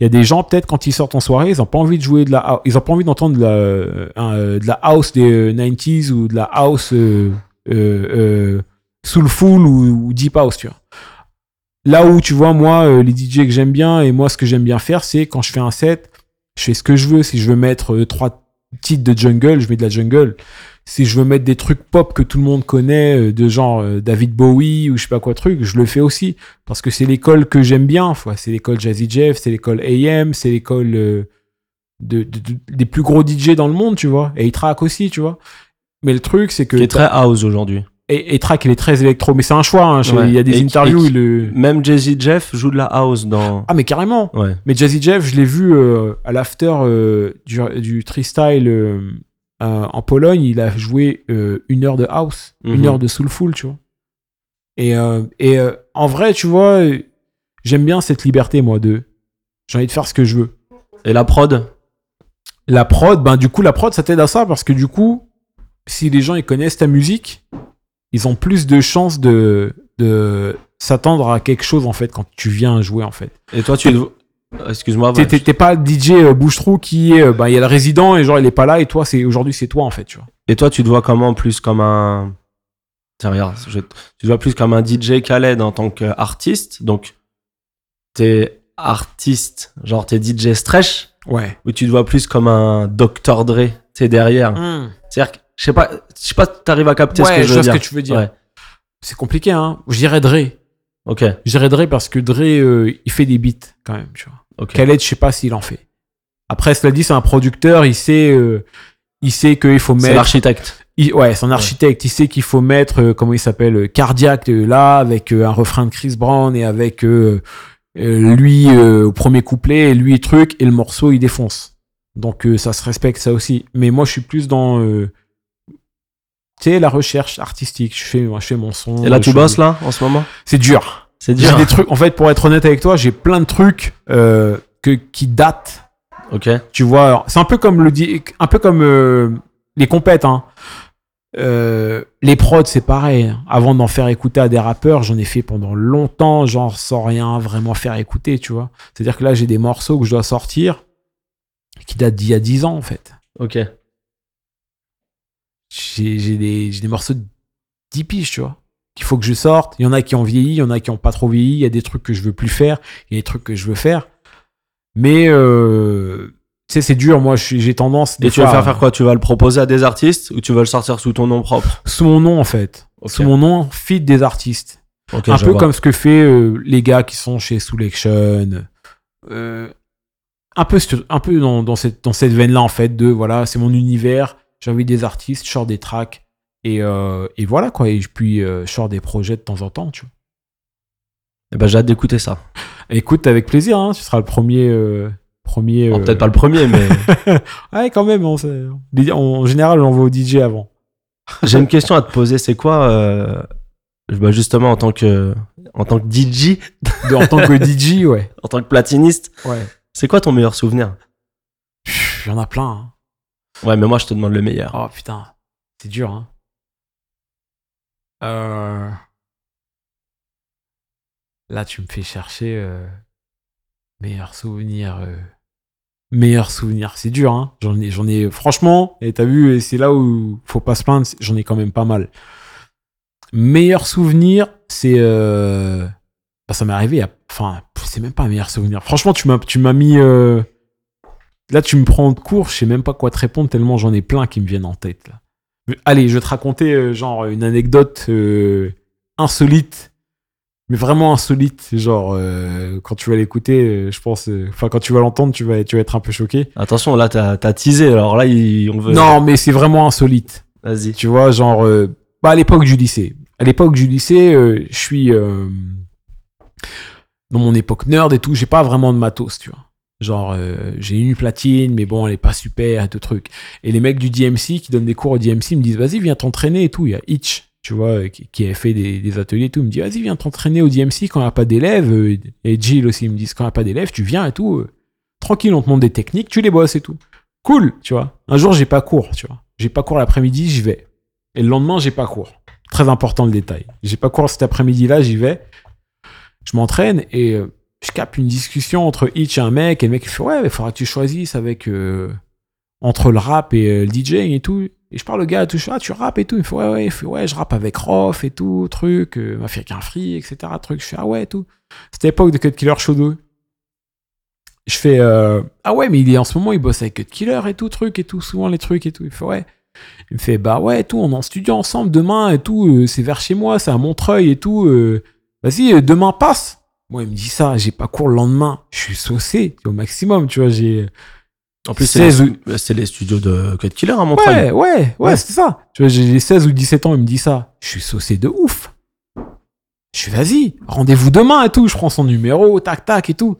Il y a des gens, peut-être, quand ils sortent en soirée, ils ont pas envie de jouer de la ils ont pas envie d'entendre de euh, euh, de la house des euh, 90s ou de la house euh, euh, euh, soulful ou, ou deep house, tu vois. Là où, tu vois, moi, euh, les DJ que j'aime bien et moi, ce que j'aime bien faire, c'est quand je fais un set, je fais ce que je veux. Si je veux mettre euh, trois titres de jungle, je mets de la jungle. Si je veux mettre des trucs pop que tout le monde connaît, euh, de genre euh, David Bowie ou je sais pas quoi truc, je le fais aussi. Parce que c'est l'école que j'aime bien. C'est l'école Jazzy Jeff, c'est l'école AM, c'est l'école euh, de, de- de- des plus gros DJ dans le monde, tu vois. Et A-Track aussi, tu vois. Mais le truc, c'est que. Qui est très house aujourd'hui. Et A-Track, il est très électro. Mais c'est un choix. hein. Ouais. Il y a des Et- interviews. et- le... Même Jay-Z Jeff joue de la house dans. Ah, mais carrément. Ouais. Mais Jazzy Jeff, je l'ai vu euh, à l'after euh, du, du Freestyle euh, en Pologne. Il a joué une heure de house, une Mhm. heure de soulful, tu vois. Et, et en vrai, tu vois, j'aime bien cette liberté, moi, de. J'ai envie de faire ce que je veux. Et la prod? La prod, ben du coup, la prod, ça t'aide à ça parce que du coup, si les gens ils connaissent ta musique, ils ont plus de chances de, de s'attendre à quelque chose en fait quand tu viens jouer en fait. Et toi, tu. Excuse-moi. T'es- ouais. T'es t'es pas le DJ euh, bouche-trou qui est, euh, ben il y a le résident et genre il est pas là et toi c'est aujourd'hui c'est toi en fait, tu vois. Et toi, tu te vois comment plus comme un. Tiens, regarde, je- tu te vois plus comme un DJ Khaled en tant qu'artiste. Donc, t'es artiste, genre t'es DJ stretch, Ouais. ou tu te vois plus comme un Dr. Dre, t'es derrière. C'est-à-dire que, je sais pas, je sais pas si t'arrives à capter ce que je je veux vois ce dire. que tu veux dire. Ouais. C'est compliqué, hein. Je dirais Dre. Ok, Je dirais Dre parce que Dre, euh, il fait des beats quand même, tu vois. ok. Khaled, je sais pas s'il en fait. Après, cela dit, c'est un producteur, il sait, euh, il sait qu'il faut C'est mettre. l'architecte. il- ouais, c'est un architecte, il sait qu'il faut mettre, euh, comment il s'appelle, euh, Cardiac euh, là, avec un refrain de Chris Brown et avec lui au premier couplet, et lui truc, et le morceau il défonce. Donc ça se respecte ça aussi. Mais moi, je suis plus dans, tu sais, la recherche artistique. Je fais, je fais mon son. Et là, tu bosses là, en ce moment? C'est dur. C'est J'ai dur. des trucs. En fait, pour être honnête avec toi, j'ai plein de trucs euh, que qui datent. Ok. Tu vois, c'est un peu comme le un peu comme euh, les compètes. Hein. Euh, les prods, c'est pareil. hein. Avant d'en faire écouter à des rappeurs, j'en ai fait pendant longtemps, genre sans rien vraiment faire écouter, tu vois. C'est-à-dire que là, j'ai des morceaux que je dois sortir qui datent d'il y a 10 ans, en fait. Ok. J'ai des, des morceaux de 10 piges, tu vois. Qu'il faut que je sorte. Il y en a qui ont vieilli, il y en a qui ont pas trop vieilli. Il y a des trucs que je veux plus faire, il y a des trucs que je veux faire. Mais, euh, tu sais, c'est dur. Moi, j'ai tendance. des Et tu vas faire à- faire quoi? Tu vas le proposer à des artistes ou tu vas le sortir sous ton nom propre? Sous mon nom, en fait. Sous mon nom, feed des artistes. Un peu vois. comme ce que fait euh, les gars qui sont chez Selection. Euh, un peu, un peu dans, dans cette, dans cette veine-là, en fait, de voilà, c'est mon univers, j'ai envie des artistes, je sors des tracks, et, euh, et voilà, quoi. Et puis, euh, je sors des projets de temps en temps, tu vois. Eh ben, j'ai hâte d'écouter ça. Écoute, avec plaisir, hein, tu seras le premier. euh, premier Bon, euh, Peut-être pas le premier, mais Ouais, quand même, on en, général, on va au DJ avant. j'ai une question à te poser. C'est quoi, bah, justement, en tant que, en tant que DJ, en tant que DJ, ouais. en tant que platiniste, Ouais. c'est quoi ton meilleur souvenir? Il y en a plein, hein. Ouais, mais moi, je te demande le meilleur. Oh putain, c'est dur, hein. Euh... Là, tu me fais chercher euh... meilleur souvenir. euh, Meilleur souvenir, c'est dur, hein. J'en ai, j'en ai, franchement, et t'as vu, c'est là où faut pas se plaindre, j'en ai quand même pas mal. Meilleur souvenir, c'est. bah, ça m'est arrivé, enfin, c'est même pas un meilleur souvenir. Franchement, tu m'as, tu m'as mis. Là, tu me prends de court, je sais même pas quoi te répondre tellement j'en ai plein qui me viennent en tête. Là. Allez, je vais te raconter euh, genre une anecdote euh, insolite, mais vraiment insolite. Genre euh, quand tu vas l'écouter, je pense, enfin quand tu vas l'entendre, tu vas, tu vas être un peu choqué. Attention, là, t'as as teasé. Alors là, il- on veut. Non, mais c'est vraiment insolite. Vas-y. Tu vois, genre, bah, à l'époque du lycée. À l'époque du lycée, je suis dans mon époque nerd et tout, j'ai pas vraiment de matos, tu vois. Genre, euh, j'ai une platine, mais bon, elle est pas super tout truc. Et les mecs du DMC qui donnent des cours au DMC me disent, vas-y, viens t'entraîner et tout. Il y a Itch, tu vois, euh, qui, a fait des, ateliers et tout. Il me dit, vas-y, viens t'entraîner au DMC quand il n'y a pas d'élèves. euh, Et Jill aussi, ils me disent, quand il n'y a pas d'élèves, tu viens et tout. tranquille, on te montre des techniques, tu les bosses et tout. Cool, tu vois. Un jour, j'ai pas cours, tu vois. J'ai pas cours l'après-midi, j'y vais. Et le lendemain, j'ai pas cours. Très important le détail. J'ai pas cours cet après-midi-là, j'y vais. Je m'entraîne et je capte une discussion entre Hitch et un mec. Et le mec il fait Ouais, il faudra que tu choisisses avec. euh, entre le rap et euh, le DJing et tout. Et je parle au gars, tout, ah, tu rappes et tout. Il fait Ouais, ouais, il fait, ouais, je rappe avec Rof et tout, truc, euh, m'a fait qu'un free, etc. Truc. Je fais Ah ouais, et tout. C'était l'époque de Cut Killer Show 2. Je fais Ah ouais, mais il est en ce moment, il bosse avec Cut Killer et tout, truc et tout, souvent les trucs et tout. Il fait Ouais. Il me fait bah ouais, et tout, on est en studio ensemble demain et tout, c'est vers chez moi, c'est à Montreuil et tout. Vas-y, demain passe. Moi, il me dit ça, j'ai pas cours le lendemain. Je suis saucé au maximum, tu vois, j'ai En plus, c'est 16 les, studios de Cut Killer à Montreuil. Ouais, ouais, ouais, Ouais. c'est ça. Tu vois, j'ai 16 ou 17 ans, il me dit ça. Je suis saucé de ouf. Je suis vas-y, rendez-vous demain et tout. Je prends son numéro, tac, tac et tout.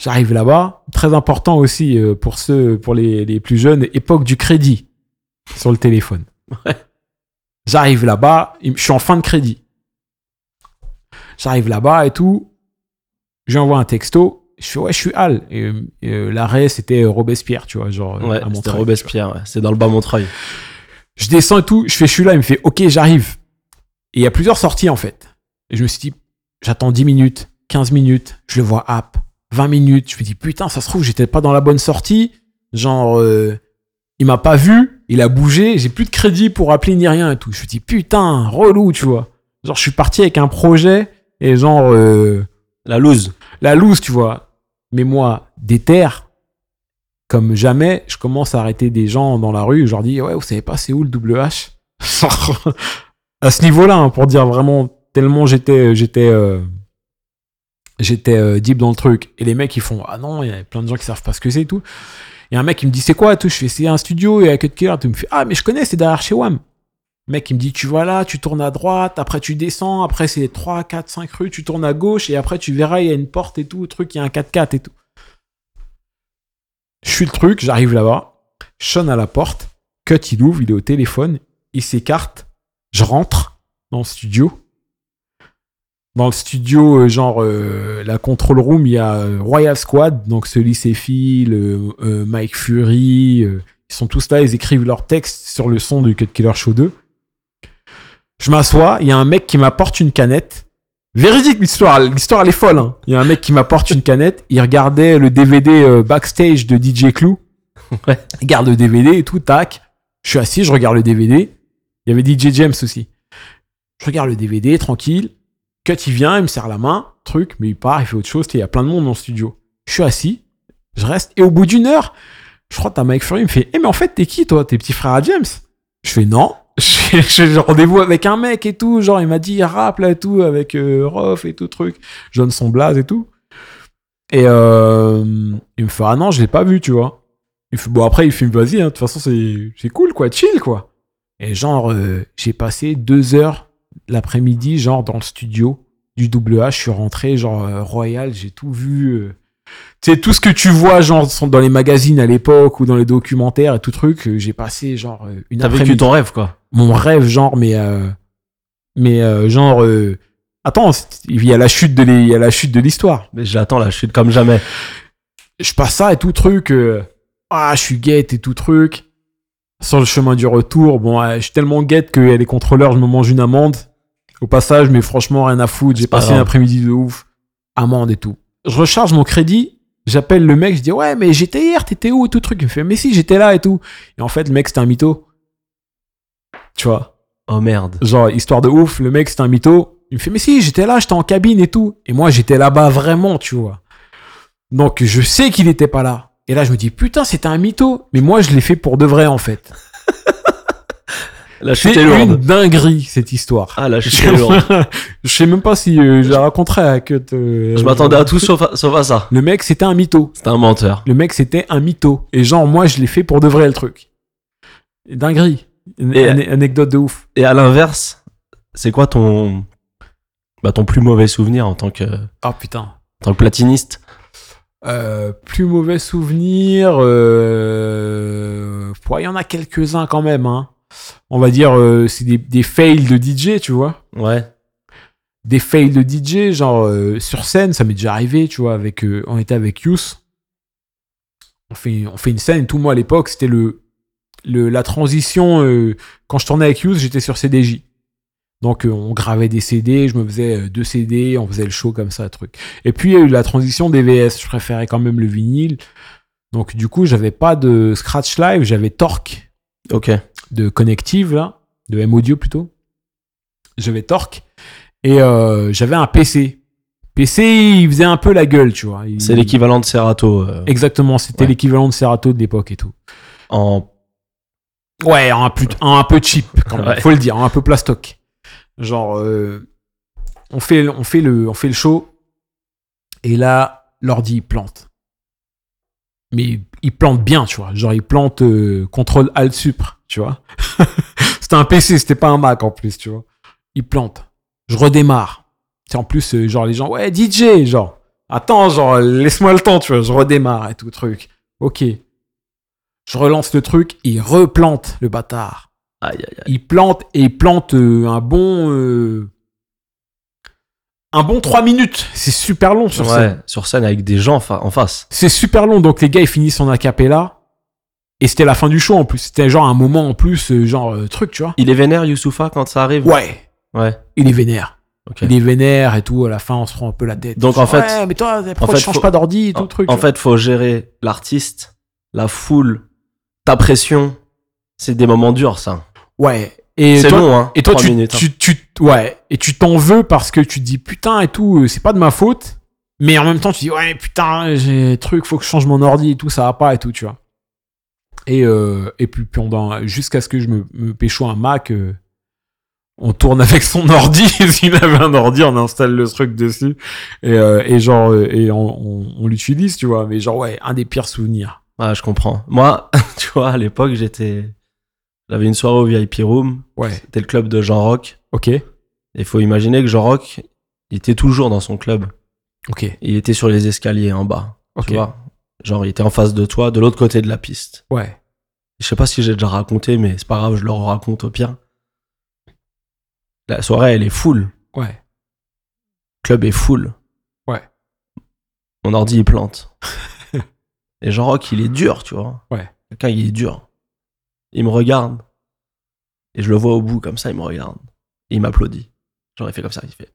J'arrive là-bas. Très important aussi euh, pour ceux, pour les, les plus jeunes, époque du crédit sur le téléphone. Ouais. J'arrive là-bas, je suis en fin de crédit. J'arrive là-bas et tout. Je lui envoie un texto. Je fais ouais, je suis Al. Et, euh, l'arrêt, c'était euh, Robespierre, tu vois, genre. euh, Ouais, à c'était Montreuil, Robespierre. ouais. C'est dans le bas Montreuil. je descends et tout, je fais, je suis là, il me fait, ok, j'arrive. Et il y a plusieurs sorties en fait. Et je me suis dit, j'attends 10 minutes, 15 minutes, je le vois app, 20 minutes. Je me dis, putain, ça se trouve, j'étais pas dans la bonne sortie. Genre, euh, il m'a pas vu, Il a bougé, j'ai plus de crédit pour appeler ni rien et tout. Je me dis, putain, relou, tu vois. Genre, je suis parti avec un projet et genre, euh, La loose. la loose, tu vois. Mais moi, déter, comme jamais, je commence à arrêter des gens dans la rue. Je leur dis, ouais, vous savez pas, c'est où le double H? À ce niveau-là, hein, pour dire vraiment, tellement j'étais, j'étais, euh, j'étais euh, deep dans le truc. Et les mecs, ils font, ah non, il y a plein de gens qui savent pas ce que c'est et tout. Et un mec, il me dit, c'est quoi tout? Je fais, c'est un studio et à Cut Killer. Tu me fais, ah, mais je connais, c'est derrière chez WAM. Mec, il me dit, tu vas là, tu tournes à droite, après tu descends, après c'est 3, 4, 5 rues, tu tournes à gauche, et après tu verras, il y a une porte et tout, truc, il y a un 4x4 et tout. Je suis le truc, j'arrive là-bas, sonne à la porte, Cut, il ouvre, il est au téléphone, il s'écarte, je rentre dans le studio. Dans le studio, euh, genre, euh, la control room, il y a euh, Royal Squad, donc celui c'est Phil, Mike Fury, ils sont tous là, ils écrivent leurs textes sur le son du Cut Killer Show 2. Je m'assois, il y a un mec qui m'apporte une canette. Véridique l'histoire, l'histoire elle est folle. hein. Il y a un mec qui m'apporte une canette, il regardait le DVD euh, backstage de DJ Clou. Ouais. Il garde le DVD et tout, tac. Je suis assis, je regarde le DVD. Il y avait DJ James aussi. Je regarde le DVD, tranquille. Cut, il vient, il me serre la main, truc, mais il part, il fait autre chose. Il y a plein de monde dans le studio. Je suis assis, je reste, et au bout d'une heure, je crois que t'as Mike Fury, il me fait Eh, mais en fait, t'es qui, toi? T'es petit frère à James? Je fais Non. J'ai rendez-vous avec un mec et tout. Genre, il m'a dit rap là et tout, avec euh, et tout, truc. Je donne son blaze et tout. Et euh, il me fait Ah non, je l'ai pas vu, tu vois. Il Bon, après, il fait Vas-y, hein, de toute façon, c'est cool, quoi, chill, quoi. Et genre, euh, j'ai passé deux heures l'après-midi, genre, dans le studio du double H. Je suis rentré, genre, euh, Royal, j'ai tout vu. Tu sais, tout ce que tu vois, genre, dans les magazines à l'époque ou dans les documentaires et tout truc, euh, j'ai passé, genre, euh, une T'as vécu ton rêve, quoi. Mon rêve, genre, mais. euh, mais, euh, genre. euh, Attends, il y a la chute de il y a la chute de l'histoire. Mais j'attends la chute comme jamais. Je passe ça et tout truc. ah, je suis guette et tout truc. Sur le chemin du retour, bon, je suis tellement guette que les contrôleurs, je me mange une amende. Au passage, mais franchement, rien à foutre. J'ai passé un grave. après-midi de ouf. Amende et tout. Je recharge mon crédit. J'appelle le mec, je dis ouais, mais j'étais hier, t'étais où et tout truc. Il me fait mais si, j'étais là et tout. Et en fait, le mec, c'était un mytho. Tu vois? Oh merde. Genre, histoire de ouf, le mec, c'était un mytho. Il me fait, mais si, j'étais là, j'étais en cabine et tout. Et moi, j'étais là-bas vraiment, tu vois. Donc, je sais qu'il était pas là. Et là, je me dis, putain, c'était un mytho. Mais moi, je l'ai fait pour de vrai, en fait. La chute C'est est une lourde. dinguerie, cette histoire. Ah, la chute est lourde. je sais même pas si euh, je la raconterai à Cut. euh, Je m'attendais à tout sauf à, sauf à ça. Le mec, c'était un mytho. C'était un menteur. Le mec, c'était un mytho. Et genre, moi, je l'ai fait pour de vrai, le truc. Dinguerie. Une, Et- une anecdote de ouf. Et à l'inverse, c'est quoi ton, bah, ton plus mauvais souvenir en tant que, en Ah, putain. tant que platiniste? Euh, plus mauvais souvenir. Euh... ouais, Il y en a quelques-uns quand même. Hein. On va dire, euh, c'est des, des fails de DJ, tu vois. Ouais. Des fails de DJ, genre euh, sur scène, ça m'est déjà arrivé, tu vois. Avec, euh, on était avec Yous. On fait, on fait une scène, tout moi à l'époque, c'était le, le, la transition. quand je tournais avec Yous, j'étais sur CDJ. Donc on gravait des CD, je me faisais deux CD, on faisait le show comme ça, truc. Et puis il y a eu la transition des VS, je préférais quand même le vinyle. Donc du coup, j'avais pas de scratch live, j'avais Torque Ok. de Connective là, de M Audio plutôt. J'avais Torque et euh, j'avais un PC. PC, il faisait un peu la gueule, tu vois. Il- C'est l'équivalent de Serato euh, Exactement, c'était Ouais. l'équivalent de Serato de l'époque et tout. en. Ouais, un peu, un peu cheap, quand même, Ouais. faut le dire, un peu plastoc. Genre, euh, on, fait, on, fait le, on fait le show, et là, l'ordi, plante. Mais il plante bien, tu vois. Genre, il plante euh, contrôle alt supr, tu vois. c'était un PC, c'était pas un Mac en plus, tu vois. Il plante. Je redémarre. C'est en plus, euh, genre, les gens, ouais, DJ, genre, attends, genre, laisse-moi le temps, tu vois. Je redémarre et tout, truc. Ok. Je relance le truc, il replante le bâtard. Aïe, aïe, aïe. Il plante et il plante euh, un bon. Un bon 3 minutes. C'est super long sur scène. Sur scène avec des gens en face. C'est super long. Donc les gars, ils finissent en acapella. Et c'était la fin du show en plus. C'était genre un moment en plus, euh, genre euh, truc, tu vois. Il est vénère, Youssoufa, quand ça arrive? Ouais. Ouais. Il est vénère. Ok. Il est vénère et tout. À la fin, on se prend un peu la tête. Donc, en fait- Ouais, mais toi, pourquoi fait, tu changes faut- pas d'ordi et tout En, le truc en fait, faut gérer l'artiste, la foule, ta pression C'est des moments durs, ça. Ouais. Et C'est toi, long, hein. Et toi, trois tu, minutes, hein. tu, tu- ouais, et tu t'en veux parce que tu te dis putain et tout, euh, c'est pas de ma faute. Mais en même temps, tu dis ouais, putain, j'ai truc, faut que je change mon ordi et tout, ça va pas et tout, tu vois. Et, euh, et puis pendant, jusqu'à ce que je me, me pécho un Mac, euh, on tourne avec son ordi. S'il avait un ordi, on installe le truc dessus. Et, euh, et genre, et on, on, on l'utilise, tu vois. Mais genre, ouais, un des pires souvenirs. Ouais, je comprends. Moi, tu vois, à l'époque, j'étais. J'avais une soirée au VIP Room. Ouais, C'était le club de Jean Rock. ok, il faut imaginer que Jean Rock, il était toujours dans son club. ok, Il était sur les escaliers en bas. ok. Tu vois? Genre, il était en face de toi, de l'autre côté de la piste. Ouais, Je sais pas si j'ai déjà raconté, mais c'est pas grave, je le raconte au pire. La soirée, elle est full. ouais, Le club est full. Ouais. Mon ordi, il plante. Et Jean Rock, il est dur, tu vois. Ouais. Quelqu'un, il est dur. Il me regarde. Et je le vois au bout, comme ça, il me regarde. Et il m'applaudit. Il fait comme ça, il fait.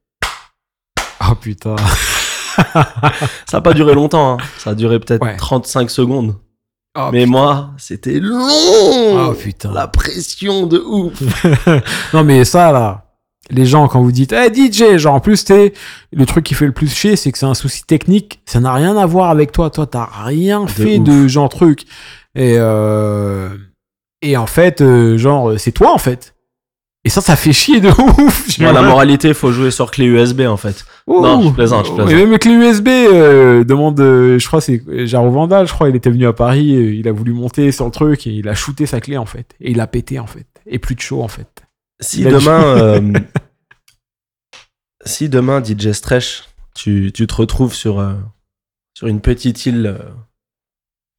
oh putain. Ça a pas duré longtemps, hein. Ça a duré peut-être Ouais. 35 secondes. Oh, Mais moi, c'était long. Oh putain. La pression de ouf. non mais ça là, les gens quand vous dites hey, DJ, genre en plus t'es le truc qui fait le plus chier, c'est que c'est un souci technique, ça n'a rien à voir avec toi, toi t'as rien fait ouf. de genre truc et euh, et en fait euh, genre c'est toi en fait. Et ça, ça fait chier de ouf. Moi, la moralité, faut jouer sur clé USB, en fait. Ouh. Non, je plaisante, je plaisante. Et même les USB, euh, demande, euh, je crois, c'est Jaro Vandal, je crois, il était venu à Paris, euh, il a voulu monter sur le truc et il a shooté sa clé en fait. Et il a pété en fait. Et plus de chaud en fait. Si Il demain, euh, si demain, DJ Stretch, tu, tu te retrouves sur, euh, sur une petite île, euh,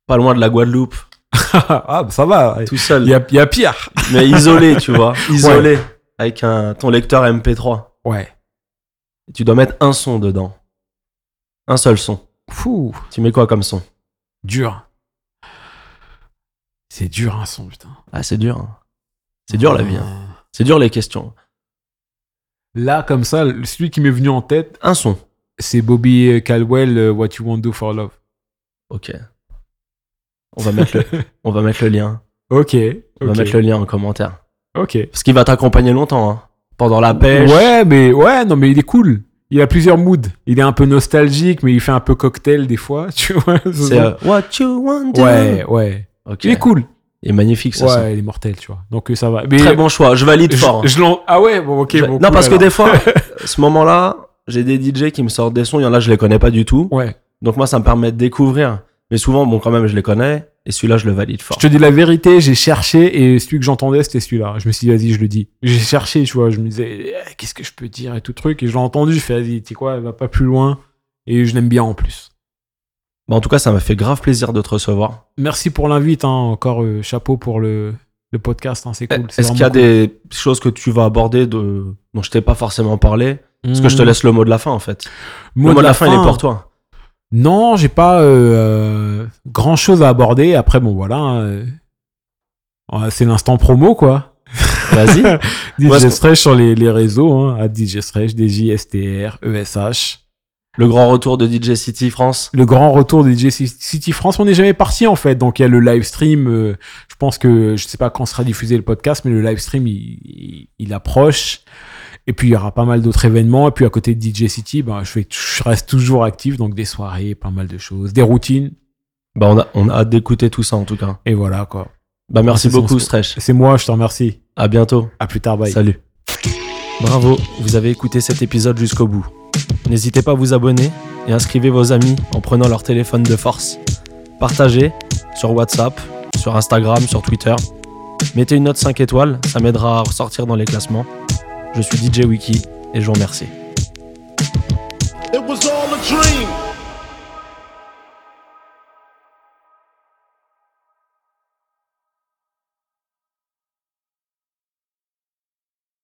pas loin de la Guadeloupe, ah, bah, ça va. tout seul, Il y a, y a pire. mais isolé, tu vois, isolé, avec un, ton lecteur MP3. Ouais. Et tu dois mettre un son dedans. Un seul son. Fou. Tu mets quoi comme son? Dur. C'est dur un son, putain. Ah, c'est dur. hein. C'est dur la vie. hein. C'est dur les questions. Là, comme ça, celui qui m'est venu en tête, Un son. c'est Bobby Caldwell, euh, What You Want Do for Love. Ok. On va mettre le, on va mettre le lien. Ok. On va mettre le lien en commentaire. Ok. Parce qu'il va t'accompagner longtemps. hein. Pendant la pêche. Ouais, mais ouais, non, mais il est cool. Il a plusieurs moods. Il est un peu nostalgique, mais il fait un peu cocktail des fois, tu vois. ce C'est euh, What you want to Ouais, ouais. Ok. Il est cool. Il est magnifique ce ouais, il est mortel, tu vois. Donc euh, ça va. Mais Très bon choix. Je valide je, fort. hein. je Ah ouais, bon, ok. Je- bon, non, parce que des fois, ce moment-là, j'ai des DJ qui me sortent des sons. Il y en a, je les connais pas du tout. Ouais. Donc moi, ça me permet de découvrir. Mais souvent, bon, quand même, je les connais. Et celui-là, je le valide fort. Je te dis la vérité, j'ai cherché et celui que j'entendais, c'était celui-là. Je me suis dit, vas-y, je le dis. J'ai cherché, tu vois. Je me disais, eh, qu'est-ce que je peux dire et tout truc. Et je l'ai entendu, je fais, vas-y, tu sais quoi, va pas plus loin. Et je l'aime bien en plus. Bah, en tout cas, ça m'a fait grave plaisir de te recevoir. Merci pour l'invite, hein. Encore euh, chapeau pour le, le podcast, hein. c'est cool. c'est Est-ce qu'il y a des choses que tu vas aborder de... dont je t'ai pas forcément parlé? Cool. Parce que je te Mmh. laisse le mot de la fin, en fait. Mot le mot de de la fin, il est pour toi. Non, j'ai pas euh, grand chose à aborder. Après, bon, voilà. hein, euh, c'est l'instant promo, quoi. Vas-y. DJ Stretch sur les, les réseaux, hein, à DJ Stretch, DJSTR, ESH. le grand retour de DJ City France. Le grand retour de DJ City France, on n'est jamais parti en fait. Donc il y a le live stream. euh, je pense que je sais pas quand sera diffusé le podcast, mais le live stream il, il- il approche. Et puis il y aura pas mal d'autres événements. Et puis à côté de DJ City, ben, je, fais, je reste toujours actif. Donc des soirées, pas mal de choses, des routines. Bah, on a, on a hâte d'écouter tout ça, en tout cas. Et voilà quoi. Bah, merci beaucoup, Stretch. C'est moi, je te remercie. À bientôt. À plus tard, bye. Salut. Bravo, vous avez écouté cet épisode jusqu'au bout. N'hésitez pas à vous abonner et inscrivez vos amis en prenant leur téléphone de force. Partagez sur WhatsApp, sur Instagram, sur Twitter. Mettez une note 5 étoiles, ça m'aidera à ressortir dans les classements. Je suis DJ Wiki et je vous remercie.